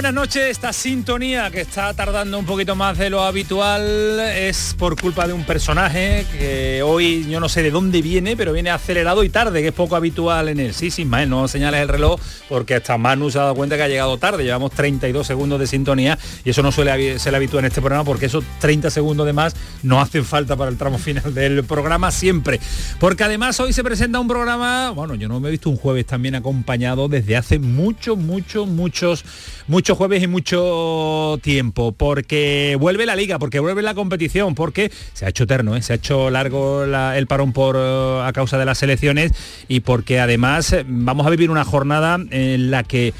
Buenas noches. Esta sintonía que está tardando un poquito más de lo habitual es por culpa de un personaje que hoy yo no sé de dónde viene, pero viene acelerado y tarde, que es poco habitual en él. Sí, sin más, no señales el reloj porque hasta Manu se ha dado cuenta que ha llegado tarde. Llevamos 32 segundos de sintonía y eso no suele ser habitual en este programa porque esos 30 segundos de más no hacen falta para el tramo final del programa siempre. Porque además hoy se presenta un programa, bueno, yo no me he visto un jueves también acompañado desde hace muchos, muchos, muchos, muchos jueves y mucho tiempo, porque vuelve la liga, porque vuelve la competición, porque se ha hecho eterno, ¿eh? se ha hecho largo el parón por eh, a causa de las elecciones y porque además eh, vamos a vivir una jornada en la que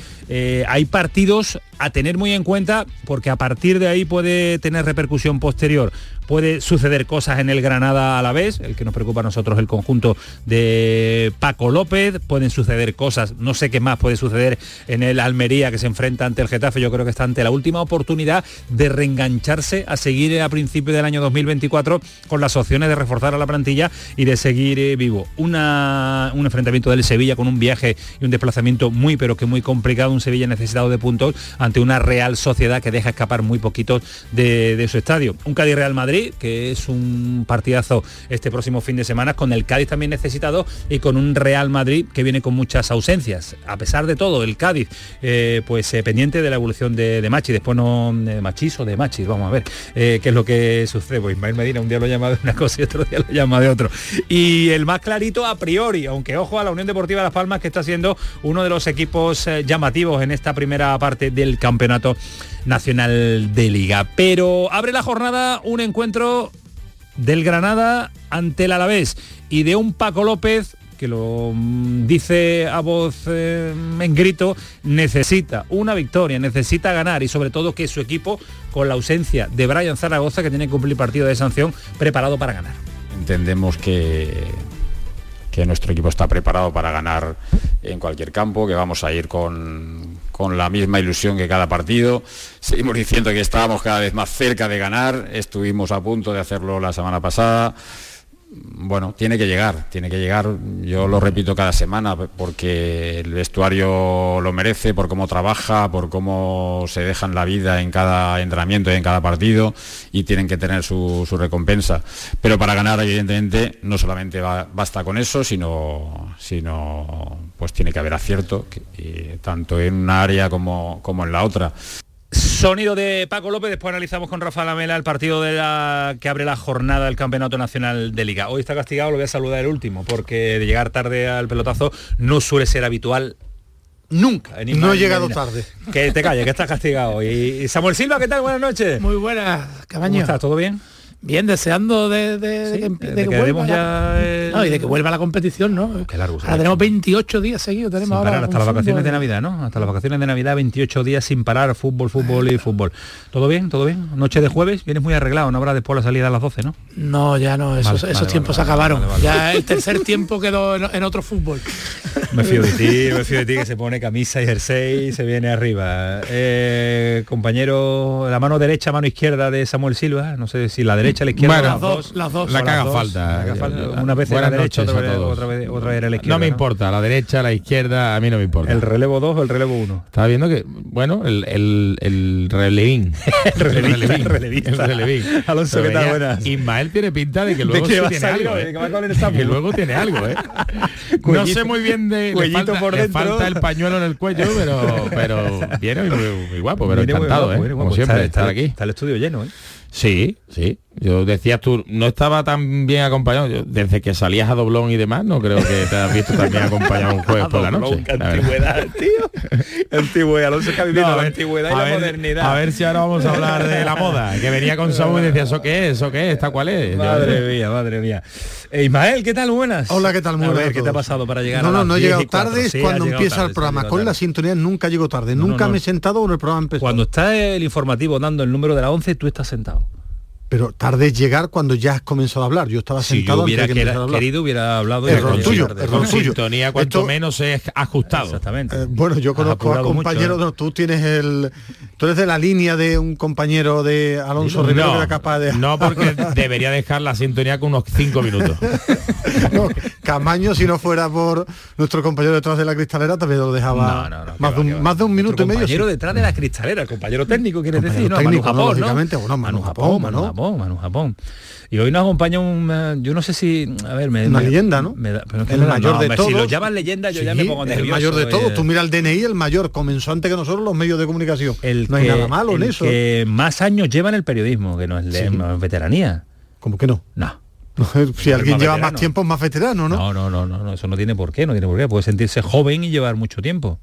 hay partidos a tener muy en cuenta porque a partir de ahí puede tener repercusión posterior puede suceder cosas en el Granada a la vez, el que nos preocupa a nosotros el conjunto de Paco López, pueden suceder cosas, no sé qué más puede suceder en el Almería que se enfrenta ante el Getafe, yo creo que está ante la última oportunidad de reengancharse a seguir a principios del año 2024 con las opciones de reforzar a la plantilla y de seguir eh, vivo. Una, un enfrentamiento del Sevilla con un viaje y un desplazamiento muy pero que muy complicado, un Sevilla necesitado de puntos ante una Real Sociedad que deja escapar muy poquitos de, de su estadio. Un Cádiz Real Madrid que es un partidazo este próximo fin de semana, con el Cádiz también necesitado y con un Real Madrid que viene con muchas ausencias. A pesar de todo, el Cádiz, eh, pues eh, pendiente de la evolución de, Machi, después no de Machis o de Machis, vamos a ver eh, qué es lo que sucede. Pues Ismael Medina un día lo llama de una cosa y otro día lo llama de otro. Y el más clarito a priori, aunque ojo a la Unión Deportiva Las Palmas que está siendo uno de los equipos llamativos en esta primera parte del campeonato nacional de liga. Pero abre la jornada un encuentro del Granada ante el Alavés y de un Paco López que lo mm, dice a voz eh, en grito, necesita una victoria, necesita ganar y sobre todo que su equipo, con la ausencia de Brian Zaragoza, que tiene que cumplir partido de sanción, preparado para ganar. Entendemos que, que nuestro equipo está preparado para ganar en cualquier campo, que vamos a ir con, con la misma ilusión que cada partido. Seguimos diciendo que estábamos cada vez más cerca de ganar, estuvimos a punto de hacerlo la semana pasada bueno, tiene que llegar, tiene que llegar, yo lo repito cada semana, porque el vestuario lo merece, por cómo trabaja, por cómo se dejan la vida en cada entrenamiento y en cada partido, y tienen que tener su, recompensa. Pero para ganar, evidentemente, no solamente basta con eso, sino, sino pues tiene que haber acierto, tanto en una área como, como en la otra. Sonido de Paco López, después analizamos con Rafa Lamela el partido de la, que abre la jornada del Campeonato Nacional de Liga. Hoy está castigado, lo voy a saludar el último, porque de llegar tarde al pelotazo no suele ser habitual nunca. no he llegado tarde. Que te calles, que estás castigado. Y Samuel Silva, ¿qué tal? Buenas noches. Muy buenas, cabaño. ¿Cómo estás? ¿Todo bien? Bien, deseando de, que, vuelva la, y de que vuelva la competición, ¿no? Qué largo. Ahora tenemos 28 días seguidos, tenemos ahora hasta las vacaciones de Navidad, ¿no? Hasta las vacaciones de Navidad, 28 días sin parar, fútbol, fútbol y fútbol. ¿Todo bien? ¿Todo bien? Noche de jueves, vienes muy arreglado, no habrá después la salida a las 12, ¿no? No, ya no, esos, tiempos acabaron. Ya el tercer tiempo quedó en, otro fútbol. me fío de ti, me fío de ti que se pone camisa y jersey y se viene arriba. Eh, compañero, la mano derecha, mano izquierda de Samuel Silva, no sé si la derecha la izquierda. las, dos, las dos. La que haga falta. Una vez la derecha, otra vez, otra, vez, otra vez la izquierda. No me importa, la derecha, la izquierda, a mí no me importa. ¿El relevo 2 o el relevo 1? Estaba viendo que, bueno, el, el, el relevín. el relevín. el relevín. El relevín. Alonso, ¿qué tal? Buenas. Ismael tiene pinta de que luego ¿De tiene algo. ¿eh? Que, luego tiene algo, ¿eh? no sé muy bien de... Cuellito por dentro. falta el pañuelo en el cuello, pero, pero viene muy, guapo, pero encantado, ¿eh? Como siempre, está, aquí. Está el estudio lleno, ¿eh? Sí, sí. Yo decías tú, no estaba tan bien acompañado. desde que salías a doblón y demás, no creo que te has visto también acompañado un jueves por la noche. antigüedad, tío. antigüedad, no sé qué no, la antigüedad y la modernidad. A ver si ahora vamos a hablar de la moda. Que venía con Saúl y decía, ¿eso qué es? ¿Eso qué es? ¿Esta cuál es? Madre mía, madre mía. Eh, Ismael, ¿qué tal? Buenas. Hola, ¿qué tal? Muy buenas. ¿Qué te ha pasado para llegar no, a No, no, he llegado tarde, es cuando empieza el programa. Con la sintonía nunca llego tarde. nunca me he sentado cuando el programa empezó. Cuando está el informativo dando el número de la 11, tú estás sentado. Pero tarde es llegar cuando ya has comenzado a hablar. Yo estaba sentado si yo hubiera antes que hablar. querido hubiera hablado error tuyo, error tuyo. sintonía cuanto menos es ajustado. Exactamente. Eh, bueno, yo conozco a compañeros, ¿eh? tú tienes el tú eres de la línea de un compañero de Alonso Rivero que era capaz de No, porque debería dejar la sintonía con unos cinco minutos. no, Camaño si no fuera por nuestro compañero detrás de la cristalera también lo dejaba no, no, no, más, de un, más, de un, minuto y medio. Compañero detrás de la cristalera, el compañero técnico quieres decir, ¿no? Técnico, Manu Japón, lógicamente, bueno, Manu, Japón, Manu Japón, Manu Japón. Y hoy nos acompaña un, eh, yo no sé si, a ver, me, una leyenda, ¿no? el mayor de todos. Si lo llaman leyenda, yo ya me pongo nervioso. El mayor de todos. Tú mira el DNI, el mayor comenzó antes que nosotros los medios de comunicación. El no hay nada malo en eso. Que más años lleva en el periodismo, que no es sí. veteranía. ¿Cómo que no? No. si alguien lleva más tiempo es más veterano, ¿no? No, no, no, no, eso no tiene por qué, no tiene por qué. Puede sentirse joven y llevar mucho tiempo.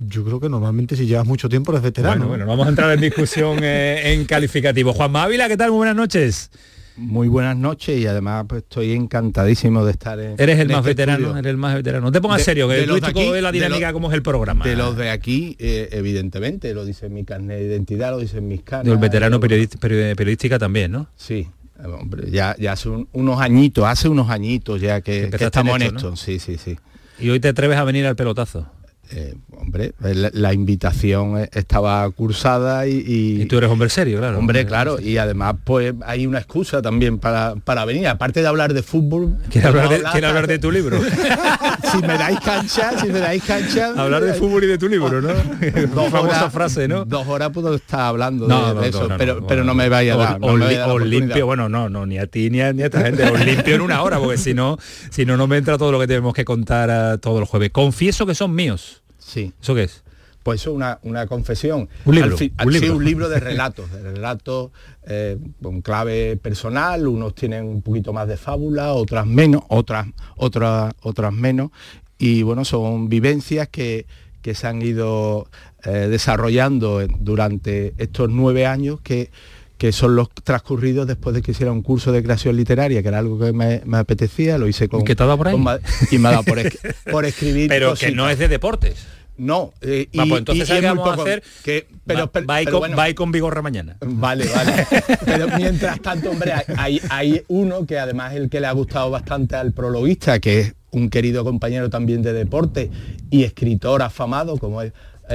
Yo creo que normalmente si llevas mucho tiempo eres veterano. Bueno, bueno, vamos a entrar en discusión eh, en calificativo. Juan Mávila, ¿qué tal? Muy buenas noches. Muy buenas noches y además pues, estoy encantadísimo de estar en Eres el en más este veterano, estudio. eres el más veterano. No te pongas De- serio, que de tú de aquí, de la de dinámica los- como es el programa. De los de aquí, eh, evidentemente, lo dice mi carnet de identidad, lo dicen mis caras. Del veterano eh, periodista, peri- periodística también, ¿no? Sí, hombre, ya, ya hace un- unos añitos, hace unos añitos ya que, que estamos en esto, esto. ¿no? Sí, sí, sí. Y hoy te atreves a venir al pelotazo. Eh, hombre, la, la invitación eh, estaba cursada y, y- Y tú eres hombre serio, claro. Hombre, claro, y además pues hay una excusa también para, para venir, aparte de hablar de fútbol. ¿Quieres hablar de, hablar de tu libro? si me dais cancha, si me dais cancha. hablar de fútbol y de tu libro, ¿no? Dos famosa horas- frase, ¿no? Dos horas puedo estar hablando No, de, no, de eso, no, pero, no, pero no me vaya a dar. me vaya a oportunidad. limpio, bueno, no, no, ni a ti ni a, ni a esta gente, os limpio en una hora, porque si no, si no, no me entra todo lo que tenemos que contar a todos los jueves. Confieso que son míos. Sí. ¿Eso qué es? Pues eso es una, una confesión. Un libro, Al un sí, libro. un libro de relatos, de relatos eh, con clave personal, unos tienen un poquito más de fábula, otras menos, otras, otras, otras menos. Y bueno, son vivencias que, que se han ido eh, desarrollando durante estos nueve años que que son los transcurridos después de que hiciera un curso de creación literaria, que era algo que me, me apetecía, lo hice con... ¿Y qué te ha dado por ahí? con y me ha dado por, es- por escribir Pero que no es de deportes. No, eh, y, Va, pues entonces y- y ¿sabes es muy poco- hacer? que- pero, va, pero- va y pero con, bueno, va y con vigorra mañana. Vale, vale. Pero mientras tanto, hombre, hay, hay- uno que además es el que le ha gustado bastante al prologuista, que es un querido compañero también de deporte y escritor afamado, como es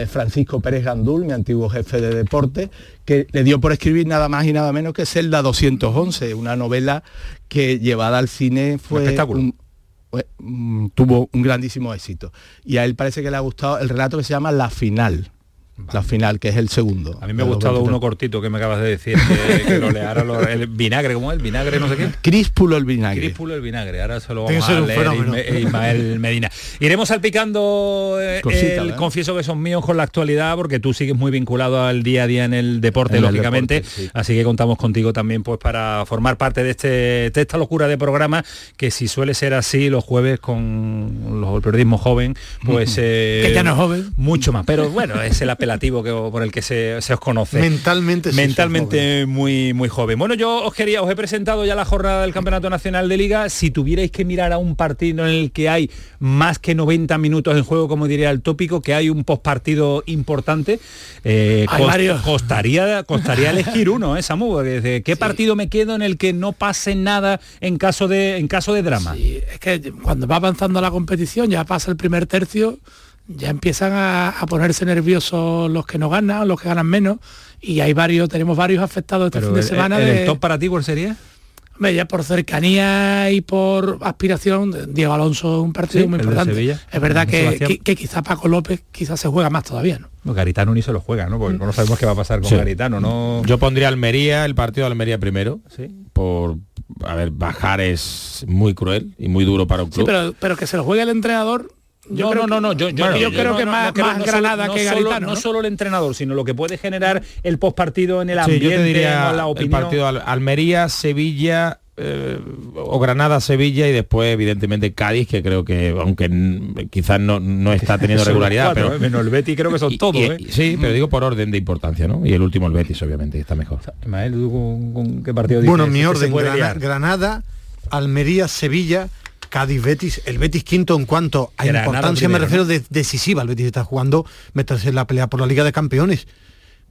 Francisco Pérez Gandul, mi antiguo jefe de deporte, que le dio por escribir nada más y nada menos que Celda 211, una novela que llevada al cine fue un- fue- mm, tuvo un grandísimo éxito. Y a él parece que le ha gustado el relato que se llama La Final. La final, que es el segundo. A mí me ha gustado 23. uno cortito que me acabas de decir, que, que lo leara lo- el vinagre, ¿cómo es? El vinagre, no sé qué. Críspulo el vinagre. Críspulo el vinagre, ahora se lo vamos a leer fenómeno. Isma- Ismael Medina. Iremos salpicando eh, Cosita, el ¿eh? confieso que son míos con la actualidad, porque tú sigues muy vinculado al día a día en el deporte, En el lógicamente. deporte, sí. Así que contamos contigo también pues para formar parte de, este, de esta locura de programa, que si suele ser así los jueves con los, el periodismo joven, pues... eh, Que ya no es joven. Mucho más, pero bueno, es el apelativo que, por el que se, se os conoce. Mentalmente sí, Mentalmente muy, muy joven. Bueno, yo os quería, os he presentado ya la jornada del Campeonato Nacional de Liga. Si tuvierais que mirar a un partido en el que hay más que 90 minutos en juego, como diría el tópico, que hay un postpartido importante, eh, Hay varios. costaría, costaría elegir uno, ¿eh, Samu? ¿Qué partido me quedo en el que no pase nada en caso de, en caso de drama? Sí, es que cuando va avanzando la competición, ya pasa el primer tercio, ya empiezan a, a ponerse nerviosos los que no ganan, los que ganan menos, y hay varios, tenemos varios afectados este Pero fin de el- semana. el, de, el top para ti cuál sería? Hombre, ya por cercanía y por aspiración, Diego Alonso es un partido Sí, muy importante. Es verdad que, que, que quizá Paco López quizás se juega más todavía, ¿no? No, Garitano ni se lo juega, ¿no? Porque no sabemos qué va a pasar con Sí. Garitano, ¿no? Yo pondría Almería, el partido de Almería primero, Sí. por, a ver, bajar es muy cruel y muy duro para un Sí, club. pero, pero que se lo juegue el entrenador Yo no, creo no, no, yo, yo, creo que más, más Granada que solo, Garitano. No solo el entrenador, sino lo que puede generar el postpartido en el Sí, ambiente, yo te diría en la el opinión. partido Al- Almería, Sevilla eh, o Granada, Sevilla y después evidentemente Cádiz, que creo que aunque mm, quizás no, no está teniendo regularidad, cuatro, pero ¿eh? menos el Betty creo que son y- todos, y- ¿eh? Sí, pero digo por orden de importancia, ¿no? Y el último el Betis, obviamente, que está mejor. Ismael, ¿tú con, con qué partido Bueno, dices mi que orden? Granada, Almería, Sevilla, Cádiz, Betis, el Betis quinto en cuanto a Granada importancia me refiero de, decisiva, el Betis está jugando meterse en la pelea por la Liga de Campeones,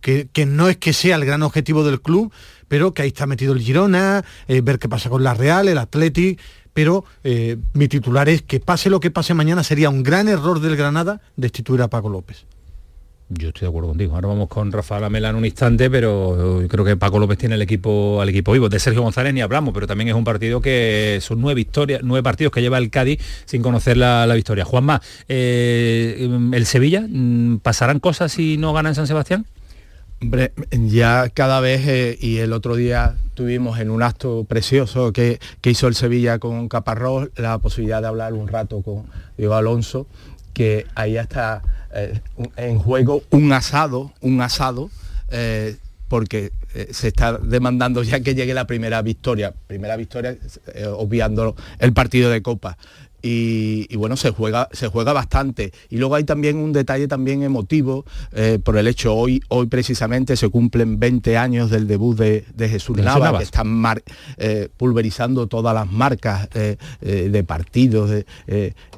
que, que no es que sea el gran objetivo del club, pero que ahí está metido el Girona, eh, ver qué pasa con la Real, el Athletic, pero eh, mi titular es que pase lo que pase mañana, sería un gran error del Granada destituir a Paco López. Yo estoy de acuerdo contigo. Ahora vamos con Rafael Amela en un instante, pero creo que Paco López tiene el equipo al equipo vivo. De Sergio González ni hablamos, pero también es un partido que son nueve victorias, nueve partidos que lleva el Cádiz sin conocer la, victoria. Juanma, eh, el Sevilla, mm, ¿pasarán cosas si no gana en San Sebastián? Hombre, ya cada vez, eh, y el otro día tuvimos en un acto precioso que, que hizo el Sevilla con Caparrós la posibilidad de hablar un rato con Diego Alonso, que ahí está eh, en juego un asado, un asado, eh, porque eh, se está demandando ya que llegue la primera victoria, primera victoria eh, obviando el partido de Copa. Y, y bueno, se juega, se juega bastante. Y luego hay también un detalle también emotivo eh, por el hecho, hoy, hoy precisamente se cumplen 20 años del debut de, de Jesús Navas, Navas. que están mar- eh, pulverizando todas las marcas eh, de partidos. de-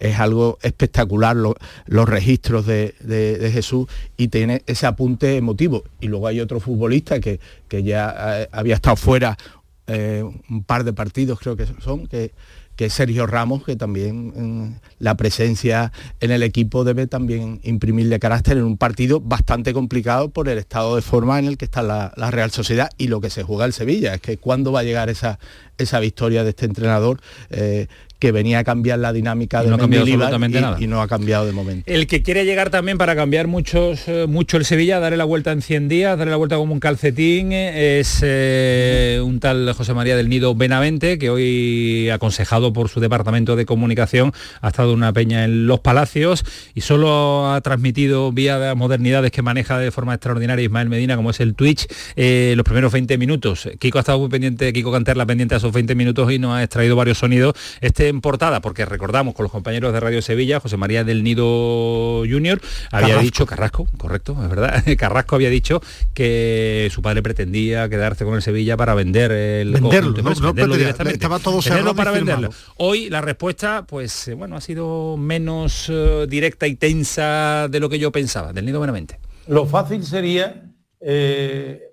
es algo espectacular lo- los registros de, de- de Jesús y tiene ese apunte emotivo. Y luego hay otro futbolista que, que ya eh, había estado fuera eh, un par de partidos, creo que son, que, que Sergio Ramos, que también la presencia en el equipo debe también imprimirle carácter en un partido bastante complicado por el estado de forma en el que está la, la Real Sociedad y lo que se juega el Sevilla. Es que cuándo va a llegar esa, esa victoria de este entrenador eh, que venía a cambiar la dinámica Y de no ha cambiado Mendilibar absolutamente y- nada. y no ha cambiado de momento. El que quiere llegar también para cambiar muchos, eh, mucho el Sevilla, darle la vuelta en 100 días, darle la vuelta como un calcetín, eh, es eh, un tal José María del Nido Benavente, que hoy, aconsejado por su departamento de comunicación, ha estado en una peña en Los Palacios y solo ha transmitido vía de modernidades que maneja de forma extraordinaria Ismael Medina, como es el Twitch, eh, los primeros 20 minutos. Kiko ha estado muy pendiente, Kiko Canterla pendiente a esos 20 minutos y nos ha extraído varios sonidos. Este en portada, porque recordamos con los compañeros de Radio Sevilla, José María del Nido Junior había Carrasco. dicho, Carrasco, correcto, es verdad, Carrasco había dicho que su padre pretendía quedarse con el Sevilla para vender el Venderlo, conjunto, no, no venderlo directamente. estaba todo cerrado para venderlo. Hoy la respuesta, pues eh, bueno, ha sido menos eh, directa y tensa de lo que yo pensaba, del Nido Benavente. Lo fácil sería eh,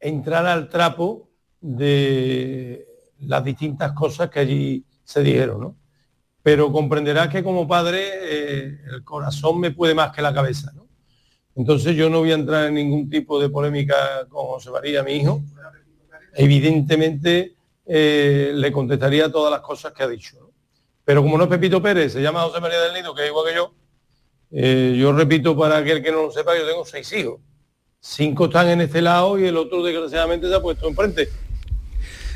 entrar al trapo de las distintas cosas que allí se dijeron, ¿no? Pero comprenderás que como padre eh, el corazón me puede más que la cabeza, ¿no? Entonces yo no voy a entrar en ningún tipo de polémica con José María, mi hijo. Evidentemente eh, le contestaría todas las cosas que ha dicho. ¿no? Pero como no es Pepito Pérez, se llama José María del Nido, que es igual que yo, eh, yo repito para aquel que no lo sepa, yo tengo seis hijos. Cinco están en este lado y el otro desgraciadamente se ha puesto enfrente.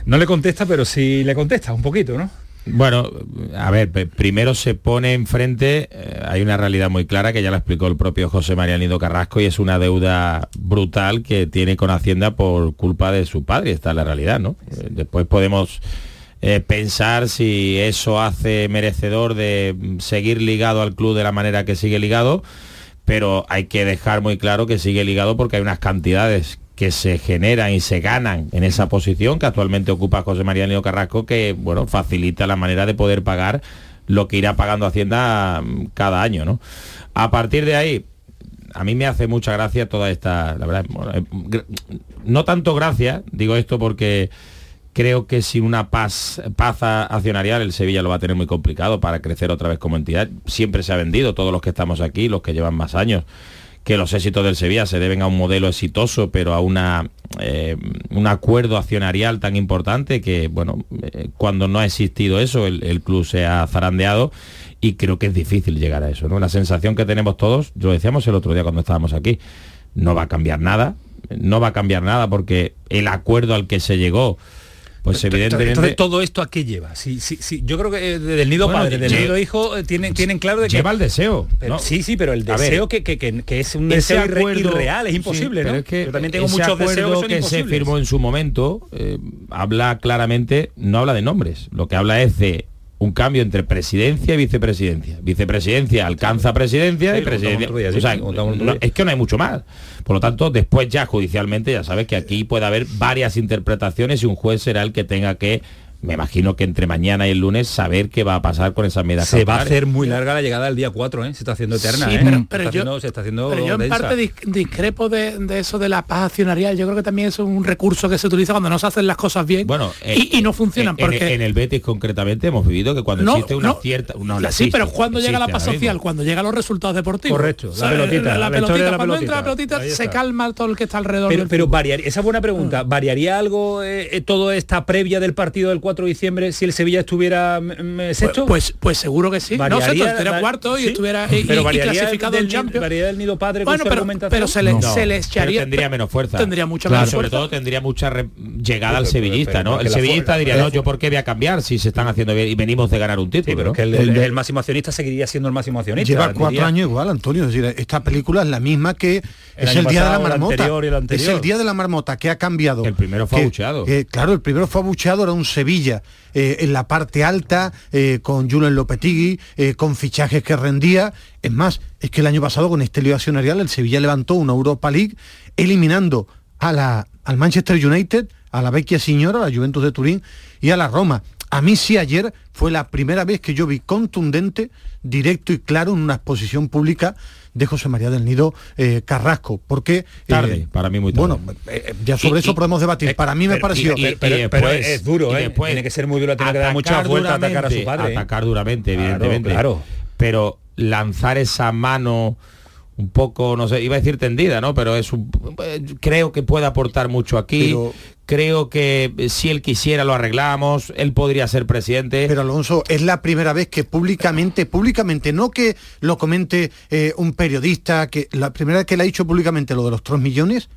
No le contesta, pero sí le contesta un poquito, ¿no? Bueno, a ver, primero se pone enfrente, eh, hay una realidad muy clara que ya la explicó el propio José María Nido Carrasco y es una deuda brutal que tiene con Hacienda por culpa de su padre, esta es la realidad, ¿no? Eh, después podemos eh, pensar si eso hace merecedor de mm, seguir ligado al club de la manera que sigue ligado, pero hay que dejar muy claro que sigue ligado porque hay unas cantidades que se generan y se ganan en esa posición que actualmente ocupa José María Nido Carrasco que bueno facilita la manera de poder pagar lo que irá pagando Hacienda mm, cada año ¿no? a partir de ahí a mí me hace mucha gracia toda esta la verdad eh, no tanto gracia digo esto porque creo que sin una paz, paz accionarial el Sevilla lo va a tener muy complicado para crecer otra vez como entidad. Siempre se ha vendido, todos los que estamos aquí, los que llevan más años, que los éxitos del Sevilla se deben a un modelo exitoso, pero a una, eh, un acuerdo accionarial tan importante que, bueno, eh, cuando no ha existido eso, el, club se ha zarandeado y creo que es difícil llegar a eso. ¿no? La sensación que tenemos todos, lo decíamos el otro día cuando estábamos aquí, no va a cambiar nada, no va a cambiar nada porque el acuerdo al que se llegó pues evidentemente... Entonces, ¿todo esto a qué lleva? Sí, sí, sí. Yo creo que eh, del nido Bueno, padre, del lle- nido hijo, eh, tienen, tienen claro de que... Lleva el deseo. Pero- ¿no? Sí, sí, pero el ver, deseo que, que, que- es un ese deseo acuerdo- irreal, es imposible, ¿no? es que Yo también tengo muchos deseos que que se firmó en su momento eh, habla claramente, no habla de nombres, lo que habla es de un cambio entre presidencia y vicepresidencia. Vicepresidencia alcanza presidencia Sí, y presidencia. día, sí, o sea, no- es que no hay mucho más. Por lo tanto, después ya judicialmente ya sabes que aquí puede haber varias interpretaciones y un juez será el que tenga que me imagino que entre mañana y el lunes saber qué va a pasar con esas medidas Se va a hacer muy larga la llegada del día 4, ¿eh? Se está haciendo eterna, Sí, ¿eh? pero- Se está yo- haciendo- se está haciendo Pero yo en parte dis- discrepo de, de eso de la paz accionarial. Yo creo que también es un recurso que se utiliza cuando no se hacen las cosas bien Bueno, eh, y, y no funcionan. en, porque en el Betis concretamente hemos vivido que cuando No, existe una no. cierta no, sí, existe, pero cuando llega la paz social, cuando llegan los resultados deportivos. Correcto, la pelotita, la de la cuando pelotita. entra la pelotita se calma todo el que está alrededor Pero, pero variaría, esa es buena pregunta, ¿variaría algo eh, eh, todo esta previa del partido del 4 de diciembre si el Sevilla estuviera mm, mm, Pues, sexto? pues, pues seguro que sí. No, Variaría- sexto, estuviera va- cuarto y sí, estuviera y, pero y variaría clasificado del, en Champions. variaría del nido padre Bueno, pero, pero se le, No, se le pero echaría tendría menos fuerza. Tendría mucha Claro, menos sobre fuerza. todo tendría mucha llegada al Pero- pero- sevillista, pero- ¿no? El sevillista fuerza- diría, no, yo por qué voy a cambiar si se están haciendo bien y venimos de ganar un Sí, título, pero ¿no? que el, el máximo accionista seguiría siendo el máximo accionista. Lleva cuatro años igual, Antonio. Es decir, esta película es la misma que El es el día de la el marmota. anterior y el Es anterior. el día de la marmota que ha cambiado. El primero fue Que- abucheado. que, claro, el primero fue abucheado, era un Sevilla eh, en la parte alta, eh, con Julen Lopetegui, eh, con fichajes que rendía. Es más, es que el año pasado con este lío accionarial el Sevilla levantó una Europa League eliminando a la, al Manchester United, a la Vecchia Signora, a la Juventus de Turín y a la Roma. A mí sí ayer fue la primera vez que yo vi contundente, directo y claro en una exposición pública de José María del Nido eh, Carrasco, porque... eh, Tarde, para mí muy tarde. Bueno, eh, ya sobre Y- eso y- podemos debatir. eh, para mí me pero- pareció... y- y- pero, y pero después- es duro, ¿eh? después tiene que ser muy duro, tiene que dar muchas vueltas a atacar a su duramente, padre. Atacar duramente, Claro, evidentemente. claro. Pero lanzar esa mano un poco, no sé, iba a decir tendida, ¿no? Pero es un, eh, creo que puede aportar mucho aquí. Pero- creo que eh, si él quisiera lo arreglamos, él podría ser presidente. Pero Alonso, es la primera vez que públicamente, públicamente, no que lo comente eh, un periodista, que la primera vez que le ha dicho públicamente lo de los 3 millones,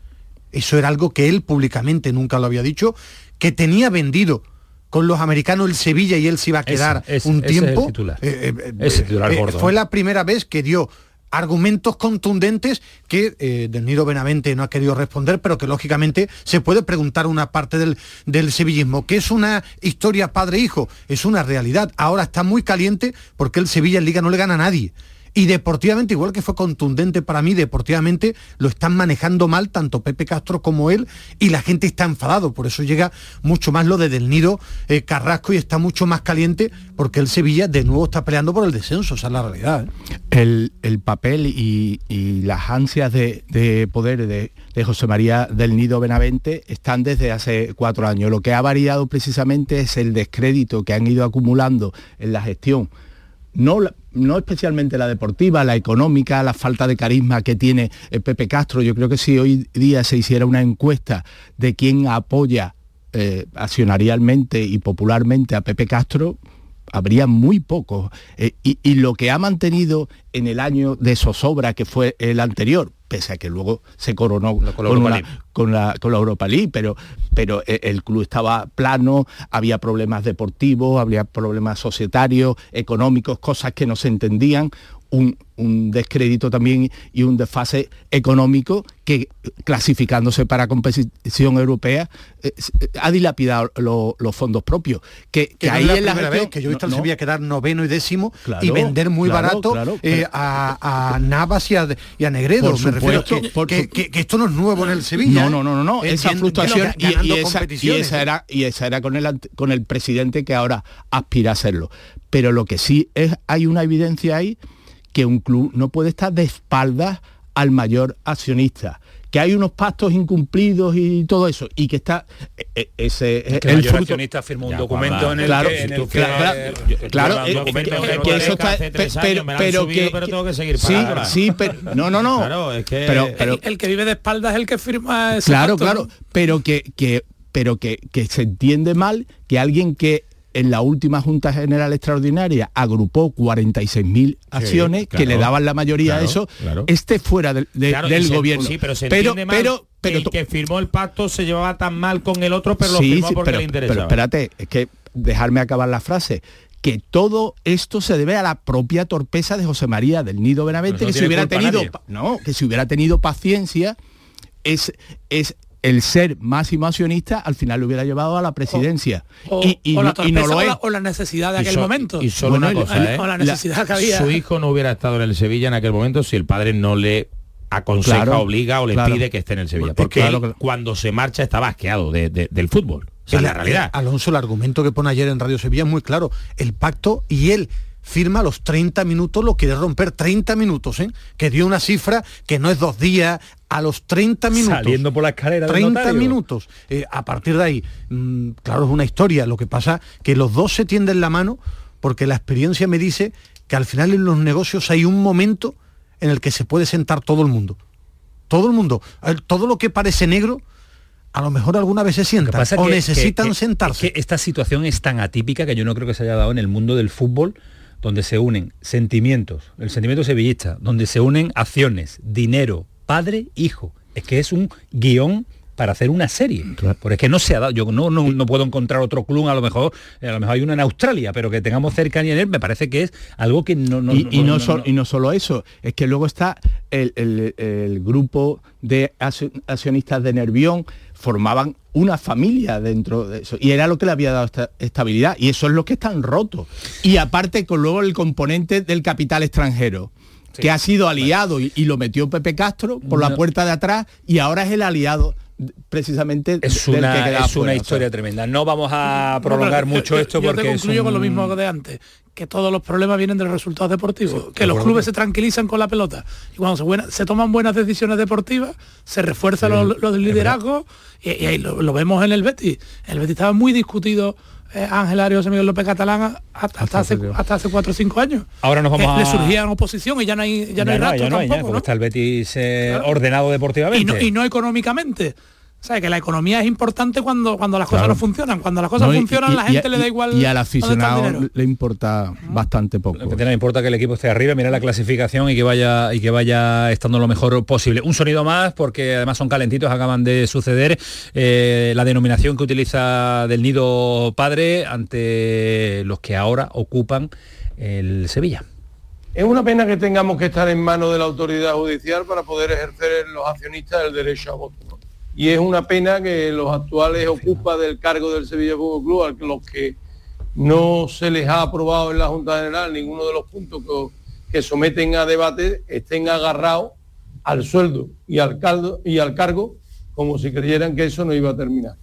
eso era algo que él públicamente nunca lo había dicho, que tenía vendido con los americanos el Sevilla y él se iba a quedar ese, un ese es el tiempo. titular. Eh, eh, Ese eh, titular gordo, fue la primera vez que dio argumentos contundentes que eh, Del Nido Benavente no ha querido responder, pero que lógicamente se puede preguntar una parte del, del sevillismo, que es una historia padre-hijo, es una realidad. Ahora está muy caliente porque el Sevilla en Liga no le gana a nadie. Y deportivamente, igual que fue contundente para mí, deportivamente lo están manejando mal tanto Pepe Castro como él y la gente está enfadado. Por eso llega mucho más lo de Del Nido eh, Carrasco y está mucho más caliente porque el Sevilla de nuevo está peleando por el descenso. Esa es la realidad. ¿eh? el, el papel y, y las ansias de, de poder de, de José María del Nido Benavente están desde hace cuatro años. Lo que ha variado precisamente es el descrédito que han ido acumulando en la gestión. No, no especialmente la deportiva, la económica, la falta de carisma que tiene eh, Pepe Castro. Yo creo que si hoy día se hiciera una encuesta de quién apoya eh, accionarialmente y popularmente a Pepe Castro, habría muy pocos. Eh, y, y lo que ha mantenido en el año de zozobra que fue el anterior, pese a que luego se coronó Con la con, League. con la, con la Europa League, pero, pero eh, el club estaba plano, había problemas deportivos, había problemas societarios, económicos, cosas que no se entendían. Un, un descrédito también y un desfase económico que clasificándose para competición europea eh, eh, ha dilapidado lo- los fondos propios que, que que no ahí es la en la primera vez que yo he visto no, no, Sevilla quedar noveno y décimo Claro, y vender muy claro, barato claro, eh, a, a Navas y a, y a Negredo. Por Me refiero supuesto, que, por que- esto no es nuevo en el Sevilla. No, no, no, no, no. Eh, esa que y, esa, y competiciones. esa era y esa era con el con el presidente que ahora aspira a serlo. Pero lo que sí es hay una evidencia ahí que un club no puede estar de espaldas al mayor accionista que hay unos pactos incumplidos y todo eso y que está eh, eh, ese Que el el mayor fruto- accionista firmó un Ya, documento en el Claro, que, en el que- claro, claro, eh, que- eso está pero me subido, que pero tengo que seguir sí pagándola. sí pero no no no Claro, es que- pero, pero el, el que vive de espaldas es el que firma ese claro, pacto, claro, ¿no? pero que, que pero que, que se entiende mal que alguien que en la última Junta General Extraordinaria agrupó 46.000 acciones que le daban la mayoría a eso, esté fuera del, gobierno. Sí, pero se entiende pero, pero, el que firmó el pacto se llevaba tan mal con el otro, pero lo firmó porque le interesaba. Pero espérate, es que dejarme acabar la frase que todo esto se debe a la propia torpeza de José María del Nido Benavente, que si hubiera tenido no, que si hubiera tenido paciencia es, es el ser máximo accionista al final lo hubiera llevado a la presidencia y, no lo es. O la, necesidad de aquel momento y solo una cosa ¿eh? la necesidad que había su hijo no hubiera estado en el Sevilla en aquel momento si el padre no le aconseja obliga o le pide que esté en el Sevilla porque cuando se marcha estaba asqueado del fútbol en la realidad. Alonso, el argumento que pone ayer en Radio Sevilla es muy claro. El pacto y él firma los 30 minutos, lo quiere romper 30 minutos, ¿eh? que dio una cifra que no es dos días, a los 30 minutos. Saliendo por la escalera. 30 minutos. Eh, a partir de ahí, mm, claro, es una historia. Lo que pasa que los dos se tienden la mano porque la experiencia me dice que al final en los negocios hay un momento en el que se puede sentar todo el mundo. Todo el mundo. Todo lo que parece negro a lo mejor alguna vez se sientan o necesitan sentarse. esta situación es tan atípica que yo no creo que se haya dado en el mundo del fútbol donde se unen sentimientos, el sentimiento sevillista, donde se unen acciones, dinero, padre, hijo. Es que es un guion para hacer una serie. Porque es que no se ha dado, yo no, no, puedo encontrar otro club, a lo mejor, a lo mejor hay uno en Australia, pero que tengamos cercanía en él, me parece que es algo que no... y, no, y no solo eso, es que luego está el, el grupo de accionistas de Nervión, formaban una familia dentro de eso y era lo que le había dado esta estabilidad y eso es lo que están rotos. Y aparte con luego el componente del capital extranjero que ha sido aliado y, lo metió Pepe Castro por la puerta de atrás y ahora es el aliado precisamente es una, es una historia tremenda. No vamos a prolongar mucho esto porque yo concluyo con lo mismo de antes, que todos los problemas vienen de los resultados deportivos, que los clubes se tranquilizan con la pelota y cuando se, se toman buenas decisiones deportivas, se refuerzan los, los liderazgos y, ahí lo, vemos en el Betis. El Betis estaba muy discutido Ángel Arias José Miguel López Catalán hasta, hace, hasta hace cuatro o cinco años. Ahora nos vamos Le surgían oposición y ya no hay ya, no hay rastro tampoco, está el Betis eh, ordenado deportivamente. y no económicamente. ¿Sabes? Que la economía es importante cuando, cuando las cosas no funcionan. Cuando las cosas funcionan, la gente le da igual. Y al aficionado le importa bastante poco. Lo que tiene importa que el equipo esté arriba, mira la clasificación y que vaya y que vaya estando lo mejor posible. Un sonido más, porque además son calentitos, acaban de suceder. Eh, la denominación que utiliza del nido padre ante los que ahora ocupan el Sevilla. Es una pena que tengamos que estar en manos de la autoridad judicial para poder ejercer los accionistas el derecho a voto y es una pena que los actuales ocupas del cargo del Sevilla Fútbol Club, a los que no se les ha aprobado en la Junta General ninguno de los puntos que, someten a debate, estén agarrados al sueldo y al, caldo, y al cargo como si creyeran que eso no iba a terminar.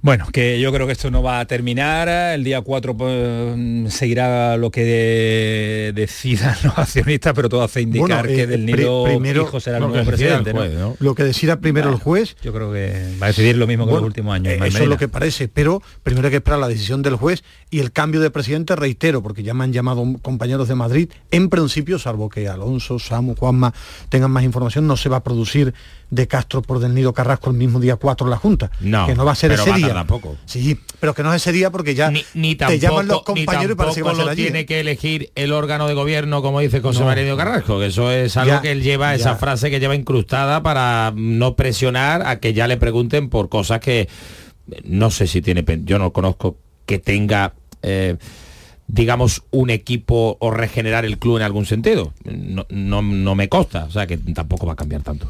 Bueno, que yo creo que esto no va a terminar. El día 4 pues, seguirá lo que decidan los accionistas, pero todo hace indicar que eh, del nido primero, hijo será el nuevo presidente. Lo que decida primero el juez. Yo creo que va a decidir lo mismo que los últimos años. Eh, eso es lo que parece, pero primero hay que esperar la decisión del juez y el cambio de presidente, reitero, porque ya me han llamado compañeros de Madrid, en principio, salvo que Alonso, Samu, Juanma tengan más información, no se va a producir de Castro por del Nido Carrasco el mismo día 4 en la Junta. No, que no va a ser ese día. Tampoco. Sí, pero que no es ese día porque ya ni, te llaman los compañeros que va a ser lo tiene que elegir el órgano de gobierno, como dice José María Nido Carrasco, que eso es algo que él lleva, esa frase que lleva incrustada para no presionar a que ya le pregunten por cosas que no sé si tiene, yo no conozco que tenga... Eh, digamos, un equipo o regenerar el club en algún sentido. No, no, no me consta, o sea que tampoco va a cambiar tanto.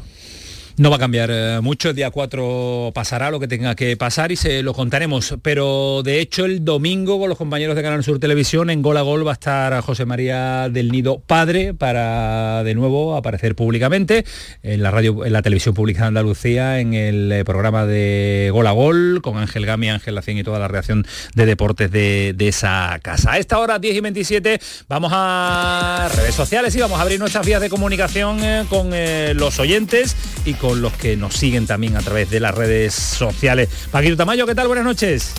No va a cambiar eh, mucho, el día 4 pasará lo que tenga que pasar y se lo contaremos, pero de hecho el domingo con los compañeros de Canal Sur Televisión en Gol a Gol va a estar José María del Nido Padre para de nuevo aparecer públicamente en la radio, en la televisión pública de Andalucía, en el eh, programa de Gol a Gol con Ángel Gami, Ángel Lacien y toda la reacción de deportes de, esa casa. A esta hora 10 y 27 vamos a redes sociales y vamos a abrir nuestras vías de comunicación eh, con los oyentes y con los que nos siguen también a través de las redes sociales. Paquito Tamayo, ¿qué tal? Buenas noches.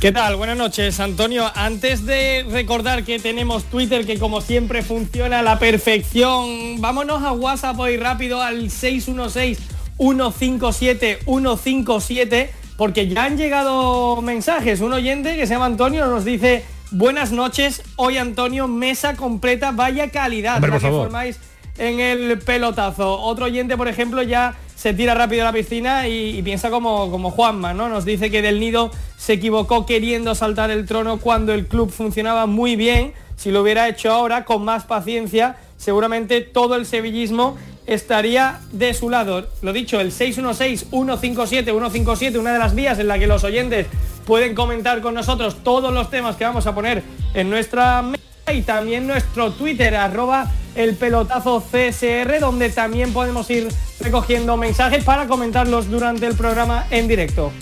¿Qué tal? Buenas noches, Antonio. Antes de recordar que tenemos Twitter, que como siempre funciona a la perfección, vámonos a WhatsApp hoy rápido al 616 157 157 porque ya han llegado mensajes. Un oyente que se llama Antonio nos dice, buenas noches, hoy Antonio, mesa completa, vaya calidad Hombre, que formáis en el pelotazo. Otro oyente, por ejemplo, ya se tira rápido a la piscina y, piensa como, como Juanma, ¿no? Nos dice que Del Nido se equivocó queriendo saltar el trono cuando el club funcionaba muy bien. Si lo hubiera hecho ahora, con más paciencia, seguramente todo el sevillismo estaría de su lado. Lo dicho, el 616-157-157, una de las vías en la que los oyentes pueden comentar con nosotros todos los temas que vamos a poner en nuestra mesa y también nuestro Twitter, arroba el pelotazo CSR, donde también podemos ir recogiendo mensajes para comentarlos durante el programa en directo.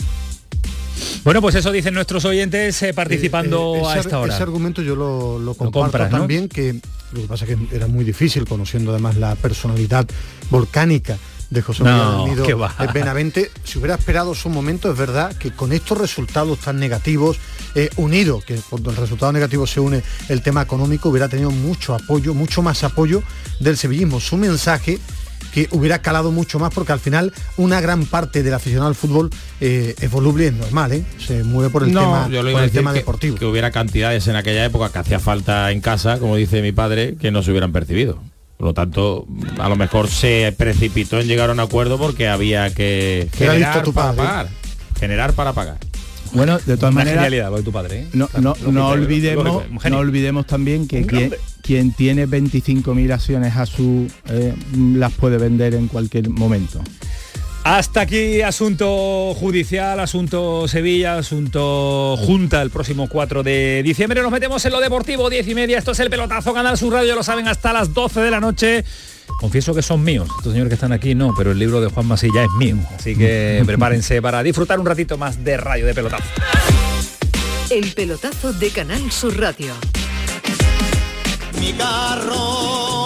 Bueno, pues eso dicen nuestros oyentes eh, participando Eh, eh, a ese, esta hora. ese argumento yo lo, lo comparto compras, ¿no? también, que lo que pasa es que era muy difícil, conociendo además la personalidad volcánica de José No, María del Nido qué va. Benavente, si hubiera esperado su momento, es verdad que con estos resultados tan negativos, eh, unido, que cuando el resultado negativo se une el tema económico, hubiera tenido mucho apoyo, mucho más apoyo del sevillismo. Su mensaje que hubiera calado mucho más porque al final una gran parte del aficionado al fútbol eh, es voluble y es normal, ¿eh? se mueve por el no, tema, yo por le iba a el decir tema que, deportivo. que hubiera cantidades en aquella época que hacía falta en casa, como dice mi padre, que no se hubieran percibido. Por lo tanto, a lo mejor se precipitó en llegar a un acuerdo porque había que ¿Qué ha generar tu para padre? pagar. Generar para pagar. Bueno, de todas Una maneras, genialidad lo de tu padre. ¿eh? no, olvidemos, no olvidemos también que quien, quien tiene 25.000 acciones a su eh, las puede vender en cualquier momento. Hasta aquí asunto judicial, asunto Sevilla, asunto Junta el próximo 4 de diciembre. Nos metemos en lo deportivo, 10 y media. Esto es el pelotazo Canal Sur Radio, ya lo saben, hasta las 12 de la noche. Confieso que son míos. Estos señores que están aquí no, pero el libro de Juan Masilla es mío. Así que prepárense para disfrutar un ratito más de radio de pelotazo. El pelotazo de Canal Sur Radio. Mi carro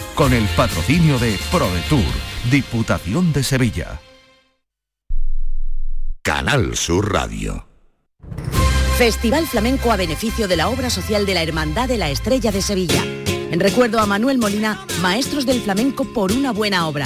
con el patrocinio de ProDetour, Diputación de Sevilla. Canal Sur Radio. Festival Flamenco a beneficio de la obra social de la Hermandad de la Estrella de Sevilla. En recuerdo a Manuel Molina, Maestros del Flamenco por una buena obra.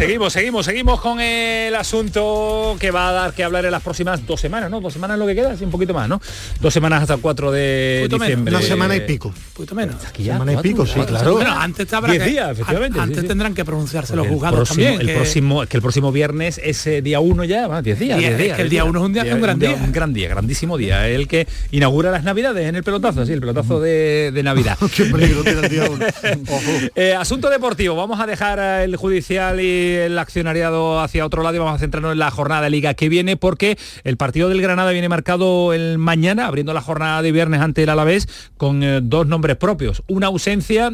Seguimos, seguimos, seguimos con el asunto que va a dar que hablar en las próximas dos semanas, ¿no? Dos semanas lo que queda, sí, un poquito más, ¿no? Dos semanas hasta el 4 de menos. Una semana y pico. Un poquito menos. ya, semana y cuatro, pico, sí, claro. Bueno, antes habrá Diez que- días, efectivamente, an- sí, Antes sí. tendrán que pronunciarse los el juzgados próximo, también. el que- próximo, que el próximo viernes es eh, día 1 ya, 10 días. Día- 10 es días, que el 10 día uno es un día- un gran día. Un gran día, grandísimo día. El que inaugura las navidades en el pelotazo, sí, el pelotazo de, de Navidad. Qué peligro tiene el día uno. Ojo. Eh, asunto deportivo, vamos a dejar el judicial y el accionariado hacia otro lado y vamos a centrarnos en la jornada de liga que viene porque el partido del Granada viene marcado el mañana, abriendo la jornada de viernes ante el Alavés con eh, dos nombres propios, una ausencia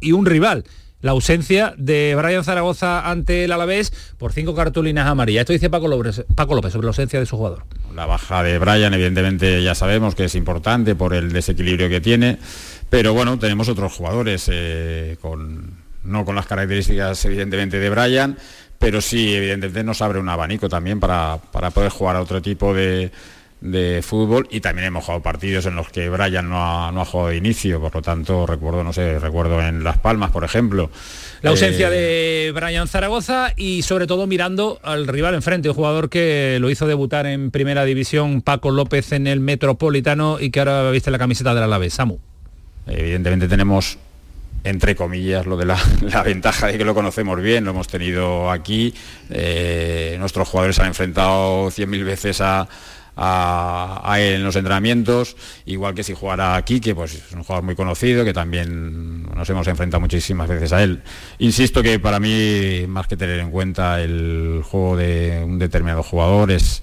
y un rival. La ausencia de Brian Zaragoza ante el Alavés por cinco cartulinas amarillas. Esto dice Paco López, Paco López sobre la ausencia de su jugador. La baja de Brian, evidentemente, ya sabemos que es importante por el desequilibrio que tiene, pero bueno, tenemos otros jugadores eh, con, no con las características, evidentemente, de Brian, pero sí, evidentemente, nos abre un abanico también para, para poder jugar a otro tipo de, de fútbol y también hemos jugado partidos en los que Brian no ha, no ha jugado de inicio, por lo tanto, recuerdo, no sé, recuerdo en Las Palmas, por ejemplo. La ausencia Eh, de Brian Zaragoza y sobre todo mirando al rival enfrente, un jugador que lo hizo debutar en primera división, Paco López en el Metropolitano y que ahora viste la camiseta del Alavés, Samu. Evidentemente tenemos, entre comillas, lo de la, la ventaja de que lo conocemos bien, lo hemos tenido aquí. eh, nuestros jugadores se han enfrentado 100.000 veces a, a- a él en los entrenamientos, igual que si jugara aquí, que pues es un jugador muy conocido, que también nos hemos enfrentado muchísimas veces a él. Insisto que para mí, más que tener en cuenta el juego de un determinado jugador, es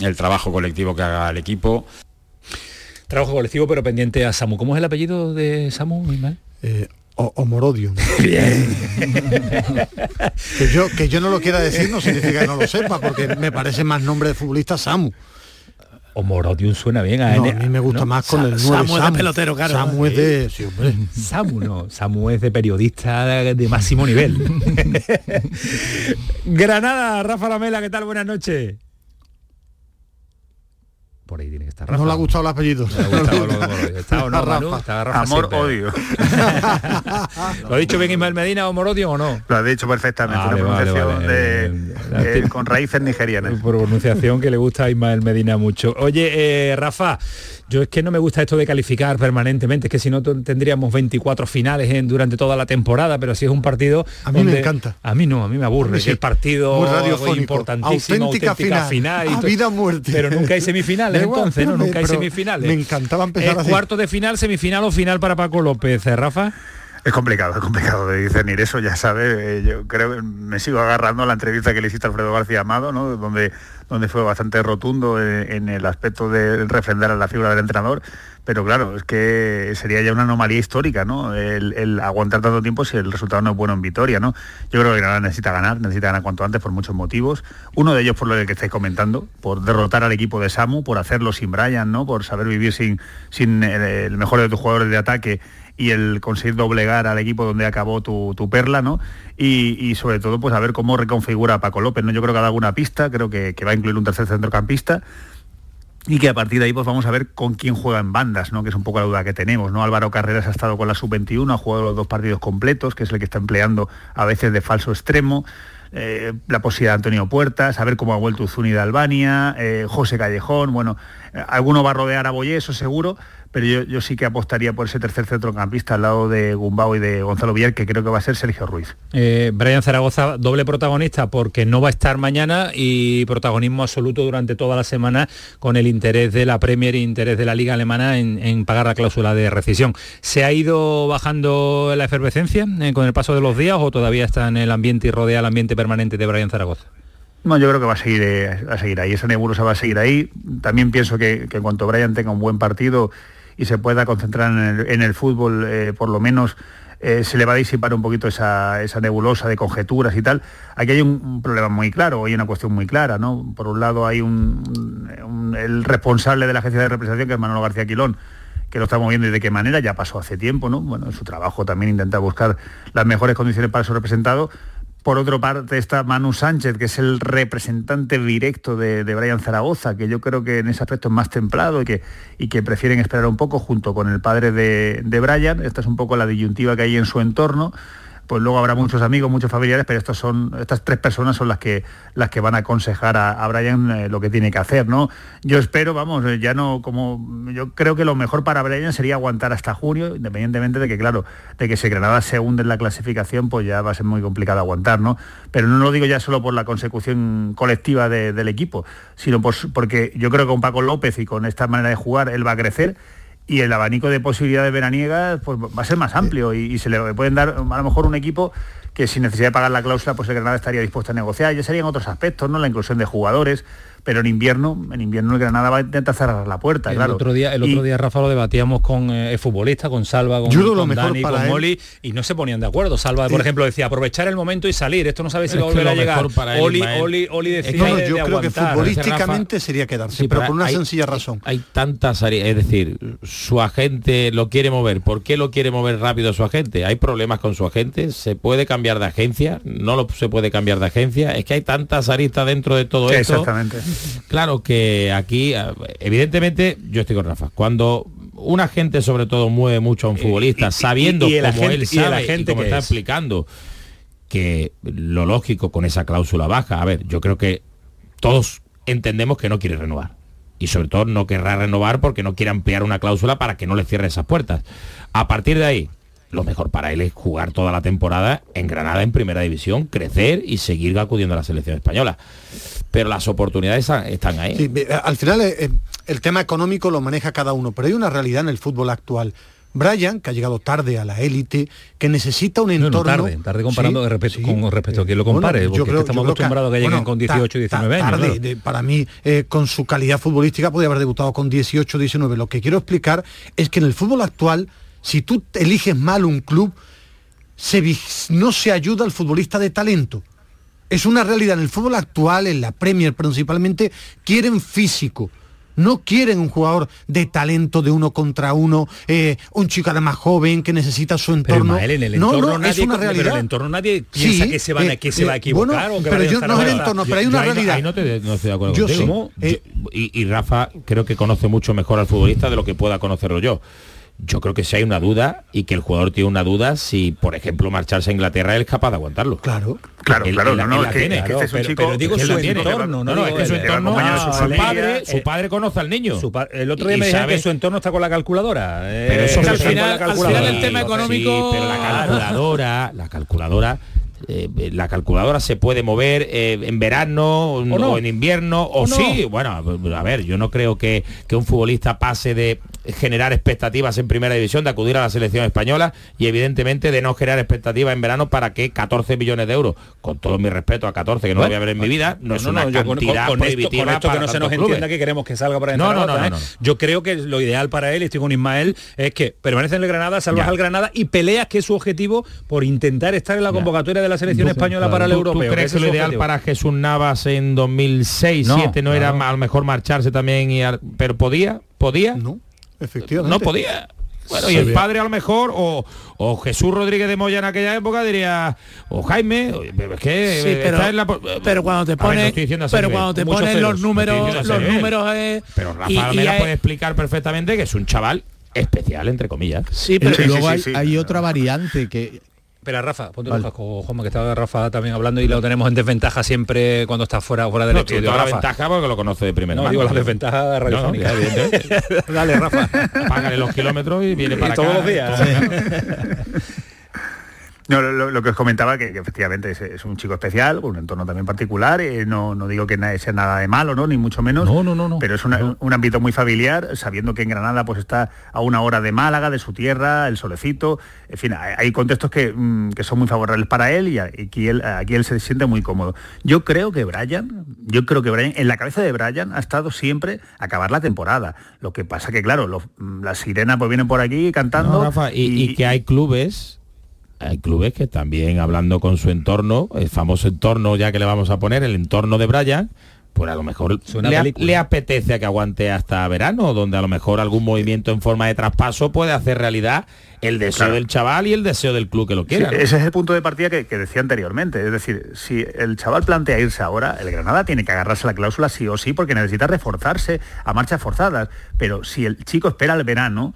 el trabajo colectivo que haga el equipo. Trabajo colectivo pero pendiente a Samu. ¿Cómo es el apellido de Samu? Eh, o- Homorodio. que, yo, que yo no lo quiera decir no significa que no lo sepa, porque me parece más nombre de futbolista Samu. Homorodium suena bien a No, a mí me gusta ¿no? más con Sa- el 9 Samu es de pelotero, claro. Samu es de... sí, hombre. Samu no, Samu es de periodista de máximo nivel. Granada, Rafa Lamela, ¿qué tal? Buenas noches. Por ahí tiene que estar Rafa. No le ha gustado el apellido. Le ha gustado lo de Morodio. ¿Está o no, Rafa. Manu? Está Rafa Amor, siempre. odio. ¿Lo ha dicho bien Ismael Medina o Morodio o no? Lo has dicho perfectamente, Vale, una vale, pronunciación vale. de- Eh, eh, con raíces nigerianas. Por pronunciación que le gusta a Ismael Medina mucho. Oye, eh, Rafa, yo es que no me gusta esto de calificar permanentemente, es que si no tendríamos 24 finales en- durante toda la temporada, pero si es un partido... A mí me encanta. A mí no, a mí me aburre, que el partido Muy importantísimo, Auténtica auténtica, final. final. y A to- vida muerte. Pero nunca hay semifinales igual, entonces, ¿no? Nunca hay semifinales. me encantaba empezar ¿Es así. cuarto de final, semifinal o final para Paco López, eh, Rafa? Es complicado, es complicado de discernir eso, ya sabe, eh, yo creo me sigo agarrando a la entrevista que le hiciste a Alfredo García Amado, ¿no? donde, donde fue bastante rotundo en, el aspecto de refrendar a la figura del entrenador, pero claro, es que sería ya una anomalía histórica, ¿no? El, aguantar tanto tiempo si el resultado no es bueno en Vitoria, ¿no? Yo creo que Granada necesita ganar, necesita ganar cuanto antes por muchos motivos. Uno de ellos por lo que estáis comentando, por derrotar al equipo de Samu, por hacerlo sin Brian, ¿no? Por saber vivir sin, sin el, el mejor de tus jugadores de ataque y el conseguir doblegar al equipo donde acabó tu, tu perla, ¿no? Y, y sobre todo, pues a ver cómo reconfigura a Paco López, ¿no? Yo creo que ha dado alguna pista, creo que, que va a incluir un tercer centrocampista y que a partir de ahí pues vamos a ver con quién juega en bandas, ¿no? que es un poco la duda que tenemos. ¿no? Álvaro Carreras ha estado con la sub-21, ha jugado los dos partidos completos, que es el que está empleando a veces de falso extremo. Eh, la posibilidad de Antonio Puertas, a ver cómo ha vuelto Zuni de Albania, eh, José Callejón, bueno, eh, alguno va a rodear a Boyé, eso seguro, pero yo, yo sí que apostaría por ese tercer centrocampista al lado de Gumbao y de Gonzalo Villar, que creo que va a ser Sergio Ruiz. Eh, Brian Zaragoza, doble protagonista porque no va a estar mañana y protagonismo absoluto durante toda la semana con el interés de la Premier e interés de la Liga Alemana en, en pagar la cláusula de rescisión. ¿Se ha ido bajando la efervescencia eh, con el paso de los días o todavía está en el ambiente y rodea el ambiente permanente de Brian Zaragoza? No, yo creo que va a seguir, eh, va a seguir ahí, esa nebulosa va a seguir ahí. También pienso que, que en cuanto Brian tenga un buen partido y se pueda concentrar en el, fútbol, eh, por lo menos eh, se le va a disipar un poquito esa, nebulosa de conjeturas y tal. Aquí hay un, problema muy claro, hay una cuestión muy clara, ¿no? Por un lado hay un- el responsable de la agencia de representación, que es Manolo García Quilón, que lo estamos viendo y de qué manera, ya pasó hace tiempo, ¿no? Bueno, en su trabajo también intenta buscar las mejores condiciones para su representado. Por otra parte está Manu Sánchez, que es el representante directo de, Brian Zaragoza, que yo creo que en ese aspecto es más templado y que, y que prefieren esperar un poco junto con el padre de, de Brian. Esta es un poco la disyuntiva que hay en su entorno. Pues luego habrá muchos amigos, muchos familiares, pero son, estas tres personas son las que, las que van a aconsejar a, Brian eh, lo que tiene que hacer, ¿no? Yo espero, vamos, eh, ya no como, yo creo que lo mejor para Brian sería aguantar hasta junio, independientemente de que, claro, de que si Granada se hunde en la clasificación, pues ya va a ser muy complicado aguantar, ¿no? Pero no lo digo ya solo por la consecución colectiva de- del equipo, sino por- porque yo creo que con Paco López y con esta manera de jugar, él va a crecer y el abanico de posibilidades veraniegas pues, va a ser más amplio y, se le pueden dar a lo mejor un equipo que sin necesidad de pagar la cláusula, pues el Granada estaría dispuesto a negociar. Ya serían otros aspectos, ¿no? La inclusión de jugadores, pero en invierno, en invierno el Granada va a intentar cerrar la puerta, El claro. otro día, el otro Y- día Rafa lo debatíamos con eh, futbolistas, con Salva, con, lo mejor Dani, para con él- Moli, y no se ponían de acuerdo. Salva, por ejemplo, decía aprovechar el momento y salir. Esto no sabe si Es va a volver a llegar. mejor para él, Oli, Oli, Oli decía No, yo de creo que futbolísticamente sería quedarse, Sí, pero por una hay- sencilla razón. Hay tantas áreas, es decir, su agente lo quiere mover. ¿Por qué lo quiere mover rápido su agente? ¿Hay problemas con su agente? ¿Se puede cambiar de agencia? ¿No lo, se puede cambiar de agencia? Es que hay tantas aristas dentro de todo esto. Exactamente. Claro que aquí, eh, evidentemente, yo estoy con Rafa. Cuando un agente sobre todo mueve mucho a un futbolista, sabiendo y como agente- él sabe y agente como que está es. explicando, que lo lógico con esa cláusula baja, a ver, yo creo que todos entendemos que no quiere renovar. Y sobre todo no querrá renovar porque no quiere ampliar una cláusula para que no le cierre esas puertas. A partir de ahí, lo mejor para él es jugar toda la temporada en Granada en primera división, crecer y seguir acudiendo a la selección española. Pero las oportunidades están ahí. Sí, al final eh, eh, el tema económico lo maneja cada uno, pero hay una realidad en el fútbol actual. Brian, que ha llegado tarde a la élite, que necesita un No, entorno... no, tarde, tarde comparando Sí, de respecto, sí. con respecto a quien lo Bueno, compare, yo porque creo- estamos yo creo que- acostumbrados a que lleguen bueno, con ta- 18 ta- 19 años. tarde, claro. de- para mí, eh, con su calidad futbolística, podría haber debutado con 18 19. Lo que quiero explicar es que en el fútbol actual, si tú eliges mal un club, se no se ayuda al futbolista de talento. Es una realidad. En el fútbol actual, en la Premier principalmente, quieren físico. No quieren un jugador de talento de uno contra uno, eh, un chico además joven que necesita su Pero entorno. Ismael, en el no, entorno no, es nadie, una pero realidad. en el entorno nadie piensa Sí, que se, van eh, que se va a eh, equivocar bueno, o que pero va a yo no es el entorno, pero hay Yo una ahí no- realidad. ahí no, te- no estoy de acuerdo Yo contigo. sí, eh, Yo- y, y Rafa creo que conoce mucho mejor al futbolista de lo que pueda conocerlo yo. Yo creo que si hay una duda y que el jugador tiene una duda, si por ejemplo marcharse a Inglaterra él es capaz de aguantarlo. Claro. Claro, Él- claro, él- no, no, él es que- tiene. es que este es un Pero- chico pero digo que su entorno, no, no, es que su entorno, de su su familia, padre, su eh, padre conoce al niño. Su el otro día Y me sabe- que su entorno está con la calculadora. eh, Pero eso que se está sabe. con la al final el tema Sí, económico- pero la calculadora, la calculadora, eh, la calculadora se puede mover eh, en verano o, no. en invierno o, O no. sí. Bueno, a ver, yo no creo que, que un futbolista pase de generar expectativas en primera división, de acudir a la selección española y evidentemente de no generar expectativas en verano para que 14 millones de euros, con todo mi respeto a 14 que no lo voy a ver en mi vida, no, es una con- cantidad con, con esto, que no se nos entienda que queremos que salga para No, no, Zaragoza, no, ¿eh? no, no. Yo creo que lo ideal para él, estoy con Ismael, es que permanece en el Granada, salvas Ya. al Granada y peleas que es su objetivo por intentar estar en la convocatoria de la selección Tú- española claro. para el ¿Tú- europeo. ¿Tú crees que lo es ideal objetivo. para Jesús Navas en 2006, No, 2007 no, era a lo mejor marcharse también y al- pero podía, podía? No, efectivamente. No podía. Bueno, y el padre a lo mejor, o, o Jesús Rodríguez de Moya en aquella época diría, o Jaime, es que Sí, eh, pero, está en la pero cuando te ver, no pones ese pero cuando te ceros, los números los números eh, Pero Rafa y- y Almera hay- puede explicar perfectamente que es un chaval especial, entre comillas. Sí, Pero luego hay, hay otra variante que Espera, Rafa, ponte Vale. los cascos, Juanma, que estaba Rafa también hablando y lo tenemos en desventaja siempre cuando está fuera, fuera del No, estudio. toda la Rafa. ventaja porque lo conoce de primera No, mano. digo la desventaja radiofónica. No, no, evidentemente. Dale, Rafa. Págale los kilómetros y viene Y para todos acá. los días. No, lo, lo que os comentaba, que, que efectivamente es, es un chico especial, con un entorno también particular, eh, no, no digo que sea nada de malo, ¿no? ni mucho menos, No, no, no, no. pero es una- un ámbito muy familiar, sabiendo que en Granada pues está a una hora de Málaga, de su tierra, el solecito, en fin, hay, hay contextos que, mm, que son muy favorables para él y, aquí, él, aquí él se siente muy cómodo. Yo creo que Brian, yo creo que Brian, en la cabeza de Brian ha estado siempre acabar la temporada. Lo que pasa que, claro, los- mm, las sirenas pues vienen por aquí cantando. Y que hay clubes, hay clubes que también hablando con su entorno, el famoso entorno ya que le vamos a poner, el entorno de Brian, pues a lo mejor le, a- le apetece a que aguante hasta verano, donde a lo mejor algún movimiento en forma de traspaso puede hacer realidad el deseo Claro. del chaval y el deseo del club que lo Sí, quiera. ¿no? ese es el punto de partida que, que decía anteriormente. Es decir, si el chaval plantea irse ahora, el Granada tiene que agarrarse a la cláusula sí o sí porque necesita reforzarse a marchas forzadas. Pero si el chico espera el verano,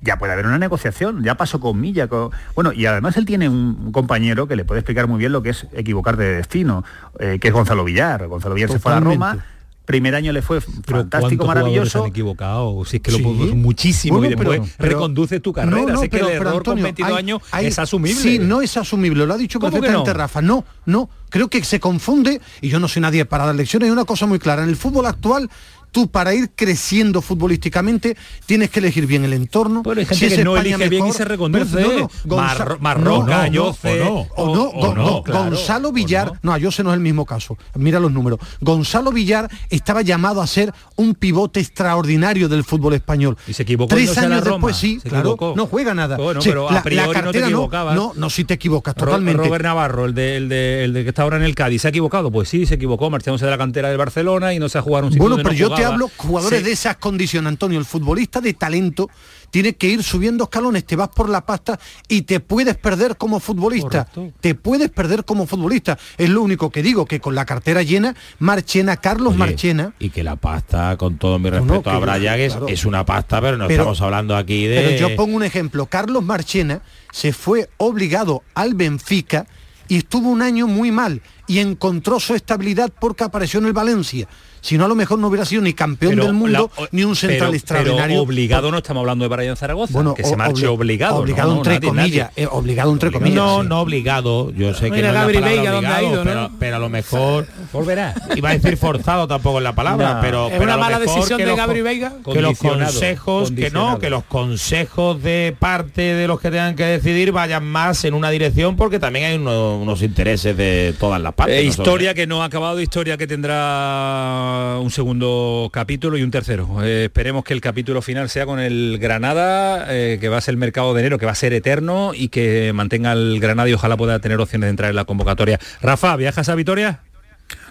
ya puede haber una negociación, ya pasó con Milla. con- Bueno, y además él tiene un compañero que le puede explicar muy bien lo que es equivocarte de destino, eh, que es Gonzalo Villar. Gonzalo Villar se fue a. Roma, primer año le fue fantástico, ¿cuántos jugadores maravilloso. han equivocado, si es que lo Sí. puedo muchísimo Bueno, y después pero- pero- reconduce tu carrera, No, no, que pero- el pero, error Antonio, con 22 hay- años hay- es asumible. Sí, no es asumible, lo ha dicho ¿Cómo que perfectamente no? Rafa. No, no, creo que se confunde, y yo no soy nadie para dar lecciones, hay una cosa muy clara, en el fútbol actual tú para ir creciendo futbolísticamente tienes que elegir bien el entorno. Pero hay gente que no elige bien y se reconduce. Mar- Marroca, Yoce, o no, o no, o no, claro, Gonzalo Villar, no, Jose no es el mismo caso. Mira los números. Gonzalo Villar estaba llamado a ser un pivote extraordinario del fútbol español. Y se equivocó Tres la años Roma. después sí, claro, no juega nada. Bueno, Sí, pero a la- la priori no te cartera. No, no, sí te equivocas Ro- totalmente. Robert Navarro, el de, el, de, el de que está ahora en el Cádiz, ¿se ha equivocado? Pues sí, se equivocó, marchándose de la cantera del Barcelona y no se ha jugado un sitio Bueno, donde pero no yo te hablo jugadores Sí. de esas condiciones, Antonio. El futbolista de talento tiene que ir subiendo escalones, te vas por la pasta y te puedes perder como futbolista. Te puedes perder como futbolista. Es lo único que digo, que con la cartera llena, Marchena, Carlos Oye, Marchena. Y que la pasta, con todo mi respeto a Brian, es, claro. es una pasta, pero no Pero- estamos hablando aquí de... Pero yo pongo un ejemplo. Carlos Marchena se fue obligado al Benfica y estuvo un año muy mal y encontró su estabilidad porque apareció en el Valencia. Si no, a lo mejor no hubiera sido ni campeón Pero del mundo la- ni un central pero- extraordinario. Pero obligado no estamos hablando de Brian Zaragoza, Bueno, que se marche obli- obligado. obligado no, entre nadie, comillas, nadie. eh, obligado entre comillas. No, sí. no obligado. Yo sé que no Gabri es la palabra Veiga, ¿dónde ha obligado, ido, no? pero, a lo mejor volverá. Iba a decir forzado tampoco en la palabra, No. pero, Es pero una a lo mala mejor decisión de Gabri Veiga. Que los consejos, que no, que los consejos de parte de los que tengan que decidir vayan más en una dirección porque también hay uno- unos intereses de todas las partes. Eh, historia que no ha acabado, historia que tendrá un segundo capítulo y un tercero. Eh, esperemos que el capítulo final sea con el Granada, eh, que va a ser el mercado de enero, que va a ser eterno y que mantenga el Granada y ojalá pueda tener opciones de entrar en la convocatoria. Rafa, ¿viajas a Vitoria?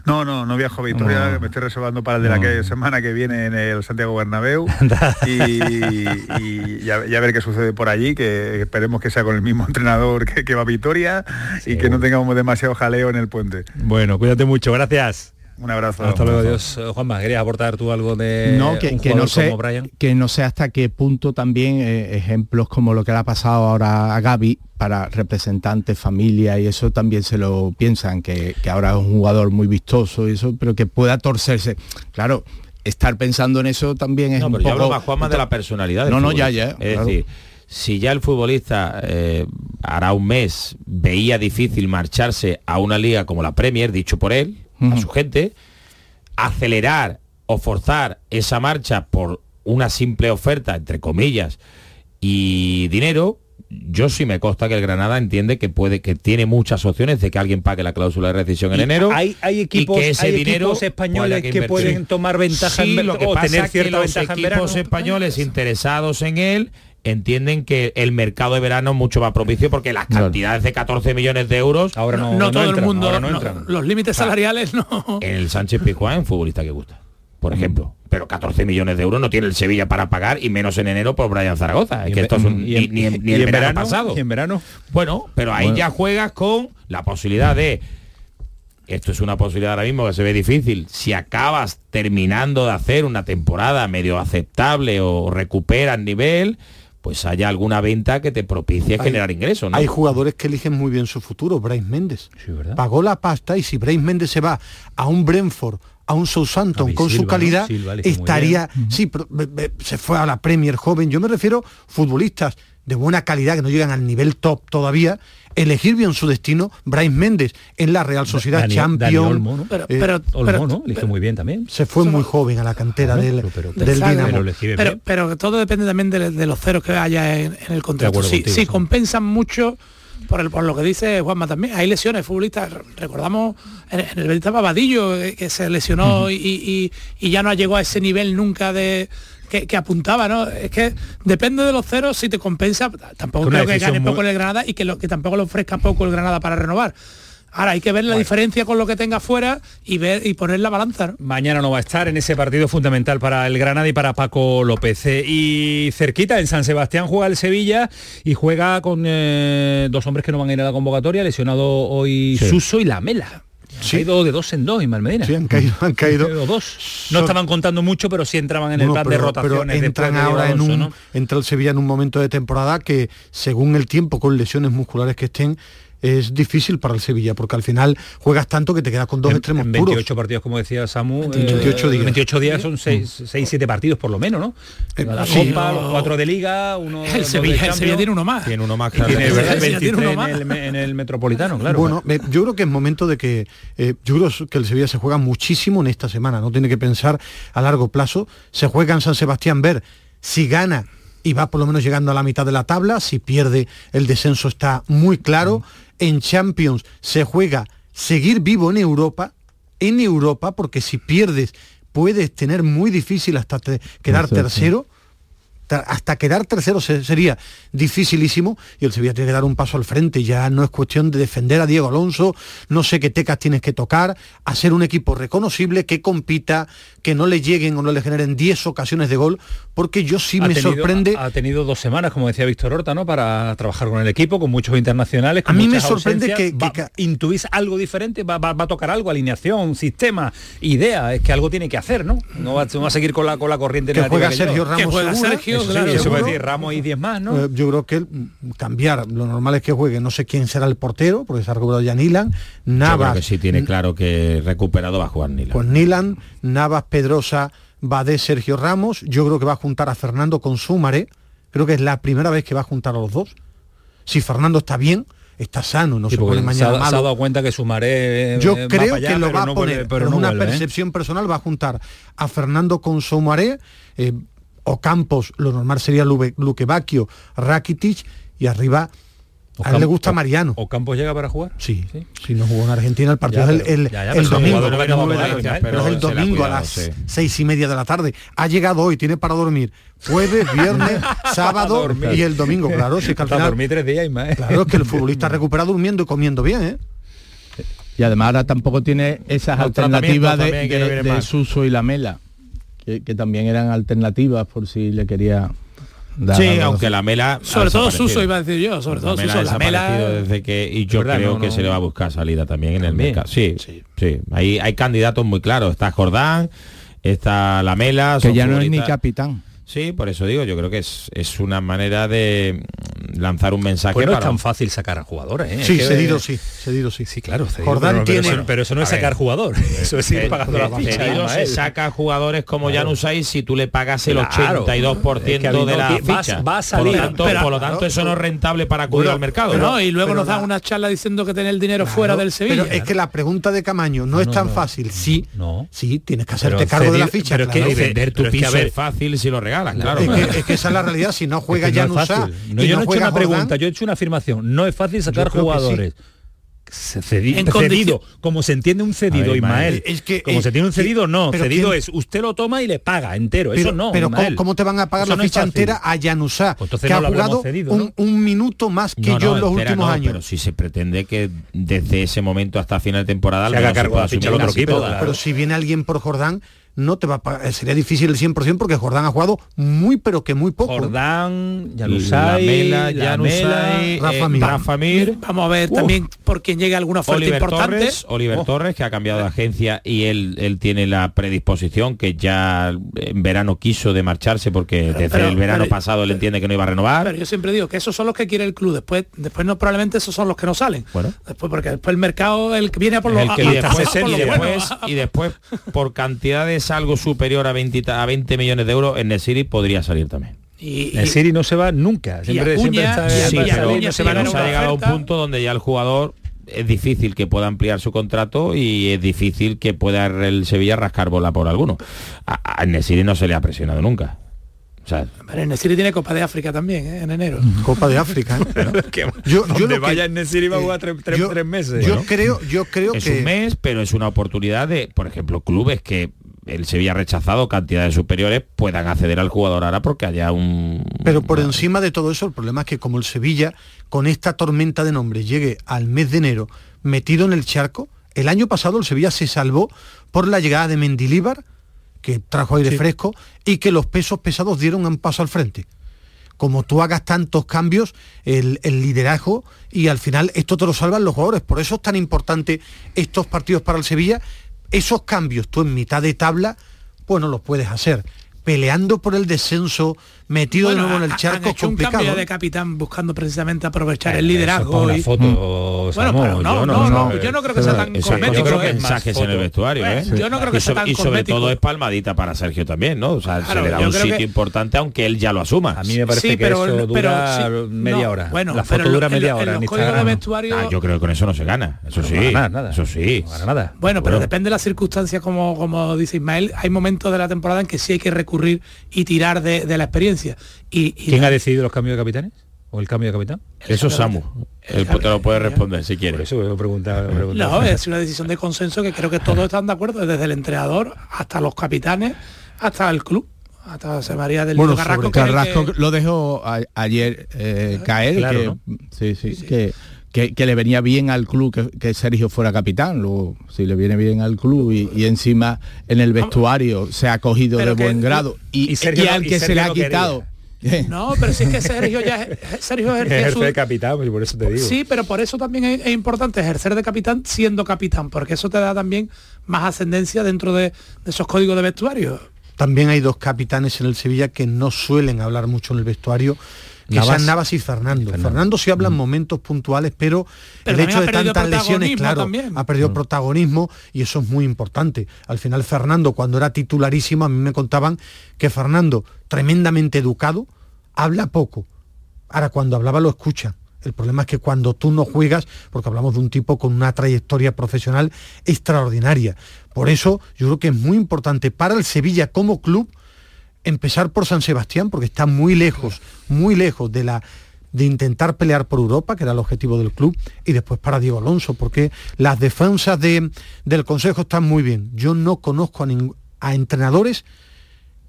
No, no, no viajo a Victoria, me estoy reservando para el de la que- semana que viene en el Santiago Bernabéu y, y ver qué sucede por allí, que esperemos que sea con el mismo entrenador que, que va a Vitoria y que no tengamos demasiado jaleo en el puente. Bueno, cuídate mucho, gracias. Un abrazo. Hasta luego, adiós. Eh, Juanma, ¿querías aportar tú algo de no, que, un que no sé, como Brian? que no sé hasta qué punto también eh, ejemplos como lo que le ha pasado ahora a Gaby para representantes, familia y eso también se lo piensan, que, que ahora es un jugador muy vistoso y eso, pero que pueda torcerse. Claro, estar pensando en eso también es No, un yo poco... hablo más, Juanma, de la personalidad No, no, ya, ya, Es claro. decir, si ya el futbolista eh, hará un mes veía difícil marcharse a una liga como la Premier, dicho por él, a su gente, acelerar o forzar esa marcha por una simple oferta, entre comillas, y dinero, yo sí me consta que el Granada entiende que puede, que tiene muchas opciones de que alguien pague la cláusula de rescisión en Y enero. Hay, hay y equipos, que ese hay dinero equipos españoles que, invertir. pueden tomar ventaja Sí, en lo que o pasa tener es que cierta los ventaja en equipos españoles interesados en él entienden que el mercado de verano es mucho más propicio porque las cantidades de 14 millones de euros ahora No, todo el mundo, no, los límites salariales no. en el Sánchez Pizjuán es un futbolista que gusta, por ejemplo. Pero 14 millones de euros no tiene el Sevilla para pagar y menos en enero por Brian Zaragoza. Es que esto es un- y en- ni, ni en- y en verano, verano, pasado. y en verano. Bueno, pero ahí Bueno. ya juegas con la posibilidad de esto es una posibilidad ahora mismo que se ve difícil. Si acabas terminando de hacer una temporada medio aceptable o recuperas nivel, pues haya alguna venta que te propicie Hay- generar ingresos, ¿no? Hay jugadores que eligen muy bien su futuro, Bryce Méndez. Pagó la pasta y si Bryce Méndez se va a un Brentford, a un Southampton con su calidad, Silva estaría, sí, pero, be- be- se fue a la Premier joven. Yo me refiero futbolistas de buena calidad que no llegan al nivel top todavía, elegir bien su destino, Bryce Méndez en la Real Sociedad Dani- Champion. Dani Olmo, ¿no? Pero- eh, pero- Olmo, ¿no? Elige muy bien también. se fue muy joven a la cantera del, pero- del Sabe. Dinamo. Pero todo depende también de, de los ceros que haya en, en el contrato. Sí, contigo, sí, compensan mucho por, el, por lo que dice Juanma también. Hay lesiones futbolistas. Recordamos en, en el Betis estaba Vadillo, eh, que se lesionó y, y- y ya no llegó a ese nivel nunca de que, que apuntaba, ¿no? Es que depende de los ceros si te compensa. Tampoco creo que gane muy- poco el Granada y que, lo, que tampoco le ofrezca poco el Granada para renovar. Ahora hay que ver la diferencia con lo que tenga fuera y ver y poner la balanza. ¿no? Mañana no va a estar en ese partido fundamental para el Granada y para Paco López. Eh, Y cerquita, en San Sebastián, juega el Sevilla y juega con eh, dos hombres que no van a ir a la convocatoria, lesionado hoy Sí. Suso y Lamela. Ha ido de dos en dos, Ismael Medina. Sí, han caído, han caído. Ha ido dos. No estaban contando mucho, pero sí entraban en el plan de rotaciones. entran de ahora en un, ¿no? entra el Sevilla en un momento de temporada que según el tiempo con lesiones musculares que estén es difícil para el Sevilla porque al final juegas tanto que te quedas con dos extremos En puros. 28 partidos, como decía Samu. 28 eh, días. 28 días son 6, 7 partidos por lo menos, ¿no? La sí. Copa, los 4 de Liga, uno El Sevilla- de el. Sevilla tiene uno más. Tiene uno más tiene, El ¿verdad? Tiene 23 uno en el, en el Metropolitano, claro. Bueno, eh, yo creo que es momento de que eh, yo creo que el Sevilla se juega muchísimo en esta semana, no tiene que pensar a largo plazo. Se juega en San Sebastián ver si gana y va por lo menos llegando a la mitad de la tabla, si pierde el descenso está muy claro. En Champions se juega seguir vivo en Europa, en Europa, porque si pierdes puedes tener muy difícil hasta te- quedar Tercero, hasta quedar tercero se- sería dificilísimo y el Sevilla tiene que dar un paso al frente. Ya no es cuestión de defender a Diego Alonso, no sé qué tecas tienes que tocar, hacer un equipo reconocible que compita, que no le lleguen o no le generen 10 ocasiones de gol, porque yo sí Ha me tenido- sorprende. Ha tenido dos semanas, como decía Víctor Horta, ¿no? Para trabajar con el equipo, con muchos internacionales. con A mí me sorprende que- Va- que ca- intuís algo diferente, va, va- va a tocar algo, alineación, sistema, idea, es que algo tiene que hacer, ¿no? No va, no va a seguir con la, con la corriente Que juega que Sergio lleva. Ramos Que juega seguro. Sergio, Eso sí, eso va seguro. decir Ramos y 10 más, ¿no? Eh, Yo creo que cambiar, lo normal es que juegue, no sé quién será el portero, porque se ha recuperado ya Nilan, Yo creo Navas, que sí tiene claro que recuperado va a jugar Nila. Pues Nilan, Navas, Pedrosa, Badé, Sergio Ramos. Yo creo que va a juntar a Fernando con Sumaré. Creo que es la primera vez que va a juntar a los dos. Si Fernando está bien, está sano, no Sí, se pone se, ha, mañana se ha dado cuenta que Sumaré eh, Yo va creo allá, que lo va a no poner, vuelve- pero no una vuelve, ¿eh? percepción personal, va a juntar a Fernando con Soumaré, eh, Ocampos, lo normal sería Lube- Luquevaquio, Rakitic y arriba a él le gusta Mariano. ¿O Campos llega para jugar? Sí, si no jugó en Argentina el partido Ya, es el, pero- el- ya, ya, el pero son domingo, no no es el- pero es domingo a las sí. seis y media de la tarde. Ha llegado hoy, tiene para dormir jueves, viernes, sábado y el domingo, claro, si que al final, dormir tres días y más. ¿eh? claro, es que el futbolista recupera durmiendo y comiendo bien, ¿eh? Y además ahora tampoco tiene esas alternativas de, de- de. Suso y la Mela, que, que también eran alternativas por si le quería dar Sí, algo. aunque la mela Sobre todo. Suso iba a decir yo, sobre todo Suso, la mela. desde que y yo verdad, creo no, que no. se le va a buscar salida también en el También. mercado. Sí, sí, Hay, hay candidatos muy claros. Está Jordán, está Lamela. que son ya no es ni capitán. Sí, por eso digo, yo creo que es, es una manera de lanzar un mensaje Pues no es tan fácil sacar a jugadores, ¿eh? Sí, que- cedido sí, cedido sí. Sí, claro, cedido, Jordán pero, pero tiene- eso, pero eso no es A sacar jugador, eso es ir Eh, pagando eh, la ficha. cedido Ismael. se saca jugadores como Claro. Jan Usay si tú le pagas el Claro. 82% Es que de la ficha. va a salir. por lo tanto, Pero- por lo tanto eso no es rentable para acudir Bueno, al mercado. Pero ¿no? y luego nos dan una charla diciendo que tener el dinero fuera del Sevilla. Pero es que la pregunta de Camaño no, es tan no. fácil. Sí, No. sí, tienes que hacerte cargo de la ficha. pero es que vender tu piso es fácil si lo regalas, claro. es, que, es que esa es la realidad. Si no juega Es que ya no es fácil. No, yo no he hecho una pregunta, yo he hecho una afirmación. No es fácil sacar jugadores. Se- cedi- En cedido, como se entiende un cedido, ver, Ismael. Es que- como eh, se entiende un cedido, no. pero Cedido ¿quién- es usted lo toma y le paga entero. pero, Eso no. pero ¿cómo, te van a pagar Eso la no ficha entera a Yanusá, Pues entonces que no ha jugado cedido, un, ¿no? un minuto más que No, yo no, en los espera, últimos no, años? Pero si se pretende que desde ese momento hasta final de temporada Se haga cargo pueda la ficha otro equipo, claro. Pero si viene alguien por Jordán, no te va a pagar- sería difícil el 100% porque Jordán ha jugado muy pero que muy poco. Jordán, Yanusay, Januzaj, Rafa eh. Rafa Mir, Vamos a ver Uf. también por quien llegue alguna oferta Oliver importante. Torres, Oliver Oh. Torres, que ha cambiado de agencia y él, él tiene la predisposición que ya en verano quiso de marcharse porque desde pero- el verano pero- pasado él entiende que no iba a renovar. Pero yo siempre digo que esos son los que quiere el club. Después, después no probablemente esos son los que no salen. Bueno. Después, porque después el mercado el que viene a por los y después, por y después- bueno. y después, cantidades algo superior a 20, a 20 millones de euros en Nesiri podría salir también. Y, El Siri no se va nunca. Siempre, siempre Acuña, está y- Sí, pero no se se va una ha llegado a un punto donde ya el jugador es difícil que pueda ampliar su contrato y es difícil que pueda el Sevilla rascar bola por alguno. A, a Nesiri no se le ha presionado nunca. O sea, en Nesiri tiene Copa de África también, ¿eh? en enero. Copa de África. ¿eh? Que Yo- yo donde que- vaya en Nesiri va a jugar tres, tres- yo- tres meses. Yo ¿no? creo, yo creo es que un mes, pero es una oportunidad de, por ejemplo, clubes que el Sevilla ha rechazado cantidades superiores puedan acceder al jugador ahora porque haya un... Pero por encima de todo eso, el problema es que como el Sevilla, con esta tormenta de nombres, llegue al mes de enero metido en el charco, el año pasado el Sevilla se salvó por la llegada de Mendilíbar, que trajo aire fresco, y que los pesos pesados dieron un paso al frente. como tú hagas tantos cambios, el, el liderazgo y al final esto te lo salvan los jugadores. Por eso es tan importante estos partidos para el Sevilla. Esos cambios tú en mitad de tabla, pues no los puedes hacer. Peleando por el descenso, metido Bueno, de nuevo en el charco, han hecho un complicado. cambio de capitán buscando precisamente aprovechar el Eh, Eso es liderazgo. y- foto, Bueno, pero no, yo no, no, yo no creo que sea tan Eso, cosmético. yo creo que ¿eh? mensajes en el vestuario, ¿eh? Yo no creo que y, sea sobre, tan y sobre cosmético. todo es palmadita para Sergio también, ¿no? O sea, Claro, se le da un sitio que- importante aunque él ya lo asuma. A mí me parece Sí, que pero- eso pero dura sí, media no, hora. bueno, la foto dura media hora. Ah, yo creo que con eso no se gana. Eso sí. Eso sí. No gana nada. Bueno, pero depende de las circunstancias, como, como dice Ismael. Hay momentos de la temporada en que sí hay que recurrir y tirar de la experiencia. Y, y ¿Quién ha decidido los cambios de capitanes? ¿O el cambio de capitán? Eso es Samu. Él te lo puede responder si quiere. Por eso me me. No, es una decisión de consenso que creo que todos están de acuerdo, desde el entrenador hasta los capitanes, hasta el club, hasta José María del Bueno, Carrasco. el Carrasco que- lo dejó a- ayer eh, caer, claro, que, ¿no? sí, sí, Que, que, que le venía bien al club que, que Sergio fuera capitán. Luego, si le viene bien al club y, y encima en el vestuario se ha cogido de Pero buen grado y, y Sergio y al y que se le ha no quería. quitado. No, pero si es que Sergio ya Sergio Ejerce su- de capitán, pues por eso te digo. Sí, pero por eso también es, es importante ejercer de capitán siendo capitán, porque eso te da también más ascendencia dentro de, de esos códigos de vestuario. También hay dos capitanes en el Sevilla que no suelen hablar mucho en el vestuario, que Navas. sean Navas y Fernando. Fernando, sí habla en momentos puntuales, pero, Pero el hecho de tantas lesiones, claro, también. ha perdido protagonismo y eso es muy importante. Al final Fernando, cuando era titularísimo, a mí me contaban que Fernando, tremendamente educado, habla poco. Ahora, cuando hablaba lo escucha. El problema es que cuando tú no juegas, porque hablamos de un tipo con una trayectoria profesional extraordinaria. Por eso yo creo que es muy importante para el Sevilla como club empezar por San Sebastián, porque está muy lejos, muy lejos de la de intentar pelear por Europa, que era el objetivo del club, y después para Diego Alonso, porque las defensas de- del Consejo están muy bien. Yo no conozco a, ning- a entrenadores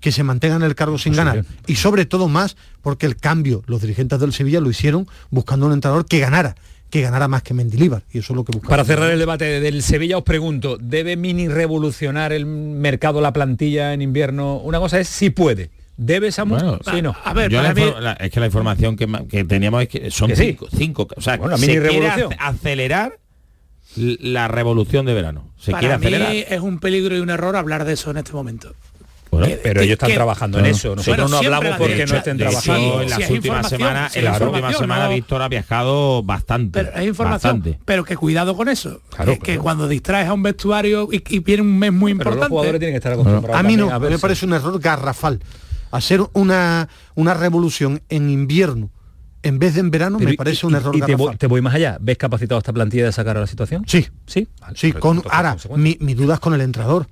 que se mantengan en el cargo sin ganar. Y sobre todo más porque el cambio, los dirigentes del Sevilla lo hicieron buscando un entrenador que ganara, que ganara más que Mendilíbar. Y eso es lo que buscamos. Para cerrar el debate del Sevilla os pregunto, ¿debe mini revolucionar el mercado, la plantilla en invierno? Una cosa es si puede. ¿Debe Samu? Bueno, sí, no. A ver, Yo la mí- infor- la- es que la información que, que teníamos es que son Que sí. cinco, cinco, o sea, Bueno, la se mini quiere revolución. ace- acelerar la revolución de verano. Se quiere para mí es un peligro y un error hablar de eso en este momento. Bueno, que- Pero que- ellos están que- trabajando en Claro. eso. Nosotros Bueno, no hablamos la porque derecha- no estén trabajando. en las si últimas semanas, si en las últimas semanas no- Víctor ha viajado bastante. Pero hay información, bastante. pero que cuidado con eso. Claro, que, cuando distraes a un vestuario y, y viene un mes muy Pero los importante. jugadores tienen que estar acostumbrados. A mí no, a me parece un error garrafal. Hacer una, una revolución en invierno en vez de en verano Pero me parece y- un error y te garrafal. voy, te voy más allá. ¿Ves capacitado esta plantilla de sacar a la situación? Sí, Sí. Vale, sí, con ahora mi, mi duda es con el entrenador.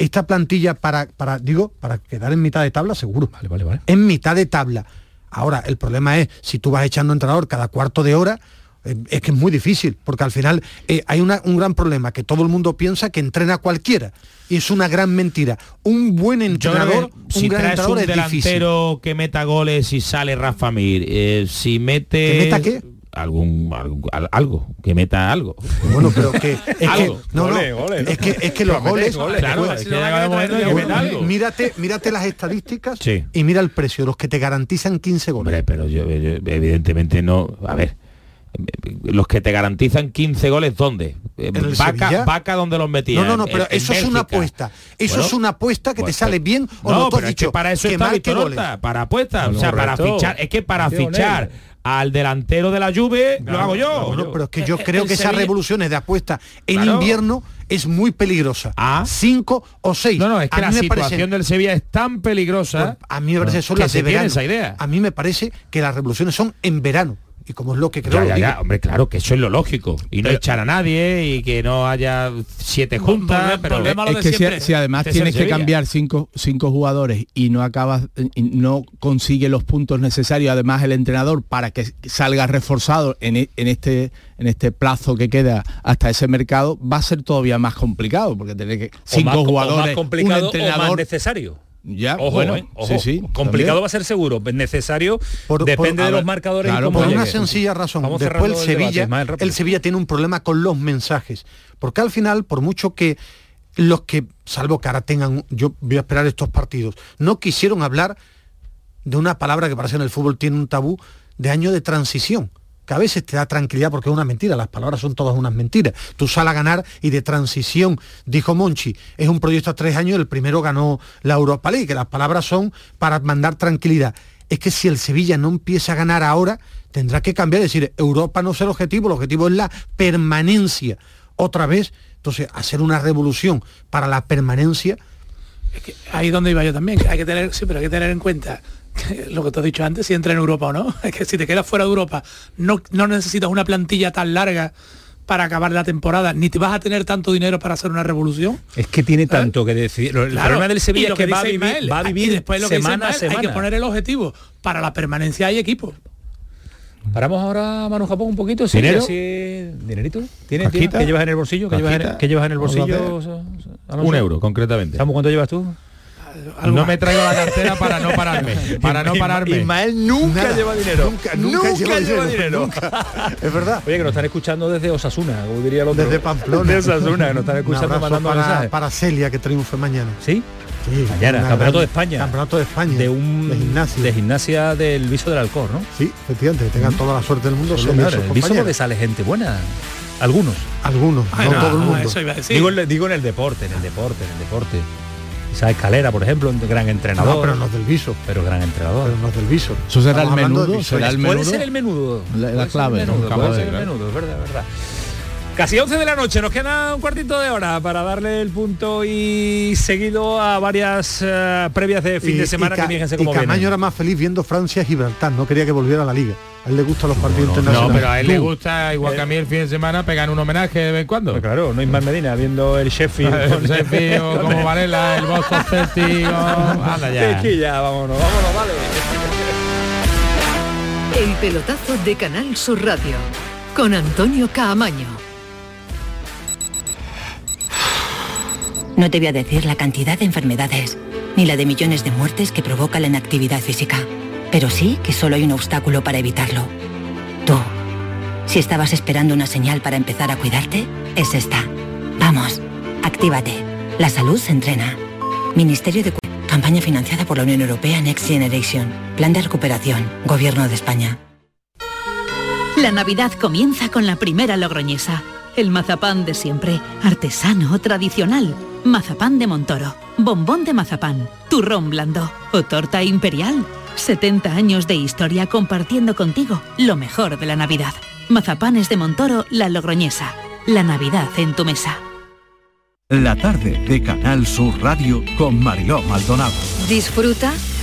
Esta plantilla para, para, digo, para quedar en mitad de tabla, seguro. Vale, vale, vale. En mitad de tabla. Ahora, el problema es, si tú vas echando entrenador cada cuarto de hora, eh, es que es muy difícil, porque al final eh, hay una- un gran problema, que todo el mundo piensa que entrena cualquiera. Y es una gran mentira. Un buen entrenador, que si un gran traes entrenador un es difícil. delantero que meta goles y sale Rafa Mir, eh, si mete... ¿Que meta qué? Algún, algo, al- algo, que meta algo. Bueno, pero que es que es que es que los goles, goles. Claro, pues, mírate, mírate las estadísticas Sí. y mira el precio, los que te garantizan 15 goles. Hombre, pero yo, yo- evidentemente no. A ver, los que te garantizan 15 goles, ¿dónde? Eh, el Vaca, Sevilla? vaca donde los metía. No, no, no, pero en eso es una apuesta. Eso Bueno, es una apuesta que pues, te sale bien o no, no, tú has pero es que dicho para eso que está marque Víctor goles. Horta, para apuestas, o sea, para fichar, es que para fichar. Al delantero de la Juve lo hago yo. Bueno, pero es que yo creo el que esas revoluciones de apuesta en Claro. invierno es muy peligrosa. Ah. Cinco o seis. No, no, es que A la situación del Sevilla es tan peligrosa. pues, a mí me parece que son que las de verano. esa idea. A mí me parece que las revoluciones son en verano. Y como es lo que creo, Ya, lo ya, digo. ya, hombre, claro, que eso es lo lógico. Y no Pero- echar a nadie y que no haya siete juntas, volve- pero es que si, siempre. si además tienes que cambiar cinco, cinco jugadores y no acabas y no consigue los puntos necesarios además el entrenador para que salga reforzado en, e- en este en este plazo que queda hasta ese mercado va a ser todavía más complicado porque tener que O cinco o jugadores más complicado un o más entrenador necesario. Ya Ojo, bueno eh, ojo. sí sí complicado también. va a ser seguro, necesario Por- depende por- de los ver, marcadores claro, y Por una llegue. sencilla razón. Vamos Después Sevilla, el Sevilla tiene un problema con los mensajes. Porque al final, por mucho que los que, salvo que ahora tengan, yo voy a esperar estos partidos, no quisieron hablar de una palabra que parece en el fútbol tiene un tabú de año de transición que a veces te da tranquilidad porque es una mentira, las palabras son todas unas mentiras. Tú sales a ganar y de transición, dijo Monchi, es un proyecto a tres años, el primero ganó la Europa League, que las palabras son para mandar tranquilidad. Es que si el Sevilla no empieza a ganar ahora, tendrá que cambiar, es decir, Europa no es el objetivo, el objetivo es la permanencia. Otra vez, entonces, hacer una revolución para la permanencia. Es que ahí donde iba yo también, que hay que tener, sí, pero hay que tener en cuenta lo que te he dicho antes, si entra en Europa o no. Es que si te quedas fuera de Europa, no, no necesitas una plantilla tan larga para acabar la temporada, ni te vas a tener tanto dinero para hacer una revolución. Es que tiene tanto que decir. El Claro, problema del Sevilla es que, que va vivir, Ismael, va a y vivir después lo que dice semana a Ismael, semana. Hay que poner el objetivo. Para la permanencia hay equipo. Paramos ahora, Manu Japón, un poquito. Sí, ¿Dinero? así- ¿Dinerito? ¿Tienes? ¿Qué llevas en el bolsillo? ¿Qué llevas en, qué llevas en el bolsillo? Un euro, concretamente. ¿Sabes cuánto llevas tú? No me traigo la cartera para no pararme. Para no pararme. Ismael nunca Nada, lleva dinero. nunca, nunca lleva dinero, Es verdad. Oye, que nos están escuchando desde Osasuna, como diría el otro. Desde Pamplona. De Osasuna, que nos están escuchando mandando para, mensajes. para Celia, que triunfe mañana. ¿Sí? Sí, Mañana, Campeonato gran- de España. Campeonato de España. De un de gimnasia. de gimnasia del viso del Alcor, ¿no? Sí, efectivamente, que tengan toda la suerte del mundo. Sí, Celia y señor, sus el viso porque sale gente buena. Algunos. Algunos, no no, todo el ah, mundo. digo en el deporte, en el deporte, en el deporte. Esa escalera, por ejemplo, un gran entrenador. No, pero no es del viso. Pero gran entrenador. Pero no es del viso. Eso será el Estamos menudo, visoria. será el Puede menudo. ser el menudo. La- la Puede ser clave, menudo, puede de ser el menudo, es verdad, es verdad. Casi 11 de la noche, nos queda un cuartito de hora para darle el punto y seguido a varias eh, previas de fin Y- de semana y que fíjense y cómo Camaño vienen. era más feliz viendo Francia y Gibraltar, no quería que volviera a la liga. A él le gustan los partidos No, internacionales. pero a él le gusta, igual que a mí el fin de semana, pegan un homenaje de vez en cuando. Pues claro, no Ismael Medina viendo el Sheffield. El Sheffield, o como Varela, el Boston Celtic, anda ya. Es que ya, vámonos, vámonos, vale. El pelotazo de Canal Sur Radio con Antonio Caamaño. No te voy a decir la cantidad de enfermedades, ni la de millones de muertes que provoca la inactividad física, pero sí que solo hay un obstáculo para evitarlo. Tú. Si estabas esperando una señal para empezar a cuidarte, es esta. Vamos, actívate. La salud se entrena. Ministerio de Campaña financiada por la Unión Europea Next Generation. Plan de recuperación. Gobierno de España. La Navidad comienza con la primera logroñesa. El mazapán de siempre, artesano, tradicional. Mazapán de Montoro, bombón de mazapán, turrón blando o torta imperial. 70 años de historia compartiendo contigo lo mejor de la Navidad. Mazapanes de Montoro, la logroñesa. La Navidad en tu mesa. La tarde de Canal Sur Radio con Mariló Maldonado. Disfruta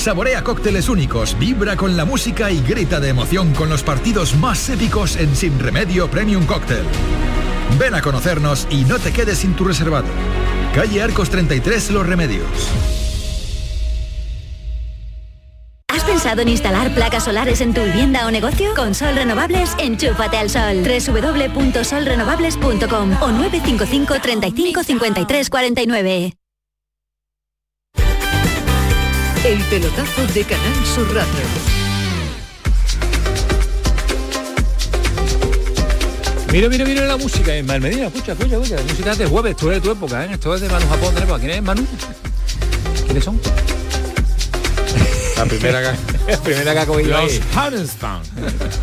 Saborea cócteles únicos, vibra con la música y grita de emoción con los partidos más épicos en Sin Remedio Premium Cóctel. Ven a conocernos y no te quedes sin tu reservado. Calle Arcos 33 Los Remedios. ¿Has pensado en instalar placas solares en tu vivienda o negocio? Con Sol Renovables, enchúfate al sol. www.solrenovables.com o 955 35 53 49. El pelotazo de Canal Sur Radio. Mira, mira, mira la música, Ismael Medina, escucha, escucha, escucha. La música es de jueves, tú eres de tu época, ¿eh? Esto es de Manu Japón, época. ¿Quién es Manu? ¿Quiénes son? La primera que... La primera que ha cogido Los. Understand.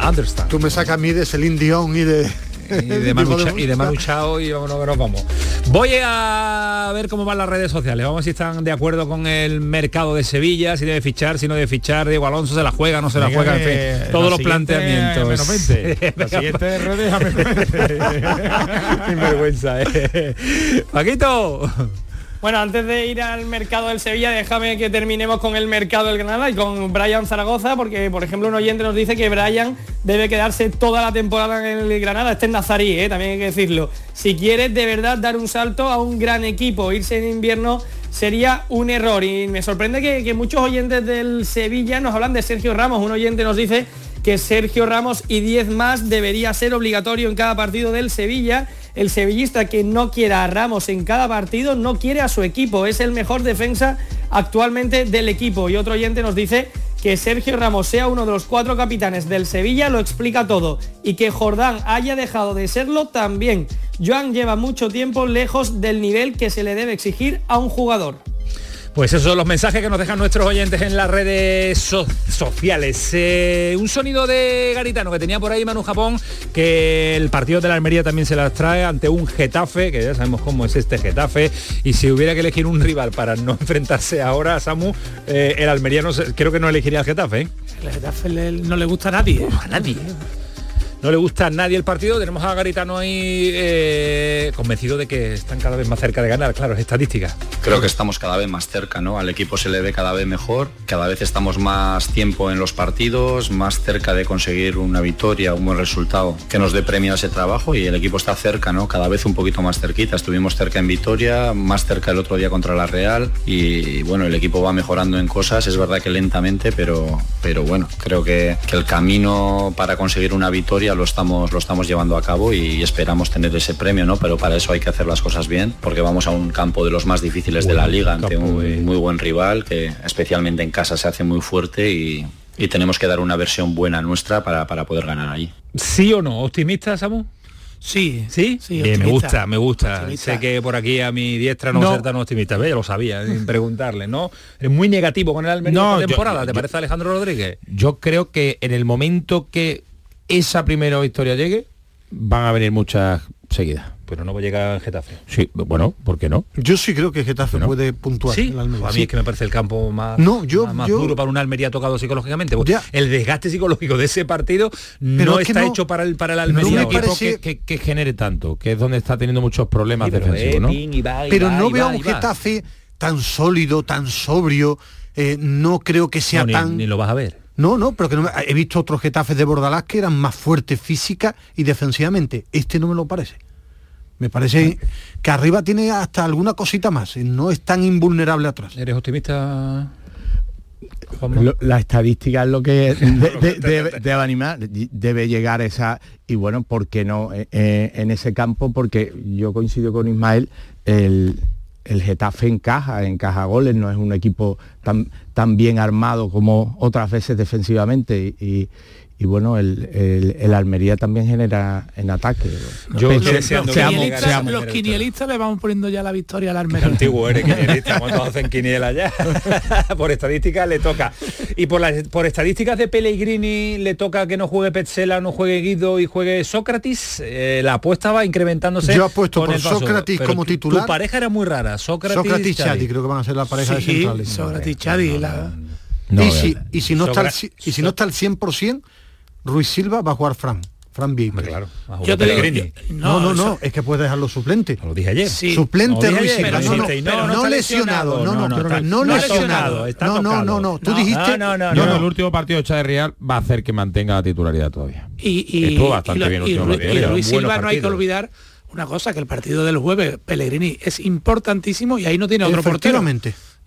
Understand. Tú me sacas a mí de Celine Dion y de... y de Manu, y de Manu Chao y vámonos que nos vamos. Voy a ver cómo van las redes sociales. Vamos a ver si están de acuerdo con el mercado de Sevilla, si debe fichar, si no debe fichar. Diego Alonso se la juega, no se la juega, en que fin. Todos los planteamientos. menos 20. La siguiente red es a menos 20. Sin vergüenza, eh. Paquito. Bueno, antes de ir al mercado del Sevilla, déjame que terminemos con el mercado del Granada y con Brian Zaragoza, porque por ejemplo un oyente nos dice que Brian debe quedarse toda la temporada en el Granada. Este es Nazarí, ¿eh? también hay que decirlo. Si quieres de verdad dar un salto a un gran equipo, irse en invierno sería un error. Y me sorprende que, que muchos oyentes del Sevilla nos hablan de Sergio Ramos. Un oyente nos dice que Sergio Ramos y 10 más debería ser obligatorio en cada partido del Sevilla. El sevillista que no quiera a Ramos en cada partido no quiere a su equipo. Es el mejor defensa actualmente del equipo. Y otro oyente nos dice que Sergio Ramos sea uno de los cuatro capitanes del Sevilla lo explica todo. Y que Jordán haya dejado de serlo también. Joan lleva mucho tiempo lejos del nivel que se le debe exigir a un jugador. Pues esos son los mensajes que nos dejan nuestros oyentes en las redes so- sociales. Eh, un sonido de Garitano que tenía por ahí Manu Japón, que el partido de la Almería también se las trae ante un Getafe, que ya sabemos cómo es este Getafe, y si hubiera que elegir un rival para no enfrentarse ahora a Samu, eh, el Almería no sé- creo que no elegiría al Getafe. ¿eh? El Getafe le- no le gusta a nadie. ¿eh? A nadie. No le gusta a nadie el partido, tenemos a Garitano ahí eh, convencido de que están cada vez más cerca de ganar, claro, es estadística. Creo que estamos cada vez más cerca, ¿no? Al equipo se le ve cada vez mejor, cada vez estamos más tiempo en los partidos, más cerca de conseguir una victoria, un buen resultado que nos dé premio a ese trabajo y el equipo está cerca, ¿no? Cada vez un poquito más cerquita. Estuvimos cerca en Vitoria, más cerca el otro día contra la Real y bueno, el equipo va mejorando en cosas, es verdad que lentamente, pero, pero bueno, creo que, que el camino para conseguir una victoria lo estamos, lo estamos llevando a cabo y esperamos tener ese premio, ¿no? Pero para eso hay que hacer las cosas bien, porque vamos a un campo de los más difíciles de la liga, ante un muy buen rival que especialmente en casa se hace muy fuerte y, y tenemos que dar una versión buena nuestra para, para poder ganar allí. ¿Sí o no? ¿Optimista, Samu? Sí. ¿Sí? Sí, me gusta, me gusta. Optimista. Sé que por aquí a mi diestra no, No. ser tan optimista, ¿ves? Ya lo sabía, sin preguntarle, ¿no? Es muy negativo con el Almería No, esta yo- temporada, ¿te yo- parece Alejandro Rodríguez? Yo creo que en el momento que esa primera victoria llegue, van a venir muchas seguidas. Pero no va a llegar Getafe. Sí, bueno, ¿por qué no? Yo sí creo que Getafe puede puntuar. Sí, Almería, a mí sí. es que me parece el campo más, No, yo- más, más yo- duro para un Almería tocado psicológicamente. Pues Ya. El desgaste psicológico de ese partido Pero no es está no- hecho para el para el No Almería. un hoy. equipo que, que- que genere tanto, que es donde está teniendo muchos problemas Sí, pero, defensivos, eh, ¿no? ping, y va, y Pero va, no veo va, a un. Getafe tan sólido, tan sobrio. eh, no creo que sea No, ni- tan... ni lo vas a ver. No, no, pero que no me- he visto otros Getafes de Bordalás que eran más fuertes física y defensivamente. Este no me lo parece. Me parece que arriba tiene hasta alguna cosita más. eh, No es tan invulnerable atrás. ¿Eres optimista? Lo- la estadística es lo que de- de- debe, debe animar, debe llegar esa y bueno, ¿por qué no eh, eh, en ese campo? Porque yo coincido con Ismael, el, el Getafe encaja, encaja goles, no es un equipo tan, tan bien armado como otras veces defensivamente bueno, el, el- el Almería también genera en ataque. Yo Pero- Los que seamos- los quinielistas le vamos poniendo ya la victoria al Qué Almería. antiguo eres quinielista, ¿cuántos hacen quiniela ya? por estadísticas le toca. Y por las por estadísticas de Pellegrini le toca que no juegue Petzela, no juegue Guido y juegue Sócrates. Eh, la apuesta va incrementándose. Yo apuesto con por el paso. Sócrates como tu- titular. Tu pareja era muy rara, Sócrates, Sócrates y. Chadi creo que van a ser la pareja de Sí, centrales. Sócrates y Chadi, la- No, y, de si, y si no está ci- y si no está al 100%, Ruiz Silva va a jugar Fran. Fran Vieira. Claro, va a jugar Yo te digo, No, no, no, es que puedes dejarlo suplente. Lo dije ayer. Sí. Suplente No, Ruiz Silva. No, no, no no, lesionado. No, no, no, no no lesionado. No, no, no, no. Tú No, dijiste. no, no, Yo no. el último partido de Chávez Real va a hacer que mantenga la titularidad todavía. Y, y, Estuvo bastante y lo- bien el y último Ru- partido, y era un Luis buenos Silva no hay que olvidar una cosa, que el partido del jueves, Pellegrini es importantísimo y ahí no tiene otro portero.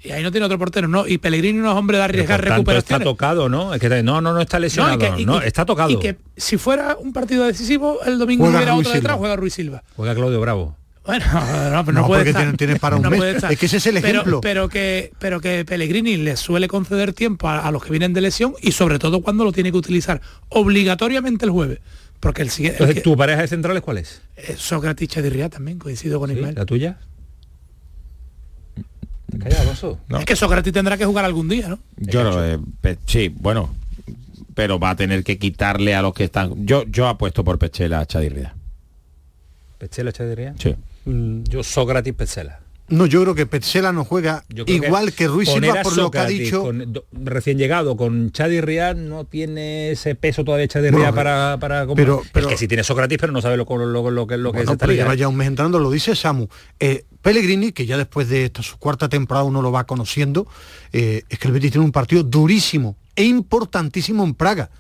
Y ahí no tiene otro portero, no. Y Pellegrini no es hombre de arriesgar tanto, está tocado, ¿no? Es que no, no, no está No, y lesionado. No, que- y que- está tocado. Y que si fuera un partido decisivo, el domingo Juega hubiera Ruiz otro detrás, juega Ruiz Silva. Juega Claudio Bravo. Bueno, no, pero no, No, puede porque estar. tiene- tiene para un mes. puede estar. Es que ese es el Pero- ejemplo. Pero, que, pero que Pellegrini le suele conceder tiempo a, a los que vienen de lesión y sobre todo cuando lo tiene que utilizar obligatoriamente el jueves. Porque el siguiente... el Entonces, que- ¿tu pareja de centrales cuál es? eh, Sócrates Chadirría también, coincido con ¿Sí? Ismael. ¿La tuya? Es que Sócrates tendrá que jugar algún día, ¿no? Yo no, eh, sí, bueno, pero va a tener que quitarle a los que están. Yo yo apuesto por Pechela a Chadirria. Petzela, Chadirría. Sí. Mm, Yo Sócrates Petzela. No, yo creo que Petzela no juega igual que, Ruiz poner Silva por lo que ha dicho. con- do- recién llegado con Chadi Rial no tiene ese peso todavía Chadi Bueno, para, para como- pero- que sí tiene Sócrates pero no sabe lo, lo, lo, lo que lo que Bueno, es pero liga, lleva ¿eh? ya un mes entrando, lo dice Samu. Eh, Pellegrini, que ya después de esta su cuarta temporada uno lo va conociendo, eh, es que el Betis tiene un partido durísimo e importantísimo en Praga.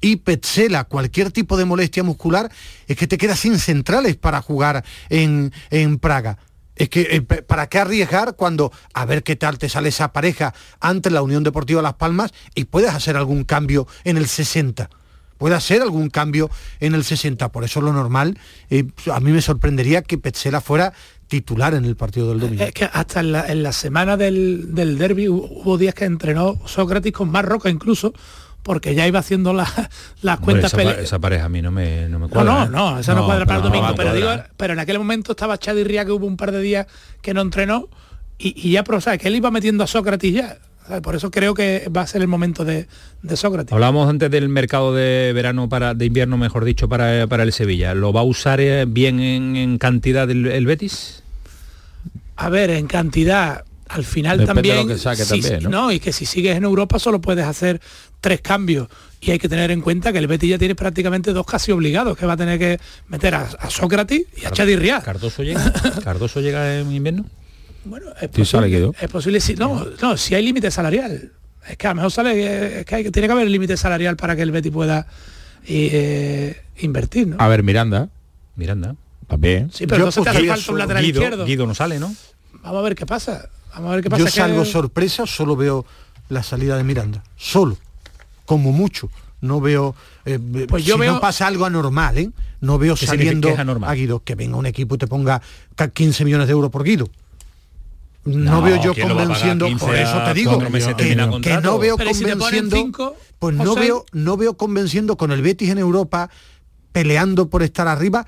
Y Petzela, cualquier tipo de molestia muscular, es que te quedas sin centrales para jugar en, en Praga. Es que, eh, ¿para qué arriesgar cuando a ver qué tal te sale esa pareja ante la Unión Deportiva Las Palmas y puedes hacer algún cambio en el 60? puede hacer algún cambio en el 60. Por eso lo normal, eh, a mí me sorprendería que Petzela fuera titular en el partido del domingo. Es que hasta en la, semana del, del derby hu- hubo días que entrenó Sócrates con más roca incluso, porque ya iba haciendo la- las Hombre, cuentas esa, pa- esa pareja a mí no me, no me No, cuadra. no, ¿eh? no, esa no, cuadra para el no, domingo, no pero, digo, pero en aquel momento estaba Chadi Ría que hubo un par de días que no entrenó y, y ya, pero o sea, que él iba metiendo a Sócrates ya. Por eso creo que va a ser el momento de, de Sócrates. Hablábamos antes del mercado de verano para de invierno, mejor dicho, para, para el Sevilla. ¿Lo va a usar eh, bien en, en cantidad el, el Betis? A ver, en cantidad, al final Depende de también. lo que saque si- también, ¿no? Y que si sigues en Europa solo puedes hacer tres cambios. Y hay que tener en cuenta que el Betis ya tiene prácticamente dos casi obligados, que va a tener que meter a, a Sócrates y a Chadi Ría. ¿Cardoso llega? ¿Cardoso llega en invierno? Es Sí, sale posible, es posible si no, no, si hay límite salarial. Es que a lo mejor sale, es que hay, tiene que haber límite salarial para que el Betis pueda eh, invertir, ¿no? A ver, Miranda. Miranda. También. Sí, pero entonces te hace falta un lateral Guido, izquierdo. Guido no sale, ¿no? Vamos a ver qué pasa. Vamos a ver qué pasa. Yo que- salgo sorpresa, solo veo la salida de Miranda. Solo. Como mucho. No veo. eh, Pues yo si veo- no pasa algo anormal, ¿eh? No veo ¿Qué significa saliendo a Guido, que venga un equipo y te ponga ca- 15 millones de euros por Guido. No, No, veo yo ¿quién lo va a pagar convenciendo, 15 por eso te digo, que, no veo Pero ¿y si te ponen convenciendo. cinco pues o no veo, no veo convenciendo con el Betis en Europa peleando por estar arriba.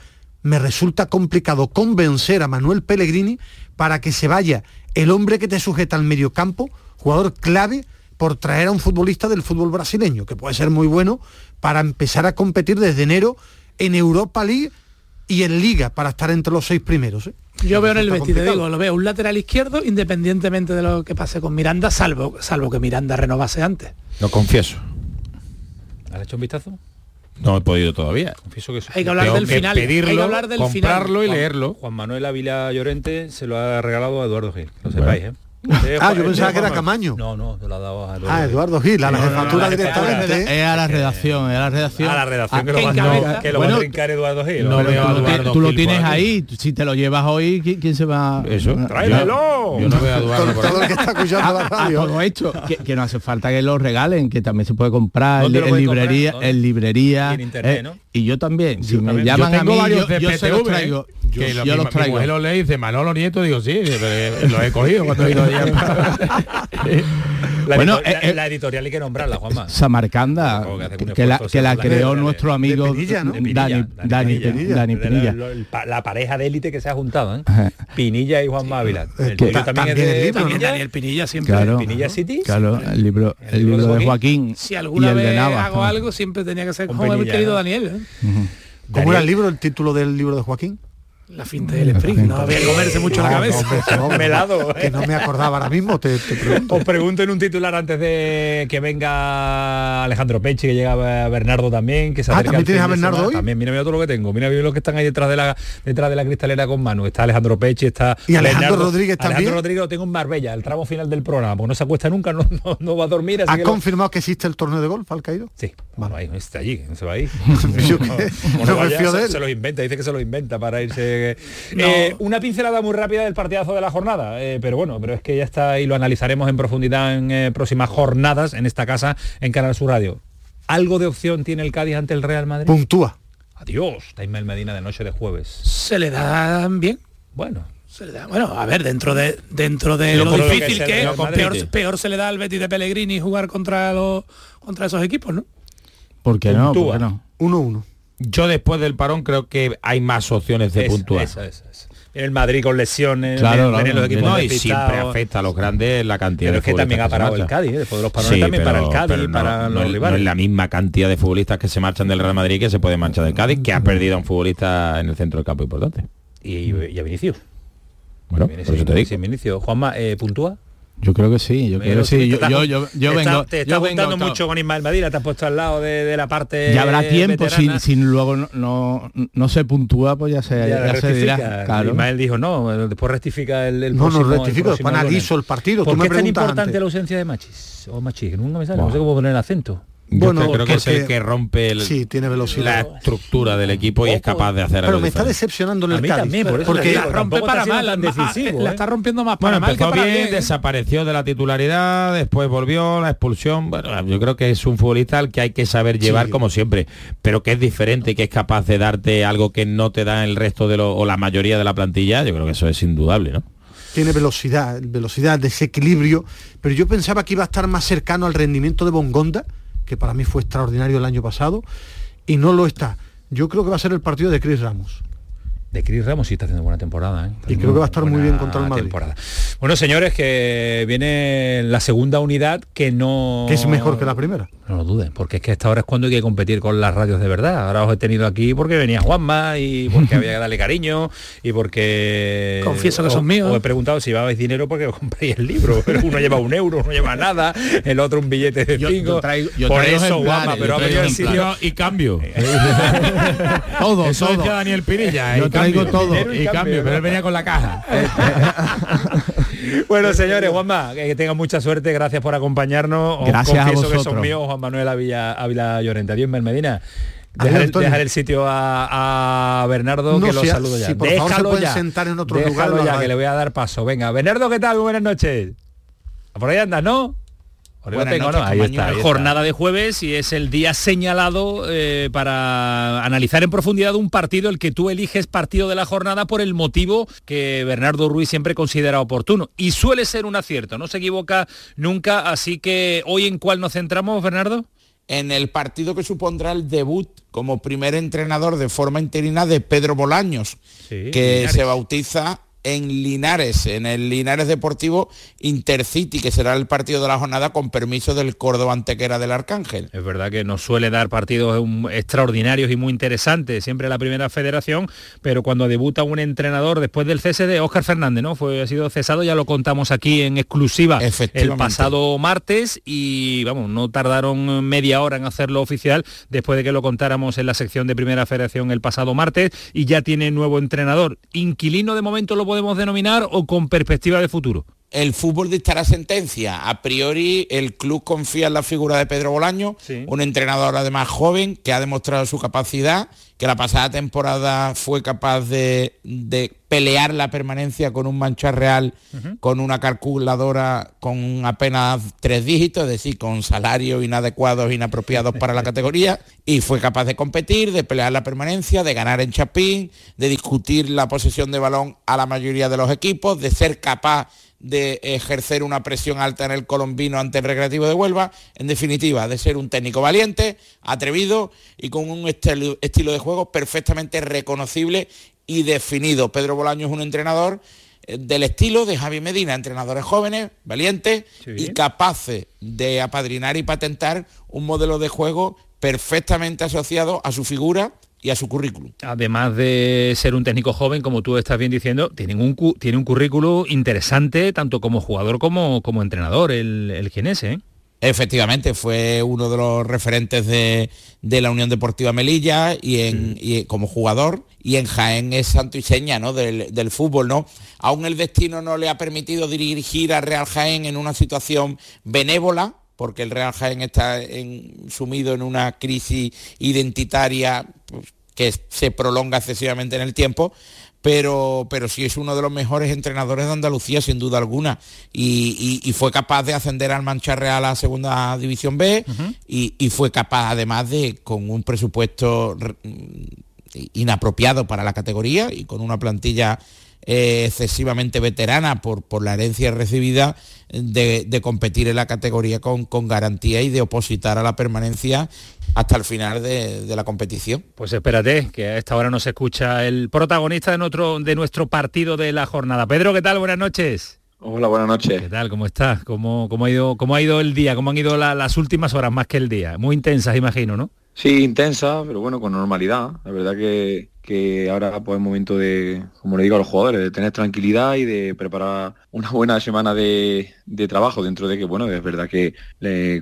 Me resulta complicado convencer a Manuel Pellegrini para que se vaya el hombre que te sujeta al medio campo, jugador clave por traer a un futbolista del fútbol brasileño, que puede ser muy bueno para empezar a competir desde enero en Europa League y en Liga para estar entre los seis primeros. ¿eh? Yo veo en el Resulta Betis, te complicado. digo, lo veo un lateral izquierdo independientemente de lo que pase con Miranda, salvo, salvo que Miranda renovase antes. Lo confieso. ¿Has hecho un vistazo? No he podido todavía. Confieso que Hay que hablar Tengo del que final. hay pedirlo, que hablar del comprarlo final. y leerlo. Juan Manuel Ávila Llorente se lo ha regalado a Eduardo Gil, que lo sepáis, ¿eh? Ah, yo pensaba que era Camaño. No, no, lo ha dado a Eduardo Ah. Eduardo Gil, a la jefatura a directamente. Es a la redacción, es a la redacción. A la redacción Ah, que lo, va, encabeza. no, que lo Bueno, va a trincar Eduardo Gil. Tú a lo tienes- ahí, si te lo llevas hoy, ¿qui- ¿quién se va? Eso. ¡Tráemelo! Yo no veo a Eduardo por Todo ahí. el que está escuchando la A radio. todo esto, que, que no hace falta que lo regalen, que también se puede comprar en, ¿Dónde lo en puedes librería, en librería. Y en internet, eh, ¿no? Y yo también, si me llaman a mí, yo, se los PTV, traigo. que Yo, lo- yo mi, los mi traigo. mujer lo lee y dice Manolo Nieto, digo sí, pero lo he cogido cuando he ido allá. La, Bueno, edito- la- eh, eh, la editorial hay que nombrarla, Juanma. Samarcanda, que un que la, que la creó de- nuestro amigo de Pinilla, ¿no? De Pinilla, Dani, Dani, Pinilla. Dani De la- Pinilla. el La, pareja de élite que se ha juntado, ¿eh? Pinilla y Juan Mávila. El que- ta- también es de el libro, ¿no? Pinilla. Daniel Pinilla siempre. Claro, Pinilla City. claro, el libro, El el libro de libro de Joaquín. Si y alguna el de vez Nava. hago algo, siempre tenía que ser Con como mi Pinilla, querido ¿no? Daniel. ¿eh? ¿Cómo era el libro, el título del libro de Joaquín? La finta del Spring. No había que comerse mucho la No, cabeza. no, hombre, Melado, Que ¿eh? no me acordaba ahora mismo, te, te pregunto. Os pregunto en un titular antes de que venga Alejandro Pechi, que llega Bernardo también, que se Ah, ¿también tienes a Bernardo hoy? También, mira, mira todo lo que tengo. Mira, mira los que están ahí detrás de la detrás de la cristalera con Manu. Está Alejandro Pechi, está ¿Y Alejandro Bernardo. Rodríguez también? Alejandro Rodríguez lo tengo en Marbella, el tramo final del programa, porque no se acuesta nunca, no, no, va a dormir. así ¿Has que lo- confirmado que existe el torneo de golf al caído? Sí, bueno, ahí, está allí, se va ahí. Yo no vaya, se, él. se los inventa, dice que se los inventa para irse. No. Eh, una pincelada muy rápida del partidazo de la jornada, eh, pero bueno, pero es que ya está y lo analizaremos en profundidad en eh, próximas jornadas en esta casa en Canal Sur Radio. ¿Algo de opción tiene el Cádiz ante el Real Madrid? Puntúa. Adiós, Taimel Medina de noche de jueves. Se le dan bien. Bueno, Se le da- bueno, a ver, dentro de dentro de Lo lo, lo que difícil que, es, peor, peor se le da al Betis de Pellegrini jugar contra los contra esos equipos, ¿no? ¿Por qué no? ¿Por qué no? 1-1. Yo después del parón creo que hay más opciones de esa, puntuar. esa, esa, el Madrid con lesiones, Claro, claro, los equipos no, y siempre afecta a los grandes la cantidad Pero de es que también futbolistas ha parado el. Cádiz, ¿eh? después de los parones también para el Cádiz, pero no- para no, los es- rivales. no es la misma cantidad de futbolistas que se marchan del Real Madrid que se puede marchar del Cádiz, que ha perdido a un futbolista en el centro del campo importante. Y, y a Vinicius. Bueno, Vinicius, por eso te digo. sí, Vinicius. Juanma, eh, ¿puntúa? Yo creo que sí, yo creo que sí. Yo, Te yo, estás- yo, yo vengo. estás- te estás yo vengo juntando mucho con Ismael Madina, te has puesto al lado de, de la parte Ya habrá tiempo, sin, veterana. sin luego no, no, no se puntúa, pues ya se, Ya se dirá. rectifica. Claro. Ismael dijo no, después rectifica el, el No, no próximo- el rectifico, próximo después analizo el partido, ¿Por tú qué me es tan importante antes. la ausencia de Machis? O Machis, que nunca me sale, no sé cómo poner el acento. Bueno, Bueno, creo que es el que rompe el- Sí, tiene velocidad. la estructura del equipo y es capaz de hacer Pero algo me está decepcionando en A el mí Cádiz. también, por eso porque digo, la rompe para mal, ma- decisivo, la ¿eh? está rompiendo más Bueno, para mal que empezó para bien, bien. ¿eh? desapareció de la titularidad, después volvió, la expulsión. Bueno, yo creo que es un futbolista al que hay que saber llevar Sí. como siempre, pero que es diferente, que es capaz de darte algo que no te da el resto de lo, o la mayoría de la plantilla. Yo creo que eso es indudable, ¿no? tiene velocidad, velocidad, desequilibrio, pero yo pensaba que iba a estar más cercano al rendimiento de Bongonda, que para mí fue extraordinario el año pasado, y no lo está. Yo creo que va a ser el partido de Chris Ramos. De Cris Ramos sí está haciendo buena temporada. ¿eh? Y creo que va a estar muy bien contra el Madrid. temporada. Bueno, señores, que viene la segunda unidad que no... Que es mejor que la primera. No lo duden, porque es que esta hora es cuando hay que competir con las radios de verdad. Ahora os he tenido aquí porque venía Juanma y porque había que darle cariño y porque... Confieso que son míos. Os he preguntado si llevabais dinero porque os compréis el libro. Pero uno lleva un euro, uno lleva nada, el otro un billete de Yo- cinco. yo traigo- yo Por eso, Juanma, pero ha venido el sitio... y cambio. todo, Eso todo. decía Daniel Pirilla. Yo y traigo cambio. todo. Y cambio, pero él venía con la caja. Bueno, señores, Juanma, que tengan mucha suerte, gracias por acompañarnos. Os Gracias a confieso que son vosotros. míos, Juan Manuel Ávila, Ávila Llorente. Adiós, Medina. Adiós, Dejar el, Antonio. dejar el sitio a, a Bernardo, No, que lo si- saludo ya. si por favor se Déjalo ya. sentar en otro Déjalo lugar, ya, que le voy a dar paso. Venga, Bernardo, ¿qué tal? Muy buenas noches. Por ahí andas, ¿no? Buenas noches, ¿no? Ahí compañero. está, ahí está. Jornada de jueves y es el día señalado eh, para analizar en profundidad un partido, el que tú eliges partido de la jornada por el motivo que Bernardo Ruiz siempre considera oportuno. Y suele ser un acierto, no se equivoca nunca, así que hoy en cuál nos centramos, Bernardo. en el partido que supondrá el debut como primer entrenador de forma interina de Pedro Bolaños, Sí, que Linares. se bautiza en Linares, en el Linares Deportivo Intercity, que será el partido de la jornada con permiso del Córdoba Antequera del Arcángel. Es verdad que nos suele dar partidos extraordinarios y muy interesantes, siempre la primera federación, pero cuando debuta un entrenador después del cese de Óscar Fernández, ¿no? Fue, ha sido cesado, ya lo contamos aquí en exclusiva el pasado martes y vamos, no tardaron media hora en hacerlo oficial después de que lo contáramos en la sección de primera federación el pasado martes y ya tiene nuevo entrenador. ¿Inquilino de momento lo podemos denominar o con perspectiva de futuro? El fútbol dictará sentencia. A priori, el club confía en la figura de Pedro Bolaño, un entrenador además joven que ha demostrado su capacidad, que la pasada temporada fue capaz de, de pelear la permanencia con un mancha real, con una calculadora con apenas tres dígitos, es decir, con salarios inadecuados, inapropiados para la categoría, y fue capaz de competir, de pelear la permanencia, de ganar en Chapín, de discutir la posesión de balón a la mayoría de los equipos, de ser capaz de ejercer una presión alta en el colombino ante el Recreativo de Huelva, en definitiva, de ser un técnico valiente, atrevido y con un estilo, estilo de juego perfectamente reconocible y definido. Pedro Bolaño es un entrenador eh, del estilo de Javi Medina, entrenadores jóvenes, valientes y capaces de apadrinar y patentar un modelo de juego perfectamente asociado a su figura y a su currículum. además de ser un técnico joven, como tú estás bien diciendo, tienen un, cu- tiene un currículo interesante, tanto como jugador como, como entrenador, el, el jienese. ¿eh? Efectivamente, fue uno de los referentes de, de la Unión Deportiva Melilla y, en, y como jugador y en Jaén es santo y seña ¿no? del, del fútbol. ¿no? Aún el destino no le ha permitido dirigir a Real Jaén en una situación benévola, porque el Real Jaén está en- sumido en una crisis identitaria pues, que se prolonga excesivamente en el tiempo, pero, pero sí es uno de los mejores entrenadores de Andalucía, sin duda alguna, y, y- y fue capaz de ascender al Mancha Real a la segunda división B y, y fue capaz además de, con un presupuesto re- inapropiado para la categoría y con una plantilla eh, excesivamente veterana por, por la herencia recibida de, competir en la categoría con, con, garantía y de opositar a la permanencia hasta el final de, de, la competición. Pues espérate, que a esta hora nos escucha el protagonista de nuestro, de nuestro partido de la jornada. Pedro, ¿qué tal? Buenas noches. Hola, buenas noches. ¿Qué tal? ¿Cómo estás? ¿Cómo, cómo, ha, ido, cómo ha ido el día? ¿Cómo han ido las últimas horas más que el día? Muy intensas, imagino, ¿no? Sí, intensa, pero bueno, con normalidad. La verdad que, que ahora pues es momento de, como le digo a los jugadores, de tener tranquilidad y de preparar una buena semana de, trabajo dentro de que, bueno, es verdad que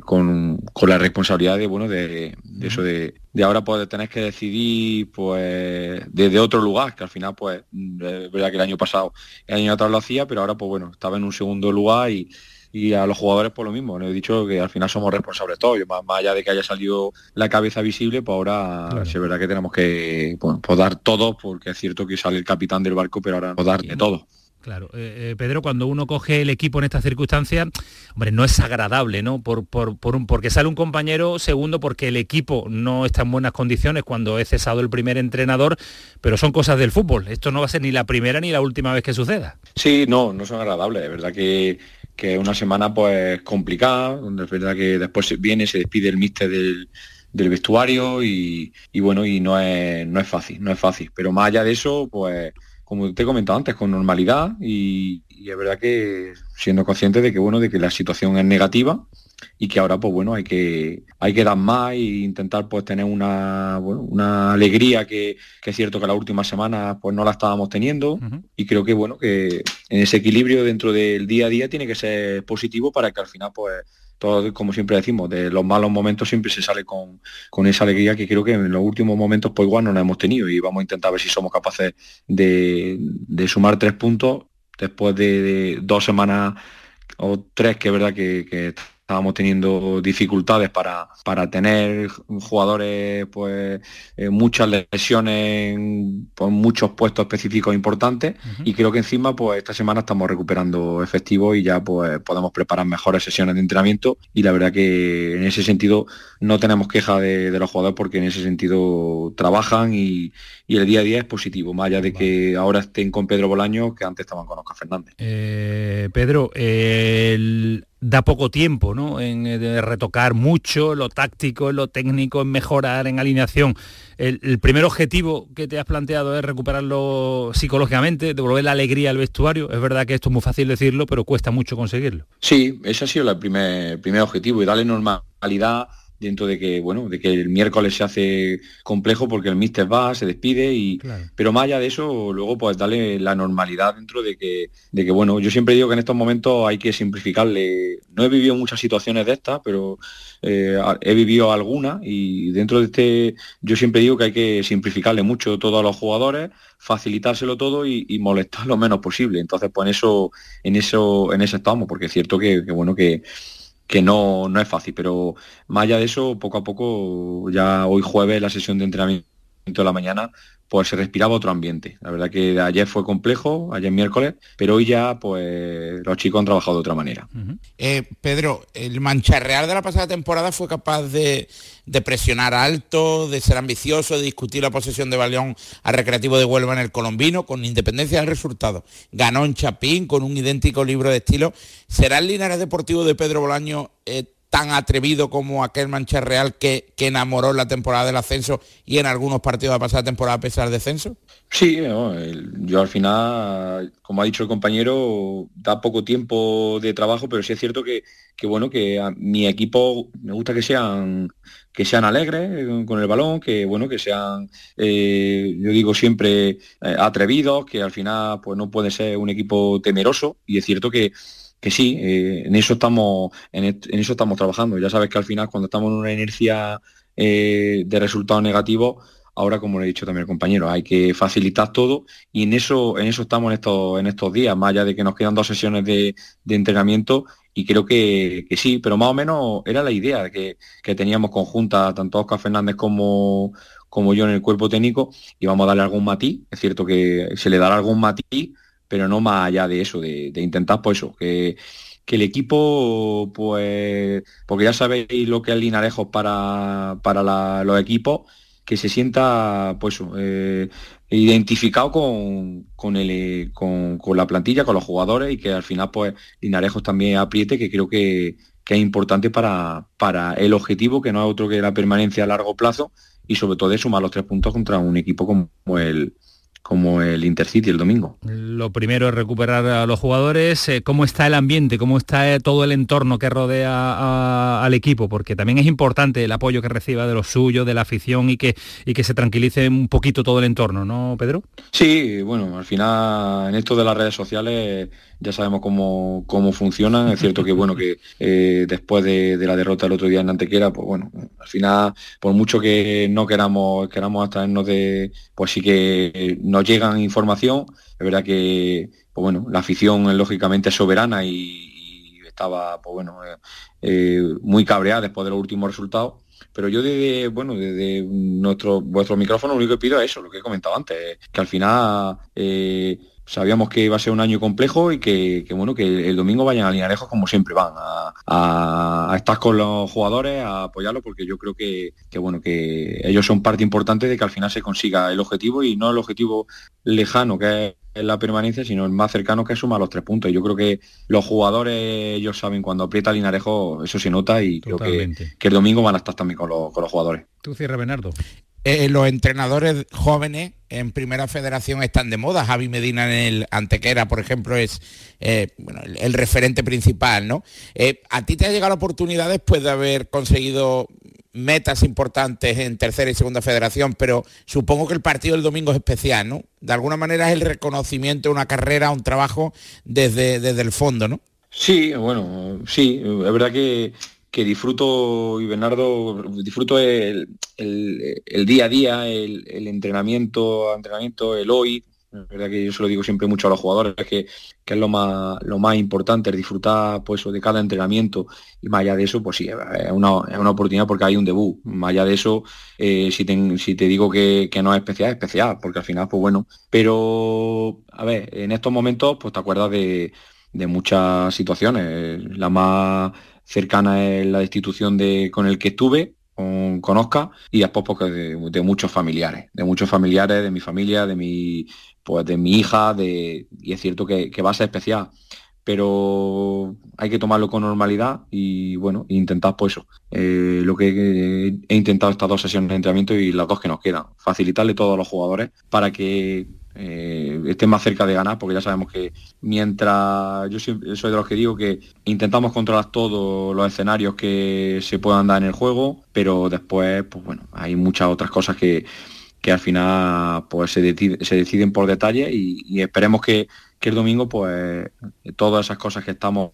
con, la responsabilidad de, bueno, de, eso de, ahora pues tener que decidir pues desde otro lugar, que al final pues es verdad que el año pasado, el año atrás lo hacía, pero ahora pues bueno, estaba en un segundo lugar y y a los jugadores por lo mismo. Le he dicho que al final somos responsables todos, más, más allá de que haya salido la cabeza visible, pues ahora es verdad que tenemos que pues, pues, dar todo, porque es cierto que sale el capitán del barco, pero ahora pues dar de todo. Claro, eh, eh, Pedro, cuando uno coge el equipo en estas circunstancias, hombre, no es agradable, ¿no? Por, por, por un, porque sale un compañero, segundo, porque el equipo no está en buenas condiciones cuando he cesado el primer entrenador, pero son cosas del fútbol. Esto no va a ser ni la primera ni la última vez que suceda. Sí, no, no son agradables. Es verdad que que es una semana pues complicada, donde es verdad que después viene, se despide el míster del, vestuario y, bueno, y no es, no es fácil, no es fácil. Pero más allá de eso, pues como te he comentado antes, con normalidad y, y es verdad que siendo consciente de que bueno, de que la situación es negativa y que ahora pues bueno hay que hay que dar más e intentar pues tener una, una alegría que, es cierto que la última semana pues no la estábamos teniendo. Y creo que bueno que en ese equilibrio dentro del día a día tiene que ser positivo para que al final pues todo, como siempre decimos, de los malos momentos siempre se sale con, esa alegría que creo que en los últimos momentos pues igual no la hemos tenido. Y vamos a intentar ver si somos capaces de, sumar tres puntos después de, dos semanas o tres que es verdad que estábamos teniendo dificultades para, para tener jugadores, pues eh, muchas lesiones pues, muchos puestos específicos importantes. Y creo que encima pues esta semana estamos recuperando efectivos y ya pues podemos preparar mejores sesiones de entrenamiento. Y la verdad que en ese sentido no tenemos queja de, los jugadores porque en ese sentido trabajan y, el día a día es positivo, más allá de que ahora estén con Pedro Bolaño que antes estaban con Oscar Fernández. Eh, Pedro, el da poco tiempo ¿no? en eh, retocar mucho lo táctico, en lo técnico, en mejorar, en alineación. El, primer objetivo que te has planteado es recuperarlo psicológicamente, devolver la alegría al vestuario. Es verdad que esto es muy fácil decirlo, pero cuesta mucho conseguirlo. Sí, ese ha sido el primer, primer objetivo y darle normalidad dentro de que bueno de que el miércoles se hace complejo porque el míster va se despide y pero más allá de eso luego pues darle la normalidad dentro de que de que bueno yo siempre digo que en estos momentos hay que simplificarle. No he vivido muchas situaciones de estas pero eh, he vivido algunas y dentro de este yo siempre digo que hay que simplificarle mucho todo a los jugadores facilitárselo todo y, molestar lo menos posible. Entonces pues en eso en eso en eso estamos porque es cierto que bueno que que no, no es fácil, pero más allá de eso, poco a poco, ya hoy jueves la sesión de entrenamiento de la mañana, pues se respiraba otro ambiente. La verdad que ayer fue complejo, ayer miércoles, pero hoy ya pues los chicos han trabajado de otra manera. Eh, Pedro, el Mancha Real de la pasada temporada fue capaz de, presionar alto, de ser ambicioso, de discutir la posesión de balón al Recreativo de Huelva en el Colombino, con independencia del resultado. Ganó en Chapín con un idéntico libro de estilo. ¿Será el Linares Deportivo de Pedro Bolaño eh, tan atrevido como aquel Mancha Real que, que, enamoró la temporada del ascenso y en algunos partidos de pasada temporada a pesar del descenso? Sí, yo al final, como ha dicho el compañero, da poco tiempo de trabajo, pero sí es cierto que, bueno, que mi equipo me gusta que sean que sean alegres con el balón, que bueno, que sean, eh, yo digo siempre, eh, atrevidos, que al final pues no puede ser un equipo temeroso, y es cierto que, que sí, eh, en eso estamos, en, eso estamos trabajando. Ya sabes que al final cuando estamos en una inercia eh, de resultados negativos, ahora como le he dicho también compañero, hay que facilitar todo y en eso, en eso estamos en estos, en estos días, más allá de que nos quedan dos sesiones de, entrenamiento y creo que, sí, pero más o menos era la idea que, que teníamos conjunta tanto Oscar Fernández como, como yo en el cuerpo técnico y vamos a darle algún matiz, es cierto que se le dará algún matiz pero no más allá de eso, de, intentar pues eso, que, el equipo, pues, porque ya sabéis lo que es Linarejos para, para los equipos, que se sienta pues eh, identificado con, con, el, con, la plantilla, con los jugadores y que al final pues Linarejos también apriete, que creo que, que es importante para, para el objetivo, que no es otro que la permanencia a largo plazo y sobre todo de sumar los tres puntos contra un equipo como el, como el Intercity el domingo. Lo primero es recuperar a los jugadores, eh, cómo está el ambiente, cómo está eh, todo el entorno que rodea al equipo, porque también es importante el apoyo que reciba de los suyos, de la afición y que, y que se tranquilice un poquito todo el entorno, ¿no, Pedro? Sí, bueno, al final en esto de las redes sociales ya sabemos cómo, cómo funcionan. Es cierto que bueno que eh, después de, la derrota el otro día en Antequera, pues bueno, al final, por mucho que no queramos, queramos abstraernos de, pues sí que nos llegan información. Es verdad que pues bueno, la afición lógicamente soberana y, estaba pues bueno eh, eh, muy cabreada después de los últimos resultados pero yo desde bueno desde nuestro vuestro micrófono lo único que pido es eso lo que he comentado antes que al final sabíamos que iba a ser un año complejo y que, bueno que el domingo vayan a Linarejos como siempre van a, estar con los jugadores a apoyarlos porque yo creo que, bueno que ellos son parte importante de que al final se consiga el objetivo y no el objetivo lejano que es la permanencia sino el más cercano que es sumar los tres puntos yo creo que los jugadores ellos saben cuando aprieta Linarejo eso se nota y creo que, el domingo van a estar también con los, con los jugadores tú cierra Bernardo eh, los entrenadores jóvenes en primera federación están de moda. Javi Medina en el Antequera, por ejemplo, es eh, el, referente principal, ¿no? Eh, ¿A ti te ha llegado la oportunidad después de haber conseguido metas importantes en tercera y segunda federación, pero supongo que el partido del domingo es especial, ¿no? De alguna manera es el reconocimiento de una carrera, un trabajo desde, desde el fondo, ¿no? Sí, bueno, sí, es verdad que que disfruto, y Bernardo, disfruto el, día a día, el, entrenamiento, entrenamiento, el hoy. La verdad que yo se lo digo siempre mucho a los jugadores, que, que es lo más, lo más importante, el disfrutar pues, de cada entrenamiento. Y más allá de eso, pues sí, es una, es una oportunidad porque hay un debut. Más allá de eso, eh, si, te, si te digo que, no es especial, es especial, porque al final, pues bueno. Pero, a ver, en estos momentos, pues te acuerdas de, de muchas situaciones. La más cercana es la institución de, con el que estuve, con, conozca y después porque de, muchos familiares, de muchos familiares, de mi familia, de mi, pues de mi hija, de, y es cierto que, va a ser especial, pero hay que tomarlo con normalidad y bueno, intentar pues eso, eh, lo que he intentado estas dos sesiones de entrenamiento y las dos que nos quedan, facilitarle todo a los jugadores para que eh, estén más cerca de ganar, porque ya sabemos que mientras yo soy de los que digo que intentamos controlar todos los escenarios que se puedan dar en el juego, pero después, pues bueno, hay muchas otras cosas que, que al final pues se, deciden por detalle y, esperemos que, que, el domingo pues todas esas cosas que estamos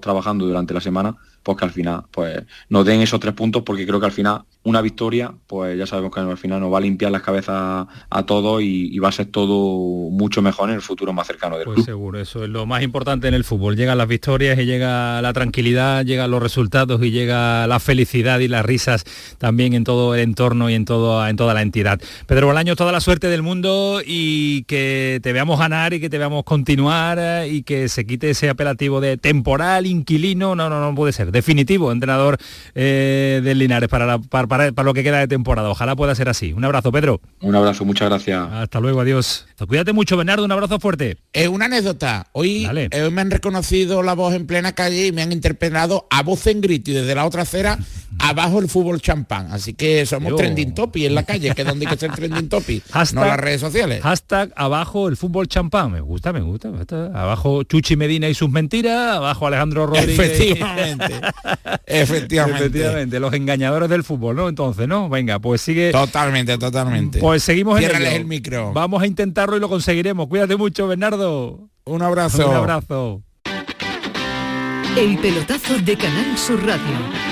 trabajando durante la semana pues que al final pues nos den esos tres puntos porque creo que al final una victoria pues ya sabemos que al final nos va a limpiar las cabezas a todos y, va a ser todo mucho mejor en el futuro más cercano del pues seguro eso es lo más importante en el fútbol. Llegan las victorias y llega la tranquilidad llegan los resultados y llega la felicidad y las risas también en todo el entorno y en todo en toda la entidad. Pedro Bolaño toda la suerte del mundo y que te veamos ganar y que te veamos continuar y que se quite ese apelativo de temporal inquilino. No no no puede ser definitivo, entrenador eh, del Linares para, para, lo que queda de temporada. Ojalá pueda ser así. Un abrazo, Pedro. Un abrazo, muchas gracias. Hasta luego, adiós. Cuídate mucho, Bernardo, un abrazo fuerte. Es una anécdota. Hoy, eh, hoy me han reconocido la voz en plena calle y me han interpelado a voz en grito y desde la otra acera abajo el fútbol champán. Así que somos trending topi en la calle, que es donde hay que ser trending topi, no las redes sociales. Hashtag abajo el fútbol champán. Me gusta, me gusta. Abajo Chuchi Medina y sus mentiras, abajo Alejandro Rodríguez. Efectivamente. Efectivamente. Efectivamente. Los engañadores del fútbol, ¿no? Entonces, ¿no? Venga, pues sigue. Totalmente, totalmente. Pues seguimos en el micro. Vamos a intentarlo y lo conseguiremos. Cuídate mucho, Bernardo. Un abrazo. Un abrazo. El pelotazo de Canal Sur Radio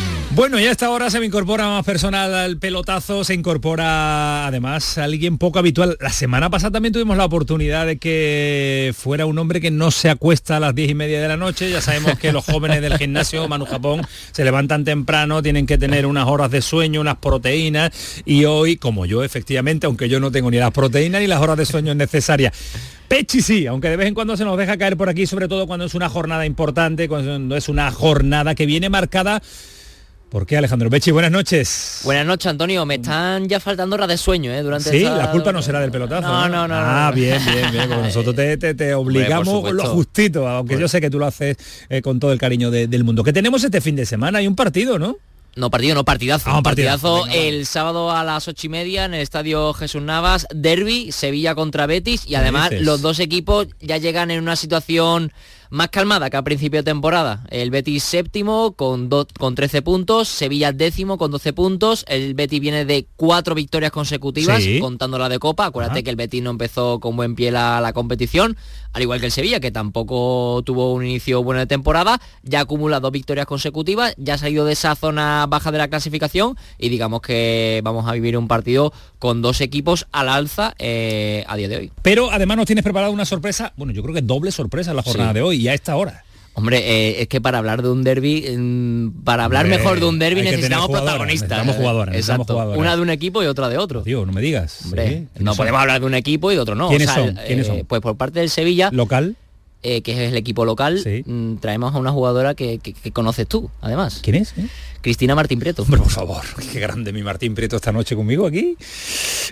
Bueno, y a esta hora se me incorpora más personal al pelotazo, se incorpora además alguien poco habitual. La semana pasada también tuvimos la oportunidad de que fuera un hombre que no se acuesta a las diez y media de la noche. Ya sabemos que los jóvenes del gimnasio Manu Japón se levantan temprano, tienen que tener unas horas de sueño, unas proteínas. Y hoy, como yo efectivamente, aunque yo no tengo ni las proteínas ni las horas de sueño necesarias, Pechi sí, aunque de vez en cuando se nos deja caer por aquí, sobre todo cuando es una jornada importante, cuando es una jornada que viene marcada ¿Por qué, Alejandro Pechi? Buenas noches. Buenas noches, Antonio. Me están ya faltando horas de sueño, ¿eh? Durante Sí, la culpa no será del pelotazo. No, no, no. ah, bien, bien, bien. Porque nosotros te, obligamos lo justito, aunque yo sé que tú lo haces eh, con todo el cariño del mundo. Que tenemos este fin de semana, hay un partido, ¿no? No, partido, no, partidazo. Ah, un partidazo, el sábado a las ocho y media en el estadio Jesús Navas, Derby, Sevilla contra Betis y además los dos equipos ya llegan en una situación más calmada que a principio de temporada. El Betis séptimo con, con 13 puntos, Sevilla décimo con 12 puntos. El Betis viene de cuatro victorias consecutivas, contando la de Copa. Acuérdate que el Betis no empezó con buen pie la, la, competición, al igual que el Sevilla, que tampoco tuvo un inicio bueno de temporada. Ya acumula dos victorias consecutivas, ya ha ido de esa zona baja de la clasificación y digamos que vamos a vivir un partido con dos equipos al alza eh, a día de hoy. Pero además nos tienes preparado una sorpresa, bueno, yo creo que doble sorpresa en la jornada de hoy y a esta hora. Hombre, eh, es que para hablar de un derby, mm, para hablar mejor de un derby necesitamos protagonistas. Necesitamos jugadores. Exacto. Una de un equipo y otra de otro. Tío, no me digas. no podemos hablar de un equipo y de otro no. ¿Quiénes, son? Eh, pues por parte del Sevilla. Local. que es el equipo local, mm, traemos a una jugadora que, conoces tú, además. ¿Quién es? Cristina Martín Prieto. Por favor, qué grande mi Martín Prieto esta noche conmigo aquí.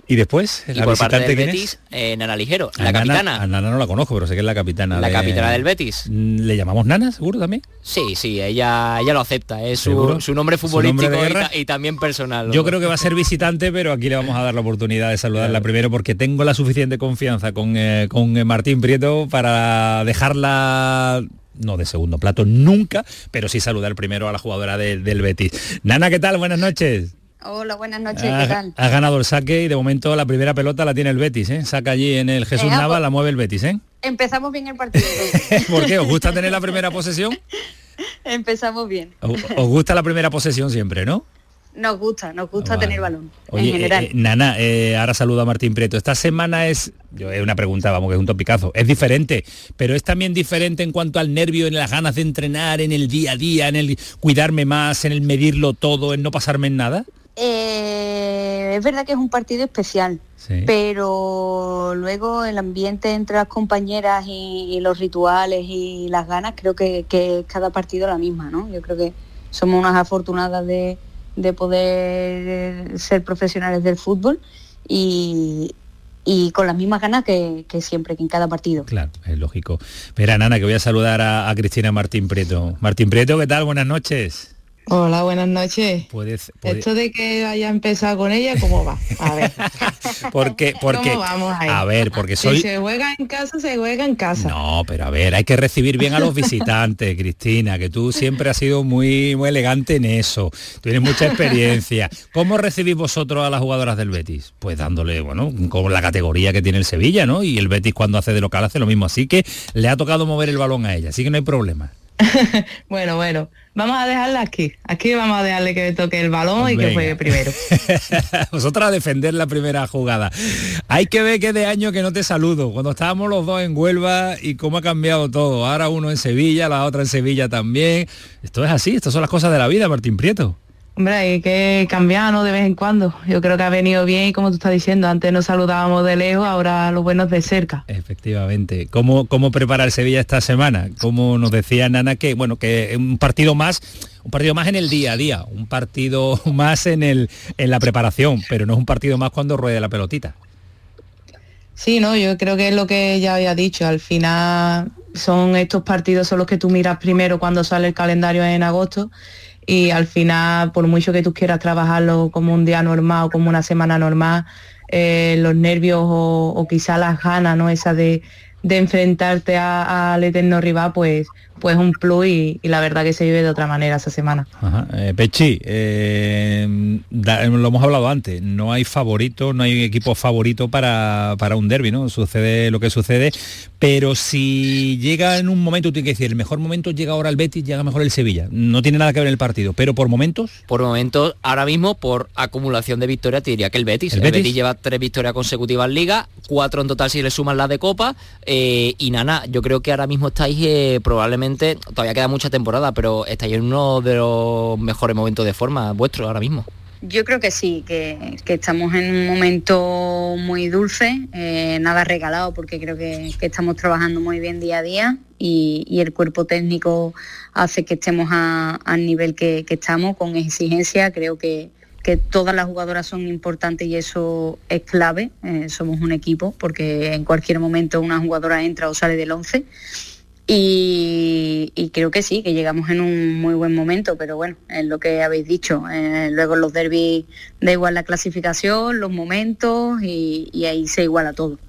Y después, y la por parte del Betis, eh, Nana Ligero, la capitana. A Nana no la conozco, pero sé que es la capitana. La capitana del Betis. Mm, ¿Le llamamos Nana, seguro también? Sí, sí, ella, ella lo acepta. Es su, su, nombre futbolístico y, también personal. Yo creo que va a ser visitante, pero aquí le vamos a dar la oportunidad de saludarla primero porque tengo la suficiente confianza con, eh, con eh, Martín Prieto para dejarla no de segundo plato nunca, pero sí saludar primero a la jugadora del Betis. Nana, ¿qué tal? Buenas noches. Hola, buenas noches, ¿qué tal? Has ganado el saque y de momento la primera pelota la tiene el Betis, ¿eh? Saca allí en el Jesús Nava, pues la mueve el Betis, ¿eh? Empezamos bien el partido. ¿Por qué? ¿Os gusta tener la primera posesión? Empezamos bien. ¿Os gusta la primera posesión siempre, no? Nos gusta, nos gusta tener balón. en general. Eh, Nana, eh, ahora saludo a Martín Prieto. Esta semana es, yo es una pregunta, vamos, que es un topicazo. Es diferente, pero es también diferente en cuanto al nervio, en las ganas de entrenar, en el día a día, en el cuidarme más, en el medirlo todo, en no pasarme en nada. Eh, es verdad que es un partido especial, pero luego el ambiente entre las compañeras y, los rituales y las ganas, creo que, que cada partido la misma, ¿no? Yo creo que somos unas afortunadas de, de poder ser profesionales del fútbol y, con las mismas ganas que, siempre, que en cada partido. Claro, es lógico. Espera, Nana, que voy a saludar a, a Cristina Martín Prieto. Martín Prieto, ¿qué tal? Buenas noches. Hola, buenas noches. ¿Puedes, Esto de que haya empezado con ella, ¿cómo va? A ver. porque, porque, vamos a ver, porque soy... Si se juega en casa, se juega en casa. No, pero a ver, hay que recibir bien a los visitantes, Cristina, que tú siempre has sido muy, muy elegante en eso. Tienes mucha experiencia. ¿Cómo recibís vosotros a las jugadoras del Betis? Pues dándole, bueno, con la categoría que tiene el Sevilla, ¿no? Y el Betis cuando hace de local hace lo mismo. Así que le ha tocado mover el balón a ella, así que no hay problema. bueno, bueno, vamos a dejarla aquí. Aquí vamos a dejarle que toque el balón y que juegue primero. Vosotras a defender la primera jugada. Hay que ver que de año que no te saludo. Cuando estábamos los dos en Huelva y cómo ha cambiado todo. Ahora uno en Sevilla, la otra en Sevilla también. Esto es así, estas son las cosas de la vida, Martín Prieto. Hombre, hay que cambiar, ¿no? De vez en cuando. Yo creo que ha venido bien y como tú estás diciendo, antes nos saludábamos de lejos, ahora los buenos de cerca. Efectivamente. ¿Cómo, cómo prepara el Sevilla esta semana? Como nos decía Nana que, bueno, que un partido más, un partido más en el día a día, un partido más en, el, en la preparación, pero no es un partido más cuando ruede la pelotita. Sí, no, yo creo que es lo que ya había dicho. Al final son estos partidos son los que tú miras primero cuando sale el calendario en agosto y al final, por mucho que tú quieras trabajarlo como un día normal o como una semana normal, eh, los nervios o, o quizá las ganas, ¿no? Esa de, de enfrentarte al eterno rival, pues, pues un plus y, la verdad que se vive de otra manera esa semana. Eh, Pechi, eh, lo hemos hablado antes, no hay favorito, no hay equipo favorito para, para un derby, ¿no? Sucede lo que sucede, pero si llega en un momento, tiene que decir, el mejor momento llega ahora el Betis, llega mejor el Sevilla. No tiene nada que ver el partido, pero por momentos. Por momentos, ahora mismo, por acumulación de victorias, te diría que el Betis. El, Betis? lleva tres victorias consecutivas en Liga, cuatro en total si le suman las de Copa. Eh, y Nana, yo creo que ahora mismo estáis probablemente todavía queda mucha temporada, pero estáis en uno de los mejores momentos de forma vuestro ahora mismo. Yo creo que sí, que, estamos en un momento muy dulce, eh, nada regalado, porque creo que, estamos trabajando muy bien día a día y, el cuerpo técnico hace que estemos al nivel que, estamos, con exigencia. Creo que, todas las jugadoras son importantes y eso es clave. Eh, somos un equipo, porque en cualquier momento una jugadora entra o sale del 11 y, creo que sí, que llegamos en un muy buen momento, pero bueno, es lo que habéis dicho. Eh, luego los derbis da igual la clasificación, los momentos y, ahí se iguala todo.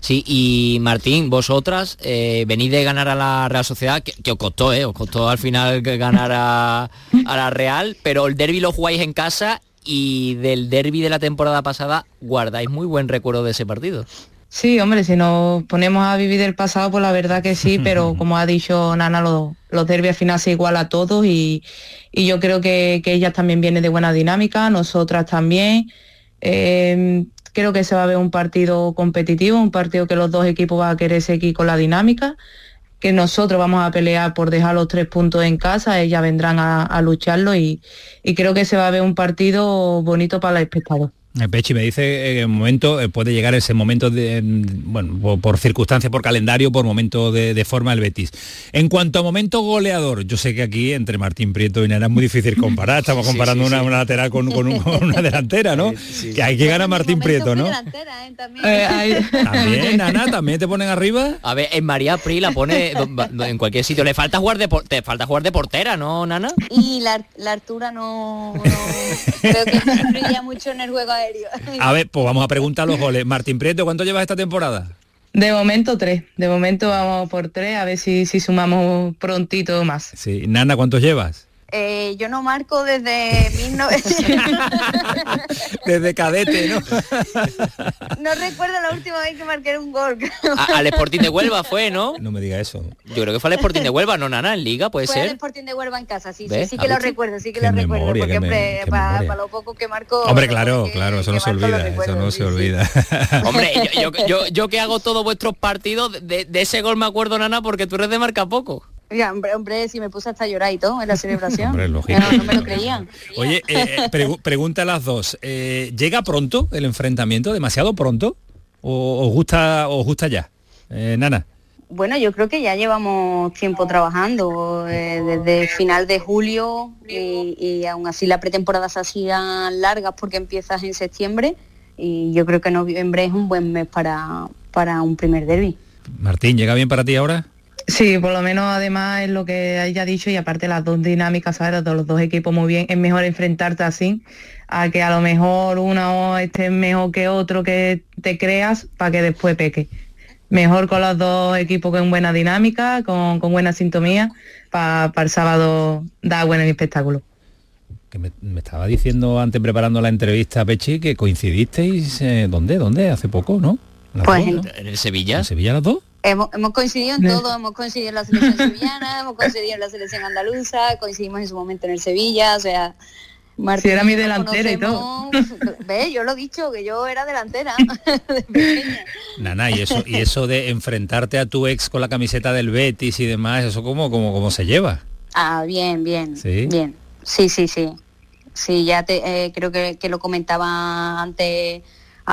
Sí, y Martín, vosotras eh, venís de ganar a la Real Sociedad, que, os costó, ¿eh? Os costó al final ganar a, a la Real, pero el derby lo jugáis en casa y del derby de la temporada pasada guardáis muy buen recuerdo de ese partido. Sí, hombre, si nos ponemos a vivir el pasado, pues la verdad que sí, pero como ha dicho Nana, los, los derbis al final se igual a todos y, yo creo que, que ellas también vienen de buena dinámica, nosotras también. Em, creo que se va a ver un partido competitivo, un partido que los dos equipos van a querer seguir con la dinámica, que nosotros vamos a pelear por dejar los tres puntos en casa, ellas vendrán a, lucharlo y, y creo que se va a ver un partido bonito para el espectador. Pechi me dice que en momento eh, puede llegar ese momento de, bueno, por, circunstancia, por calendario, por momento de, forma el Betis. En cuanto a momento goleador, yo sé que aquí entre Martín Prieto y Nana es muy difícil comparar, estamos comparando Una, lateral con, una delantera, ¿no? que hay que ganar Martín Prieto, ¿no? ¿eh? también. también, Nana, también te ponen arriba. A ver, en María Pri la pone en cualquier sitio. Le falta jugar de te falta jugar de portera, ¿no, Nana? Y la, altura no, creo que influye mucho en el juego a ver, pues vamos a preguntar los goles. Martín Prieto, ¿cuánto llevas esta temporada? De momento tres. De momento vamos por tres, a ver si, si sumamos prontito más. Sí. Nana, ¿cuántos llevas? Eh, yo no marco desde 1900. desde cadete, ¿no? no recuerdo la última vez que marqué un gol. al Sporting de Huelva fue, ¿no? No me diga eso. Yo creo que fue al Sporting de Huelva, no Nana, en Liga, puede ser. el Sporting de Huelva en casa, sí, sí, sí que lo recuerdo, sí que lo recuerdo. Porque para, lo poco que marcó. Hombre, claro, claro, eso no se olvida, eso no se olvida. Hombre, yo, yo, yo, que hago todos vuestros partidos, de, de ese gol me acuerdo, Nana, porque tú eres de marca poco. Ya, hombre, hombre, si me puse hasta llorar y todo en la celebración. no, me lo creían. Oye, eh, eh, pregunta a las dos. Eh, ¿Llega pronto el enfrentamiento? ¿Demasiado pronto? ¿O os gusta, os gusta ya? Nana. Bueno, yo creo que ya llevamos tiempo trabajando, desde final de julio y, y, aún así la pretemporada se hacía largas porque empiezas en septiembre y yo creo que noviembre es un buen mes para, para un primer derby. Martín, ¿llega bien para ti ahora? Sí, por lo menos además es lo que haya dicho y aparte las dos dinámicas, ¿sabes? De los dos equipos muy bien, es mejor enfrentarte así a que a lo mejor uno esté mejor que otro que te creas para que después peque. Mejor con los dos equipos con buena dinámica, con, buena sintonía, para el sábado dar buen espectáculo. Que me, estaba diciendo antes preparando la entrevista, Pechi, que coincidisteis, eh, ¿dónde? ¿Dónde? Hace poco, ¿no? Pues en el Sevilla. ¿En Sevilla las dos? Hemos, coincidido en todo, hemos coincidido en la selección sevillana, hemos coincidido en la selección andaluza, coincidimos en su momento en el Sevilla, o sea, Martín, si era mi delantera y todo. Ve, yo lo he dicho, que yo era delantera. Nana, y eso, y eso de enfrentarte a tu ex con la camiseta del Betis y demás, eso cómo, cómo, cómo se lleva. Ah, bien, bien. ¿Sí? Bien. Sí, sí, sí. sí, ya te, eh, creo que, lo comentaba antes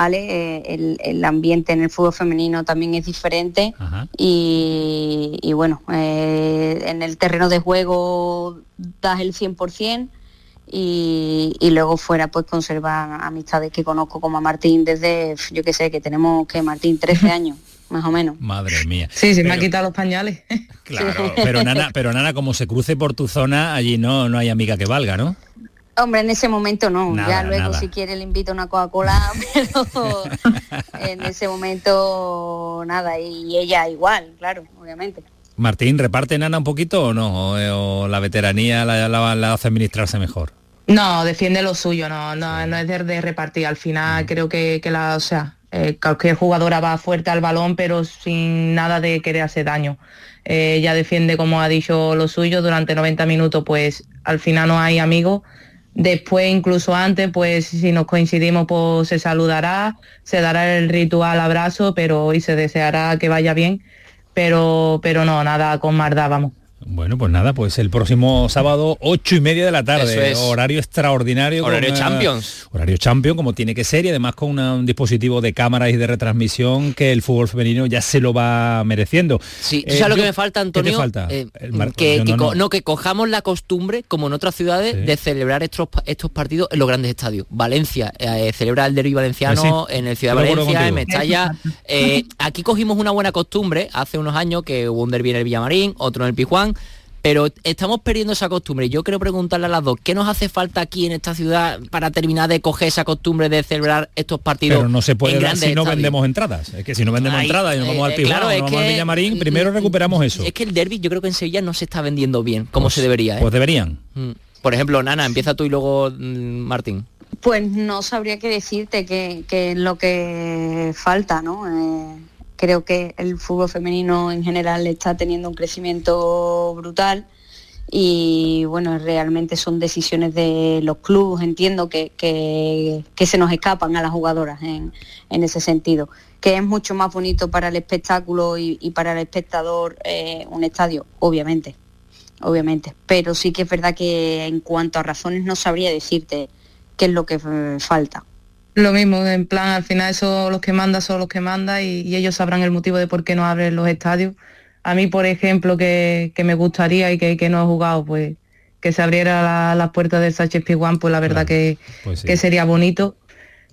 Ale, eh, el, ambiente en el fútbol femenino también es diferente y, bueno, eh, en el terreno de juego das el 100% y, y luego fuera pues conservar amistades que conozco como a Martín desde, yo que sé, que tenemos que Martín 13 años más o menos. Madre mía. Sí, se me ha quitado los pañales. Claro, pero Nana, pero Nana, como se cruce por tu zona, allí no, no hay amiga que valga, ¿no? Hombre, en ese momento no. ya luego si quiere le invito una Coca-Cola, pero en ese momento nada. Y ella igual, claro, obviamente. Martín, ¿reparte Nana un poquito o no? ¿O, la veteranía la, hace administrarse mejor? No, defiende lo suyo, no, no, no es de, repartir. Al final mm. creo que, la, o sea, eh, cualquier jugadora va fuerte al balón, pero sin nada de querer hacer daño. Eh, ella defiende, como ha dicho, lo suyo durante 90 minutos, pues al final no hay amigos Después, incluso antes, pues si nos coincidimos, pues se saludará, se dará el ritual abrazo, pero y se deseará que vaya bien, pero, pero no, nada con maldad, vamos. Bueno, pues nada, pues el próximo sábado, ocho y media de la tarde, horario extraordinario. Horario Champions. Horario Champions, como tiene que ser, y además con un dispositivo de cámaras y de retransmisión que el fútbol femenino ya se lo va mereciendo. Sí, ¿tú sabes lo que me falta, Antonio? ¿Qué falta? Eh, que, no, que cojamos la costumbre, como en otras ciudades, de celebrar estos, estos partidos en los grandes estadios. Valencia eh, celebra el derby valenciano en el Ciudad de Valencia, en Mestalla. Eh, aquí cogimos una buena costumbre hace unos años que hubo un derby en el Villamarín, otro en el Pijuán pero estamos perdiendo esa costumbre. Yo quiero preguntarle a las dos, ¿qué nos hace falta aquí en esta ciudad para terminar de coger esa costumbre de celebrar estos partidos? Pero no se puede dar si no vendemos entradas. Es que si no vendemos entradas y nos vamos al Pijuán, claro, nos vamos al Villamarín, primero recuperamos eso. Es que el derby yo creo que en Sevilla no se está vendiendo bien, como pues se debería. ¿eh? Pues deberían. Mm. Por ejemplo, Nana, empieza tú y luego mm, Martín. Pues no sabría qué decirte que, es lo que falta, ¿no? Eh, Creo que el fútbol femenino en general está teniendo un crecimiento brutal y bueno, realmente son decisiones de los clubes, entiendo que, que, se nos escapan a las jugadoras en, ese sentido, que es mucho más bonito para el espectáculo y, para el espectador eh, un estadio, obviamente, obviamente, pero sí que es verdad que en cuanto a razones no sabría decirte qué es lo que eh, falta. Lo mismo, en plan, al final eso los que manda son los que manda y, ellos sabrán el motivo de por qué no abren los estadios. A mí, por ejemplo, que, me gustaría y que, no he jugado, pues que se abriera las puertas del Sánchez Piguán, pues la verdad que, pues que, sería bonito.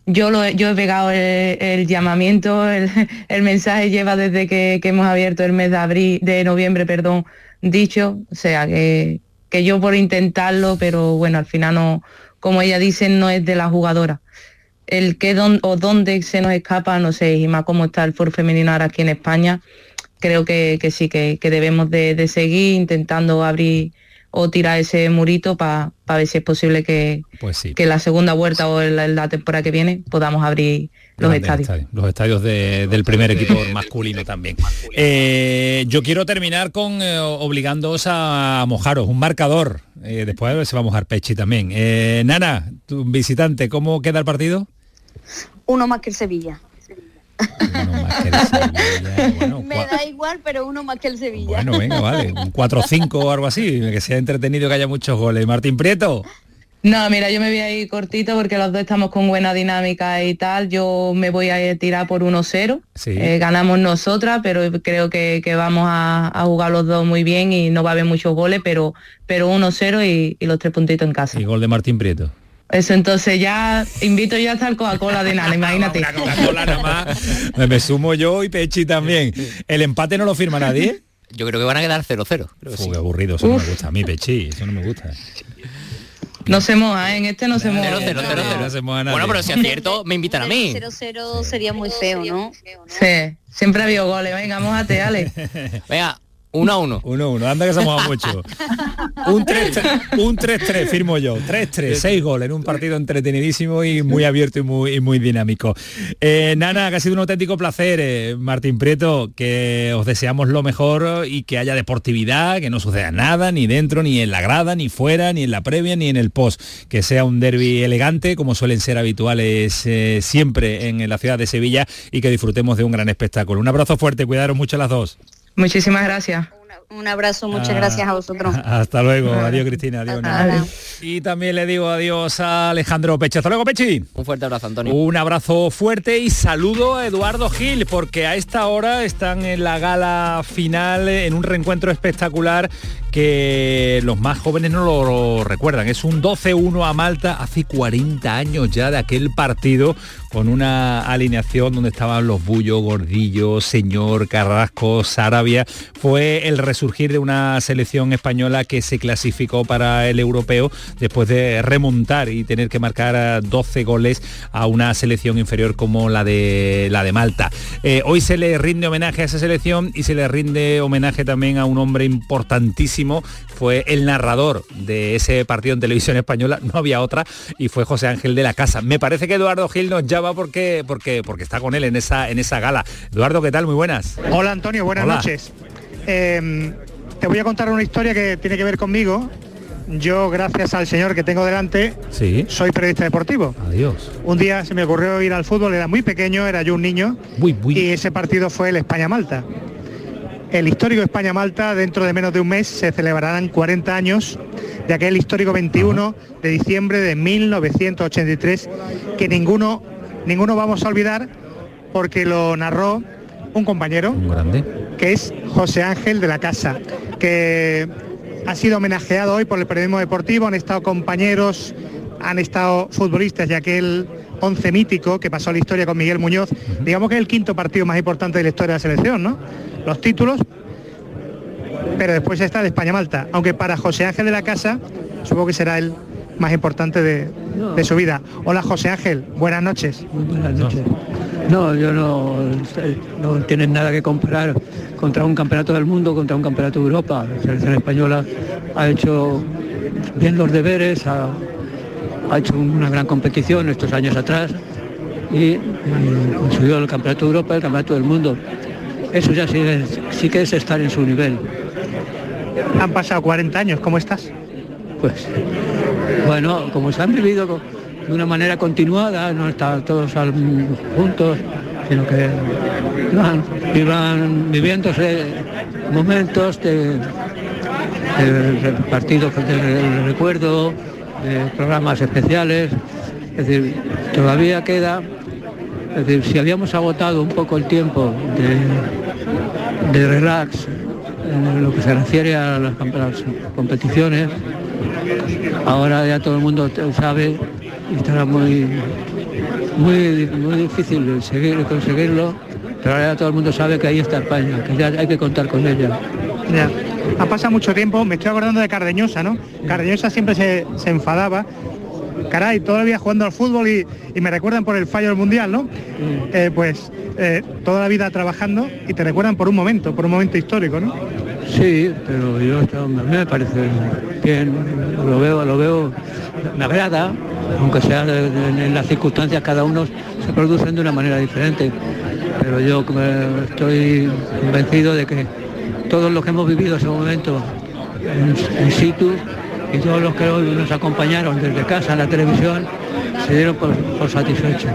Yo, lo, yo he pegado el, llamamiento, el, mensaje lleva desde que, hemos abierto el mes de abril, de noviembre, perdón, dicho, o sea que, que yo por intentarlo, pero bueno, al final no, como ella dice, no es de la jugadora el qué don, o dónde se nos escapa, no sé, y más cómo está el fútbol femenino ahora aquí en España, creo que, sí, que, debemos de, seguir intentando abrir o tirar ese murito para ver si es posible que, pues que la segunda vuelta o la, temporada que viene podamos abrir los estadios. Los estadios del primer equipo masculino también. Eh, yo quiero terminar con eh, obligándoos a mojaros, un marcador. Eh, después se va a mojar Pechi también. Nana, tu visitante, ¿cómo queda el partido? Uno más que el Sevilla. Me da igual, pero uno más que el Sevilla. Bueno, venga, vale. Un 4-5 o algo así, que sea entretenido, que haya muchos goles. Martín Prieto. No, mira, yo me voy a ir cortito porque los dos estamos con buena dinámica y tal. Yo me voy a tirar por 1-0. Eh, ganamos nosotras, pero creo que, vamos a, jugar los dos muy bien y no va a haber muchos goles, pero, pero 1-0 y, y, los tres puntitos en casa. Y gol de Martín Prieto. Eso entonces ya invito yo hasta el Coca-Cola de nada, imagínate. Coca-Cola nada más. Me sumo yo y Pechi también. ¿El empate no lo firma nadie? Yo creo que van a quedar 0-0. Qué aburrido, eso no me gusta. A mí, Pechi, eso no me gusta. No se moja, ¿eh? en este no se moja. Bueno, pero si acierto, me invitan a mí. 0-0 sería muy feo, ¿no? Sí, siempre ha habido goles. Venga, mojate, Ale. Venga, uno a uno. Uno a uno. Anda que se moja mucho. un 3-3, firmo yo. 3-3, 6 goles en un partido entretenidísimo y muy abierto y muy, muy dinámico. Eh, Nana, que ha sido un auténtico placer. Eh, Martín Prieto, que os deseamos lo mejor y que haya deportividad, que no suceda nada, ni dentro, ni en la grada, ni fuera, ni en la previa, ni en el post. Que sea un derby elegante, como suelen ser habituales eh, siempre en la ciudad de Sevilla, y que disfrutemos de un gran espectáculo. Un abrazo fuerte, cuidaros mucho las dos. Muchísimas gracias. Un abrazo, muchas ah, gracias a vosotros. Hasta luego, adiós Cristina, adiós. Y también le digo adiós a Alejandro Peche. Hasta luego, Pechi. Un fuerte abrazo, Antonio. Un abrazo fuerte y saludo a Eduardo Gil, porque a esta hora están en la gala final, en un reencuentro espectacular que los más jóvenes no lo recuerdan. Es un 12-1 a Malta hace 40 años ya de aquel partido con una alineación donde estaban los Bullo, Gordillo, Señor, Carrasco, Sarabia. Fue el resurgir de una selección española que se clasificó para el europeo después de remontar y tener que marcar 12 goles a una selección inferior como la de, la de Malta. Eh, hoy se le rinde homenaje a esa selección y se le rinde homenaje también a un hombre importantísimo. Fue el narrador de ese partido en televisión española, no había otra, y fue José Ángel de la Casa. Me parece que Eduardo Gil nos llama porque, porque, porque está con él en esa, en esa gala. Eduardo, ¿qué tal? Muy buenas. Hola Antonio, buenas noches. Em, te voy a contar una historia que tiene que ver conmigo. Yo, gracias al señor que tengo delante, sí. soy periodista deportivo. Adiós. Un día se me ocurrió ir al fútbol, era muy pequeño, era yo un niño, muy, muy. y ese partido fue el España-Malta. El histórico España-Malta, dentro de menos de un mes, se celebrarán 40 años de aquel histórico 21 de diciembre de 1983, que ninguno ninguno vamos a olvidar porque lo narró un compañero, grande. que es José Ángel de la Casa, que ha sido homenajeado hoy por el periodismo deportivo, han estado compañeros, han estado futbolistas de aquel once mítico que pasó la historia con Miguel Muñoz, digamos que es el quinto partido más importante de la historia de la selección, ¿no? Los títulos, pero después está de España-Malta, aunque para José Ángel de la Casa, supongo que será el más importante de, su vida. Hola José Ángel, buenas noches. buenas noches. No, yo no, no tienen nada que comparar contra un campeonato del mundo, contra un campeonato de Europa. La selección española ha hecho bien los deberes, ha, hecho una gran competición estos años atrás y, consiguió el campeonato de Europa y el campeonato del mundo. Eso ya sí, sí que es estar en su nivel. Han pasado 40 años, ¿cómo estás? Pues bueno, como se han vivido de una manera continuada, no están todos juntos, sino que iban, viviéndose momentos de, partidos de recuerdo, de programas especiales, es decir, todavía queda, es decir, si habíamos agotado un poco el tiempo de, relax en lo que se refiere a las competiciones, Ahora ya todo el mundo sabe y estará muy, muy, muy difícil seguir, conseguirlo, pero ahora ya todo el mundo sabe que ahí está España, que ya hay que contar con ella. Ha pasado mucho tiempo, me estoy acordando de Cardeñosa, ¿no? Cardeñosa siempre se, enfadaba caray, todavía jugando al fútbol y, me recuerdan por el fallo del mundial, ¿no? Eh, pues eh, toda la vida trabajando y te recuerdan por un momento, por un momento histórico, ¿no? Sí, pero yo a mí me parece bien, lo veo, lo veo, me agrada, aunque sea en las circunstancias cada uno se producen de una manera diferente. Pero yo estoy convencido de que todos los que hemos vivido ese momento en, situ y todos los que hoy nos acompañaron desde casa en la televisión se dieron por, por satisfechos.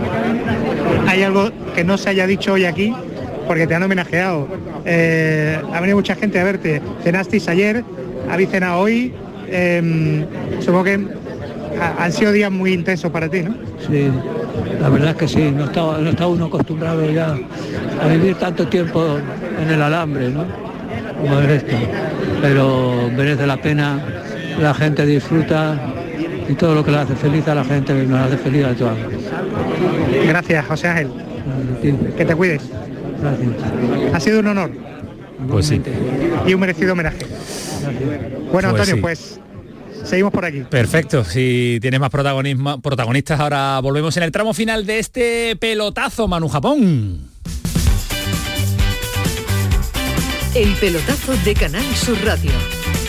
¿Hay algo que no se haya dicho hoy aquí porque te han homenajeado. Eh, ha venido mucha gente a verte. Cenasteis ayer, habéis cenado hoy. Em, supongo que han sido días muy intensos para ti, ¿no? Sí, la verdad es que sí, no está, no está uno acostumbrado ya a vivir tanto tiempo en el alambre, ¿no? Como es esto. Pero merece la pena, la gente disfruta y todo lo que le hace feliz a la gente nos hace feliz a todos. Gracias, José Ángel. Que te cuides. Ha sido un honor. Pues sí. Y un merecido homenaje. Bueno, pues Antonio, pues seguimos por aquí. Perfecto, si tienes más protagonismo, protagonistas, ahora volvemos en el tramo final de este pelotazo Manu Japón. El pelotazo de Canal Sur Radio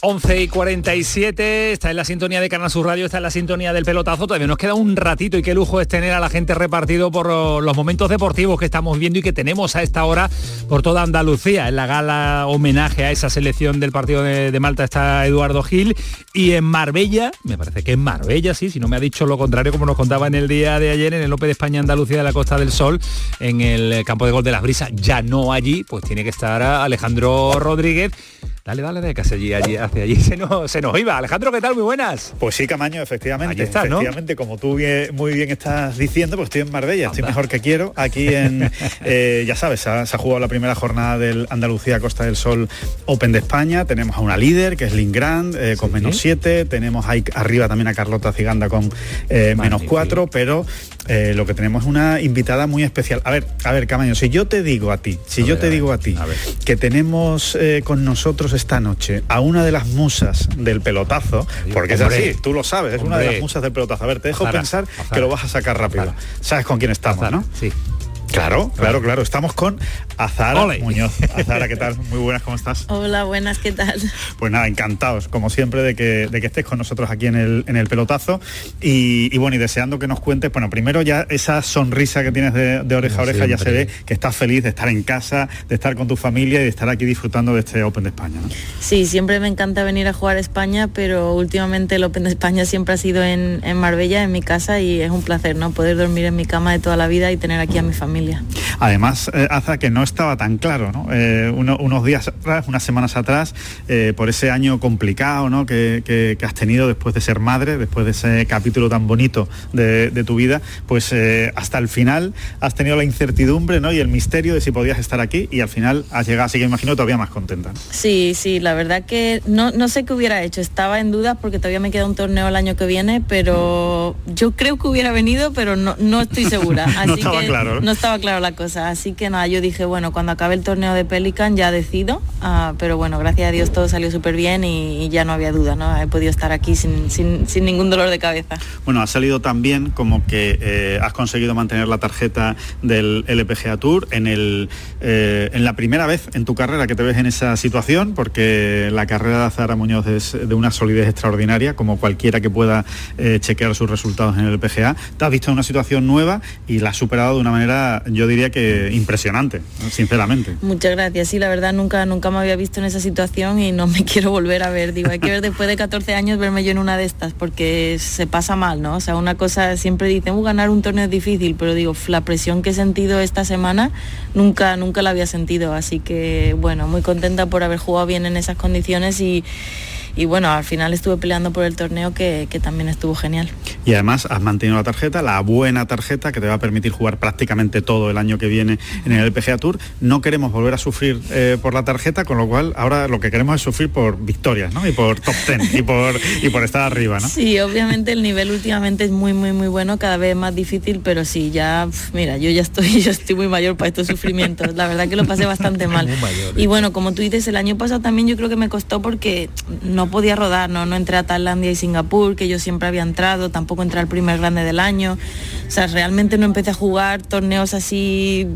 11 y 47, está en la sintonía de Canal Sur Radio, está en la sintonía del pelotazo, todavía nos queda un ratito y qué lujo es tener a la gente repartido por los momentos deportivos que estamos viendo y que tenemos a esta hora por toda Andalucía. En la gala homenaje a esa selección del partido de, Malta está Eduardo Gil y en Marbella, me parece que en Marbella, sí, si no me ha dicho lo contrario como nos contaba en el día de ayer en el López de España Andalucía de la Costa del Sol, en el campo de gol de las brisas, ya no allí, pues tiene que estar Alejandro Rodríguez. Dale, dale, de casi allí, allí, hacia allí se nos, se nos iba. Alejandro, ¿qué tal? Muy buenas. Pues sí, Camaño, efectivamente. Estás, ¿no? Efectivamente, como tú bien- muy bien estás diciendo, pues estoy en Marbella, estoy mejor que quiero. Aquí en, eh, ya sabes, se ha, se ha jugado la primera jornada del Andalucía Costa del Sol Open de España. Tenemos a una líder, que es Lynn Grant, eh, con menos 7. Tenemos ahí arriba también a Carlota Ciganda con eh, menos 4, pero lo que tenemos es una invitada muy especial. A ver, a ver, Camaño, si yo te digo a ti, si A yo ver, te digo a ti que tenemos con nosotros esta noche a una de las musas del pelotazo, porque es así, tú lo sabes, es una de las musas del pelotazo. A ver, te dejo Azara, pensar Azara. que lo vas a sacar rápido. ¿Sabes con quién estamos, no? Sí. Claro, claro, claro. Estamos con Azara Ole. Muñoz. Azara, ¿qué tal? Muy buenas, ¿cómo estás? Hola, buenas, ¿qué tal? Pues nada, encantados, como siempre, de que, de que estés con nosotros aquí en el, en el pelotazo. Y, y bueno, y deseando que nos cuentes, bueno, primero ya esa sonrisa que tienes de, de oreja a oreja, ya se ve que estás feliz de estar en casa, de estar con tu familia y de estar aquí disfrutando de este Open de España. ¿no? Sí, siempre me encanta venir a jugar a España, pero últimamente el Open de España siempre ha sido en, en Marbella, en mi casa, y es un placer, ¿no? Poder dormir en mi cama de toda la vida y tener aquí a mi familia. Además, eh, Aza, que no estaba tan claro, ¿no? Eh, uno- unos días atrás, unas semanas atrás, eh, por ese año complicado ¿no? que, que- que has tenido después de ser madre, después de ese capítulo tan bonito de, de tu vida, pues eh, hasta el final has tenido la incertidumbre ¿no? y el misterio de si podías estar aquí y al final has llegado, así que imagino todavía más contenta. ¿no? Sí, sí, la verdad que no, no sé qué hubiera hecho, estaba en duda porque todavía me queda un torneo el año que viene, pero yo creo que hubiera venido, pero no, no estoy segura. Así estaba que claro, ¿no? no claro la cosa. Así que nada, yo dije, bueno, cuando acabe el torneo de Pelican ya decido, ah, pero bueno, gracias a Dios todo salió súper bien y, ya no había duda, ¿no? He podido estar aquí sin, sin- sin ningún dolor de cabeza. Bueno, ha salido tan bien como que eh, has conseguido mantener la tarjeta del LPGA Tour en, el, eh, en la primera vez en tu carrera que te ves en esa situación, porque la carrera de Azara Muñoz es de una solidez extraordinaria, como cualquiera que pueda eh, chequear sus resultados en el LPGA. Te has visto en una situación nueva y la has superado de una manera, yo diría que impresionante, sinceramente. Muchas gracias. Sí, la verdad nunca, nunca me había visto en esa situación y no me quiero volver a ver. Digo, hay que ver después de 14 años verme yo en una de estas porque se pasa mal, ¿no? O sea, una cosa siempre dicen, uh, ganar un torneo es difícil, pero digo, la presión que he sentido esta semana nunca, nunca la había sentido. Así que bueno, muy contenta por haber jugado bien en esas condiciones y, y bueno, al final estuve peleando por el torneo que, que también estuvo genial. Y además has mantenido la tarjeta, la buena tarjeta que te va a permitir jugar prácticamente todo el año que viene en el LPGA Tour. No queremos volver a sufrir eh, por la tarjeta, con lo cual ahora lo que queremos es sufrir por victorias, ¿no? Y por top ten y por y por estar arriba, ¿no? Sí, obviamente el nivel últimamente es muy, muy, muy bueno, cada vez más difícil, pero sí, ya, mira, yo ya estoy, yo estoy muy mayor para estos sufrimientos. La verdad que lo pasé bastante mal. Y bueno, como tú dices, el año pasado también yo creo que me costó porque no podía rodar, ¿no? No entré a Tailandia y Singapur, que yo siempre había entrado, tampoco entré al primer grande del año. O sea, realmente no empecé a jugar torneos así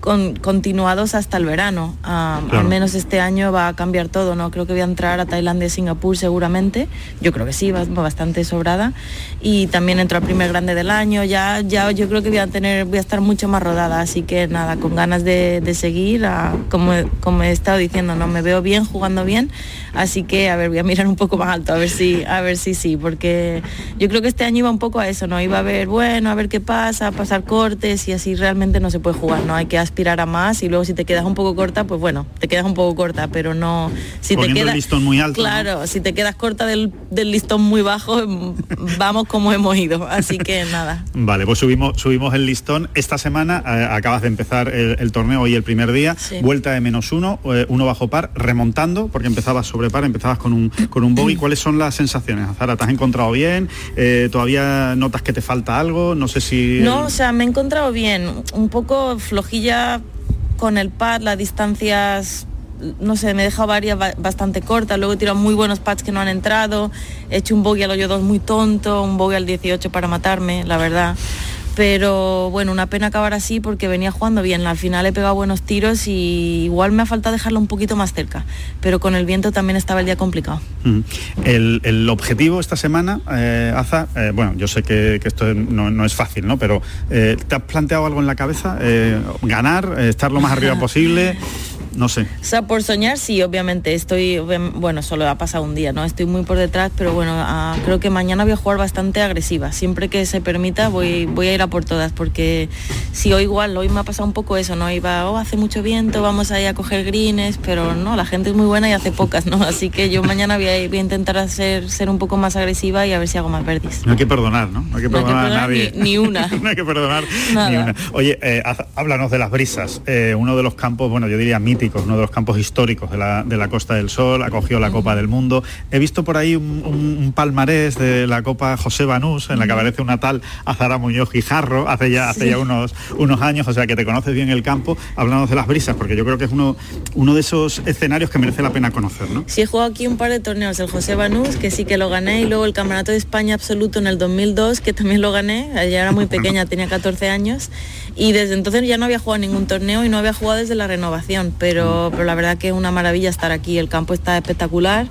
con- continuados hasta el verano. Ah, Claro. Al menos este año va a cambiar todo, ¿no? Creo que voy a entrar a Tailandia y Singapur seguramente. Yo creo que sí, va va bastante sobrada. Y también entro al primer grande del año. Ya, ya yo creo que voy a tener, voy a estar mucho más rodada. Así que nada, con ganas de, de seguir, ah, como, como he estado diciendo, ¿no? Me veo bien, jugando bien. Así que a ver, voy a mirar un poco más alto, a ver si, a ver si sí, porque yo creo que este año iba un poco a eso, ¿no? Iba a ver, bueno, a ver qué pasa, pasar cortes y así realmente no se puede jugar, ¿no? Hay que aspirar a más y luego si te quedas un poco corta, pues bueno, te quedas un poco corta, pero no... Si te quedas, el listón muy alto. Claro, si te quedas corta del, listón muy bajo, vamos como hemos ido, así que nada. Vale, pues subimos, subimos el listón. Esta semana eh, acabas de empezar el, torneo, hoy el primer día, vuelta de menos uno, eh, uno bajo par, remontando, porque empezabas sobre par, empezabas con un, con un bogey. ¿Cuáles son las sensaciones, Azara? ¿Te has encontrado bien? Eh, ¿Todavía notas que te falta algo? No sé si... No, o sea, me he encontrado bien, un poco flojilla con el pad, las distancias no sé, me he dejado varias bastante cortas, luego he tirado muy buenos pads que no han entrado, he hecho un bogey al hoyo 2 muy tonto, un bogey al 18 para matarme, la verdad pero bueno, una pena acabar así porque venía jugando bien. Al final he pegado buenos tiros y igual me ha faltado dejarlo un poquito más cerca, pero con el viento también estaba el día complicado. el, objetivo esta semana, eh, Aza, eh, bueno, yo sé que, esto no, es fácil, ¿no? Pero eh, ¿te has planteado algo en la cabeza? ¿Ganar? ¿Estar lo más arriba posible? No sé. O sea, por soñar sí, obviamente. Estoy, bueno, solo ha pasado un día, ¿no? Estoy muy por detrás, pero bueno, ah, creo que mañana voy a jugar bastante agresiva. Siempre que se permita voy, voy a ir a por todas, porque si hoy igual, hoy me ha pasado un poco eso, ¿no? Iba, oh, hace mucho viento, vamos a ir a coger greens, pero no, la gente es muy buena y hace pocas, ¿no? Así que yo mañana voy a, voy a intentar hacer, ser un poco más agresiva y a ver si hago más verdes. No hay que perdonar, ¿no? No hay que perdonar, a nadie. Ni, una. no hay que perdonar ni una. Oye, eh, háblanos de las brisas. Eh, uno de los campos, bueno, yo diría uno de los campos históricos de la, Costa del Sol, acogió la Copa del Mundo. He visto por ahí un, palmarés de la Copa José Banús, en la que aparece una tal Azara Muñoz Guijarro, hace ya, hace ya unos, unos años, o sea que te conoces bien el campo, hablando de las brisas, porque yo creo que es uno, uno de esos escenarios que merece la pena conocer, ¿no? Sí, he jugado aquí un par de torneos, el José Banús, que sí que lo gané, y luego el Campeonato de España Absoluto en el 2002, que también lo gané, ya era muy pequeña, tenía 14 años, y desde entonces ya no había jugado ningún torneo y no había jugado desde la renovación, pero, pero la verdad que es una maravilla estar aquí, el campo está espectacular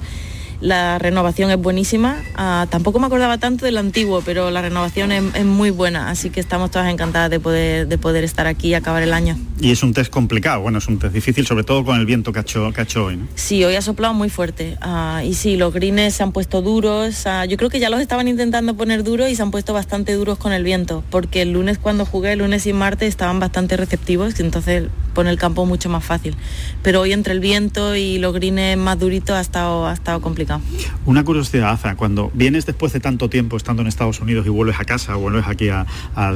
la renovación es buenísima. Ah, tampoco me acordaba tanto del antiguo, pero la renovación es, muy buena, así que estamos todas encantadas de poder, de poder estar aquí y acabar el año. Y es un test complicado, bueno, es un test difícil, sobre todo con el viento que ha hecho, que hoy. ¿no? Sí, hoy ha soplado muy fuerte. Ah, y sí, los greens se han puesto duros. Yo creo que ya los estaban intentando poner duros y se han puesto bastante duros con el viento, porque el lunes cuando jugué, el lunes y martes, estaban bastante receptivos, entonces pone el campo mucho más fácil. Pero hoy entre el viento y los greens más duritos ha estado, ha estado complicado. Una curiosidad, Aza, cuando vienes después de tanto tiempo estando en Estados Unidos y vuelves a casa, vuelves aquí a,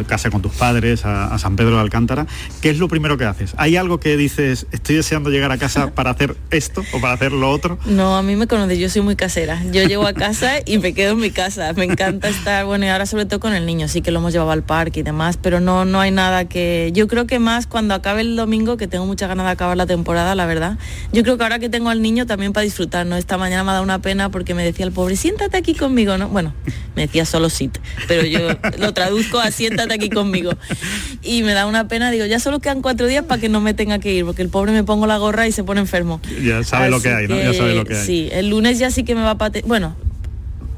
casa con tus padres, a, San Pedro de Alcántara, ¿qué es lo primero que haces? ¿Hay algo que dices, estoy deseando llegar a casa para hacer esto o para hacer lo otro? No, a mí me conoces, yo soy muy casera. Yo llego a casa y me quedo en mi casa. Me encanta estar, bueno, y ahora sobre todo con el niño, sí que lo hemos llevado al parque y demás, pero no, no hay nada que... Yo creo que más cuando acabe el domingo, que tengo muchas ganas de acabar la temporada, la verdad. Yo creo que ahora que tengo al niño también para disfrutar, ¿no? Esta mañana me ha dado una pena porque me decía el pobre, siéntate aquí conmigo, ¿no? Bueno, me decía solo sit, pero yo lo traduzco a siéntate aquí conmigo. Y me da una pena, digo, ya solo quedan cuatro días para que no me tenga que ir, porque el pobre me pongo la gorra y se pone enfermo. Ya sabe lo que hay, ¿no? ya sabe lo que hay. Sí, el lunes ya sí que me va a. Bueno,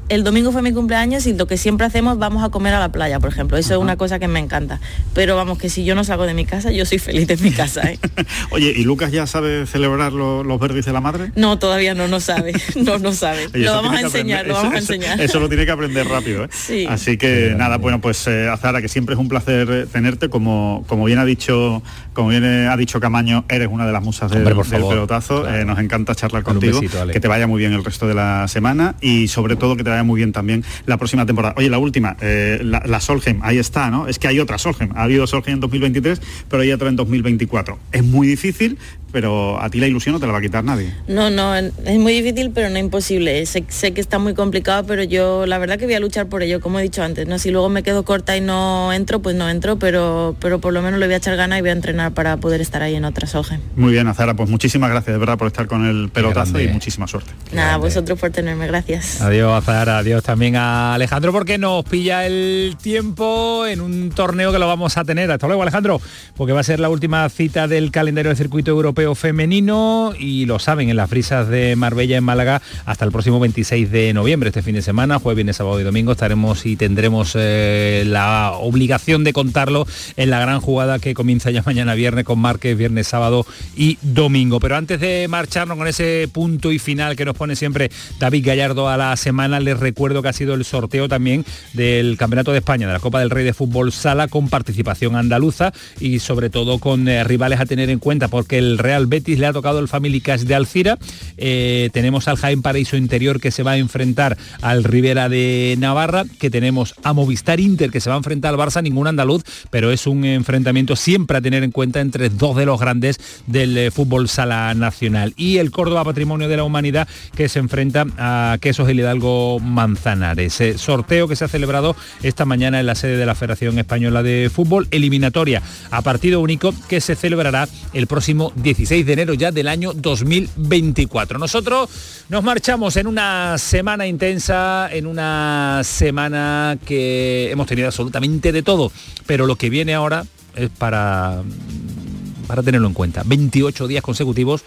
el domingo fue mi cumpleaños y lo que siempre hacemos, vamos a comer a la playa, por ejemplo. Eso es una cosa que me encanta. Pero vamos, que si yo no salgo de mi casa, yo soy feliz en mi casa. ¿eh? Oye, ¿y Lucas ya sabe celebrar los verdes de la madre? No, todavía no, no sabe. No, no sabe. lo vamos a enseñar, lo vamos a enseñar. Eso, lo tiene que aprender rápido. ¿eh? Así que nada, bueno, pues eh, Azara, que siempre es un placer eh, tenerte. Como, como bien ha dicho, como bien ha dicho Camaño, eres una de las musas del, pelotazo. nos encanta charlar contigo. que te vaya muy bien el resto de la semana y sobre todo que te muy bien también la próxima temporada. Oye, la última, eh, la, Solheim, ahí está, ¿no? Es que hay otra Solheim. Ha habido Solheim en 2023, pero hay otra en 2024. Es muy difícil, pero a ti la ilusión no te la va a quitar nadie. No, no, es muy difícil, pero no imposible. Sé, que está muy complicado, pero yo la verdad que voy a luchar por ello, como he dicho antes. ¿no? Si luego me quedo corta y no entro, pues no entro, pero, pero por lo menos le voy a echar ganas y voy a entrenar para poder estar ahí en otra Solheim. Muy bien, Azara, pues muchísimas gracias de verdad por estar con el pelotazo y muchísima suerte. Nada, vosotros por tenerme, gracias. Adiós, Azara, adiós también a Alejandro porque nos pilla el tiempo en un torneo que lo vamos a tener. Hasta luego, Alejandro, porque va a ser la última cita del calendario del circuito europeo femenino y lo saben en las frisas de Marbella en Málaga hasta el próximo 26 de noviembre, este fin de semana, jueves, viernes, sábado y domingo estaremos y tendremos eh, la obligación de contarlo en la gran jugada que comienza ya mañana viernes con Márquez, viernes, sábado y domingo. Pero antes de marcharnos con ese punto y final que nos pone siempre David Gallardo a la semana, les recuerdo que ha sido el sorteo también del Campeonato de España, de la Copa del Rey de Fútbol Sala con participación andaluza y sobre todo con eh, rivales a tener en cuenta porque el Real Betis le ha tocado el Family Cash de Alcira, eh, tenemos al Jaén Paraíso Interior que se va a enfrentar al Rivera de Navarra, que tenemos a Movistar Inter que se va a enfrentar al Barça, ningún andaluz, pero es un enfrentamiento siempre a tener en cuenta entre dos de los grandes del eh, fútbol sala nacional. Y el Córdoba Patrimonio de la Humanidad que se enfrenta a Quesos el Hidalgo Manzanares. sorteo que se ha celebrado esta mañana en la sede de la Federación Española de Fútbol, eliminatoria a partido único que se celebrará el próximo 16 de enero ya del año 2024. Nosotros nos marchamos en una semana intensa, en una semana que hemos tenido absolutamente de todo, pero lo que viene ahora es para, para tenerlo en cuenta. 28 días consecutivos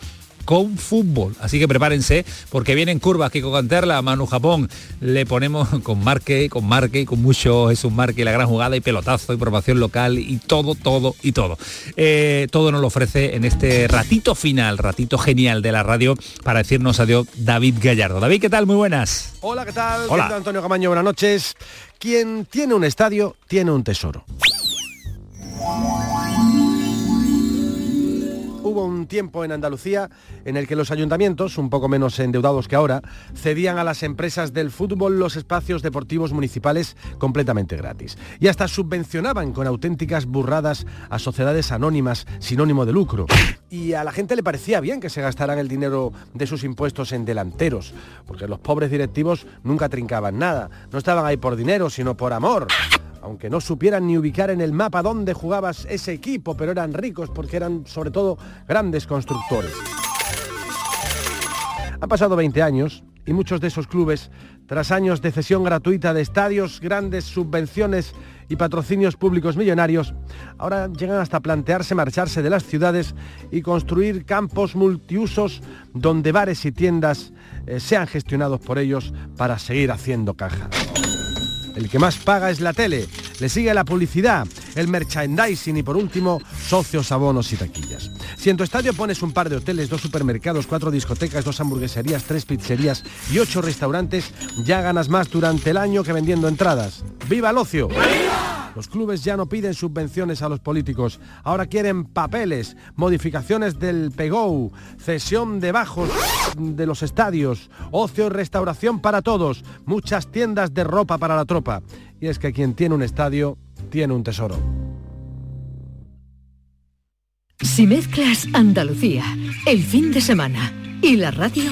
con fútbol. Así que prepárense porque vienen curvas que con cantarla a Manu Japón le ponemos con Marque, con Marque, con mucho es un Marque, la gran jugada y pelotazo y promoción local y todo, todo y todo. Eh, todo nos lo ofrece en este ratito final, ratito genial de la radio para decirnos adiós David Gallardo. David, ¿qué tal? Muy buenas. Hola, ¿qué tal? Hola. Antonio Camaño, buenas noches. Quien tiene un estadio, tiene un tesoro. Hubo un tiempo en Andalucía en el que los ayuntamientos, un poco menos endeudados que ahora, cedían a las empresas del fútbol los espacios deportivos municipales completamente gratis. Y hasta subvencionaban con auténticas burradas a sociedades anónimas sinónimo de lucro. Y a la gente le parecía bien que se gastaran el dinero de sus impuestos en delanteros, porque los pobres directivos nunca trincaban nada. No estaban ahí por dinero, sino por amor aunque no supieran ni ubicar en el mapa dónde jugabas ese equipo, pero eran ricos porque eran sobre todo grandes constructores. Han pasado 20 años y muchos de esos clubes, tras años de cesión gratuita de estadios, grandes subvenciones y patrocinios públicos millonarios, ahora llegan hasta plantearse marcharse de las ciudades y construir campos multiusos donde bares y tiendas eh, sean gestionados por ellos para seguir haciendo caja. El que más paga es la tele, le sigue la publicidad, el merchandising y por último, socios, abonos y taquillas. Si en tu estadio pones un par de hoteles, dos supermercados, cuatro discotecas, dos hamburgueserías, tres pizzerías y ocho restaurantes, ya ganas más durante el año que vendiendo entradas. ¡Viva el ocio! Los clubes ya no piden subvenciones a los políticos, ahora quieren papeles, modificaciones del PEGO, cesión de bajos de los estadios, ocio y restauración para todos, muchas tiendas de ropa para la tropa. Y es que quien tiene un estadio, tiene un tesoro. Si mezclas Andalucía, el fin de semana y la radio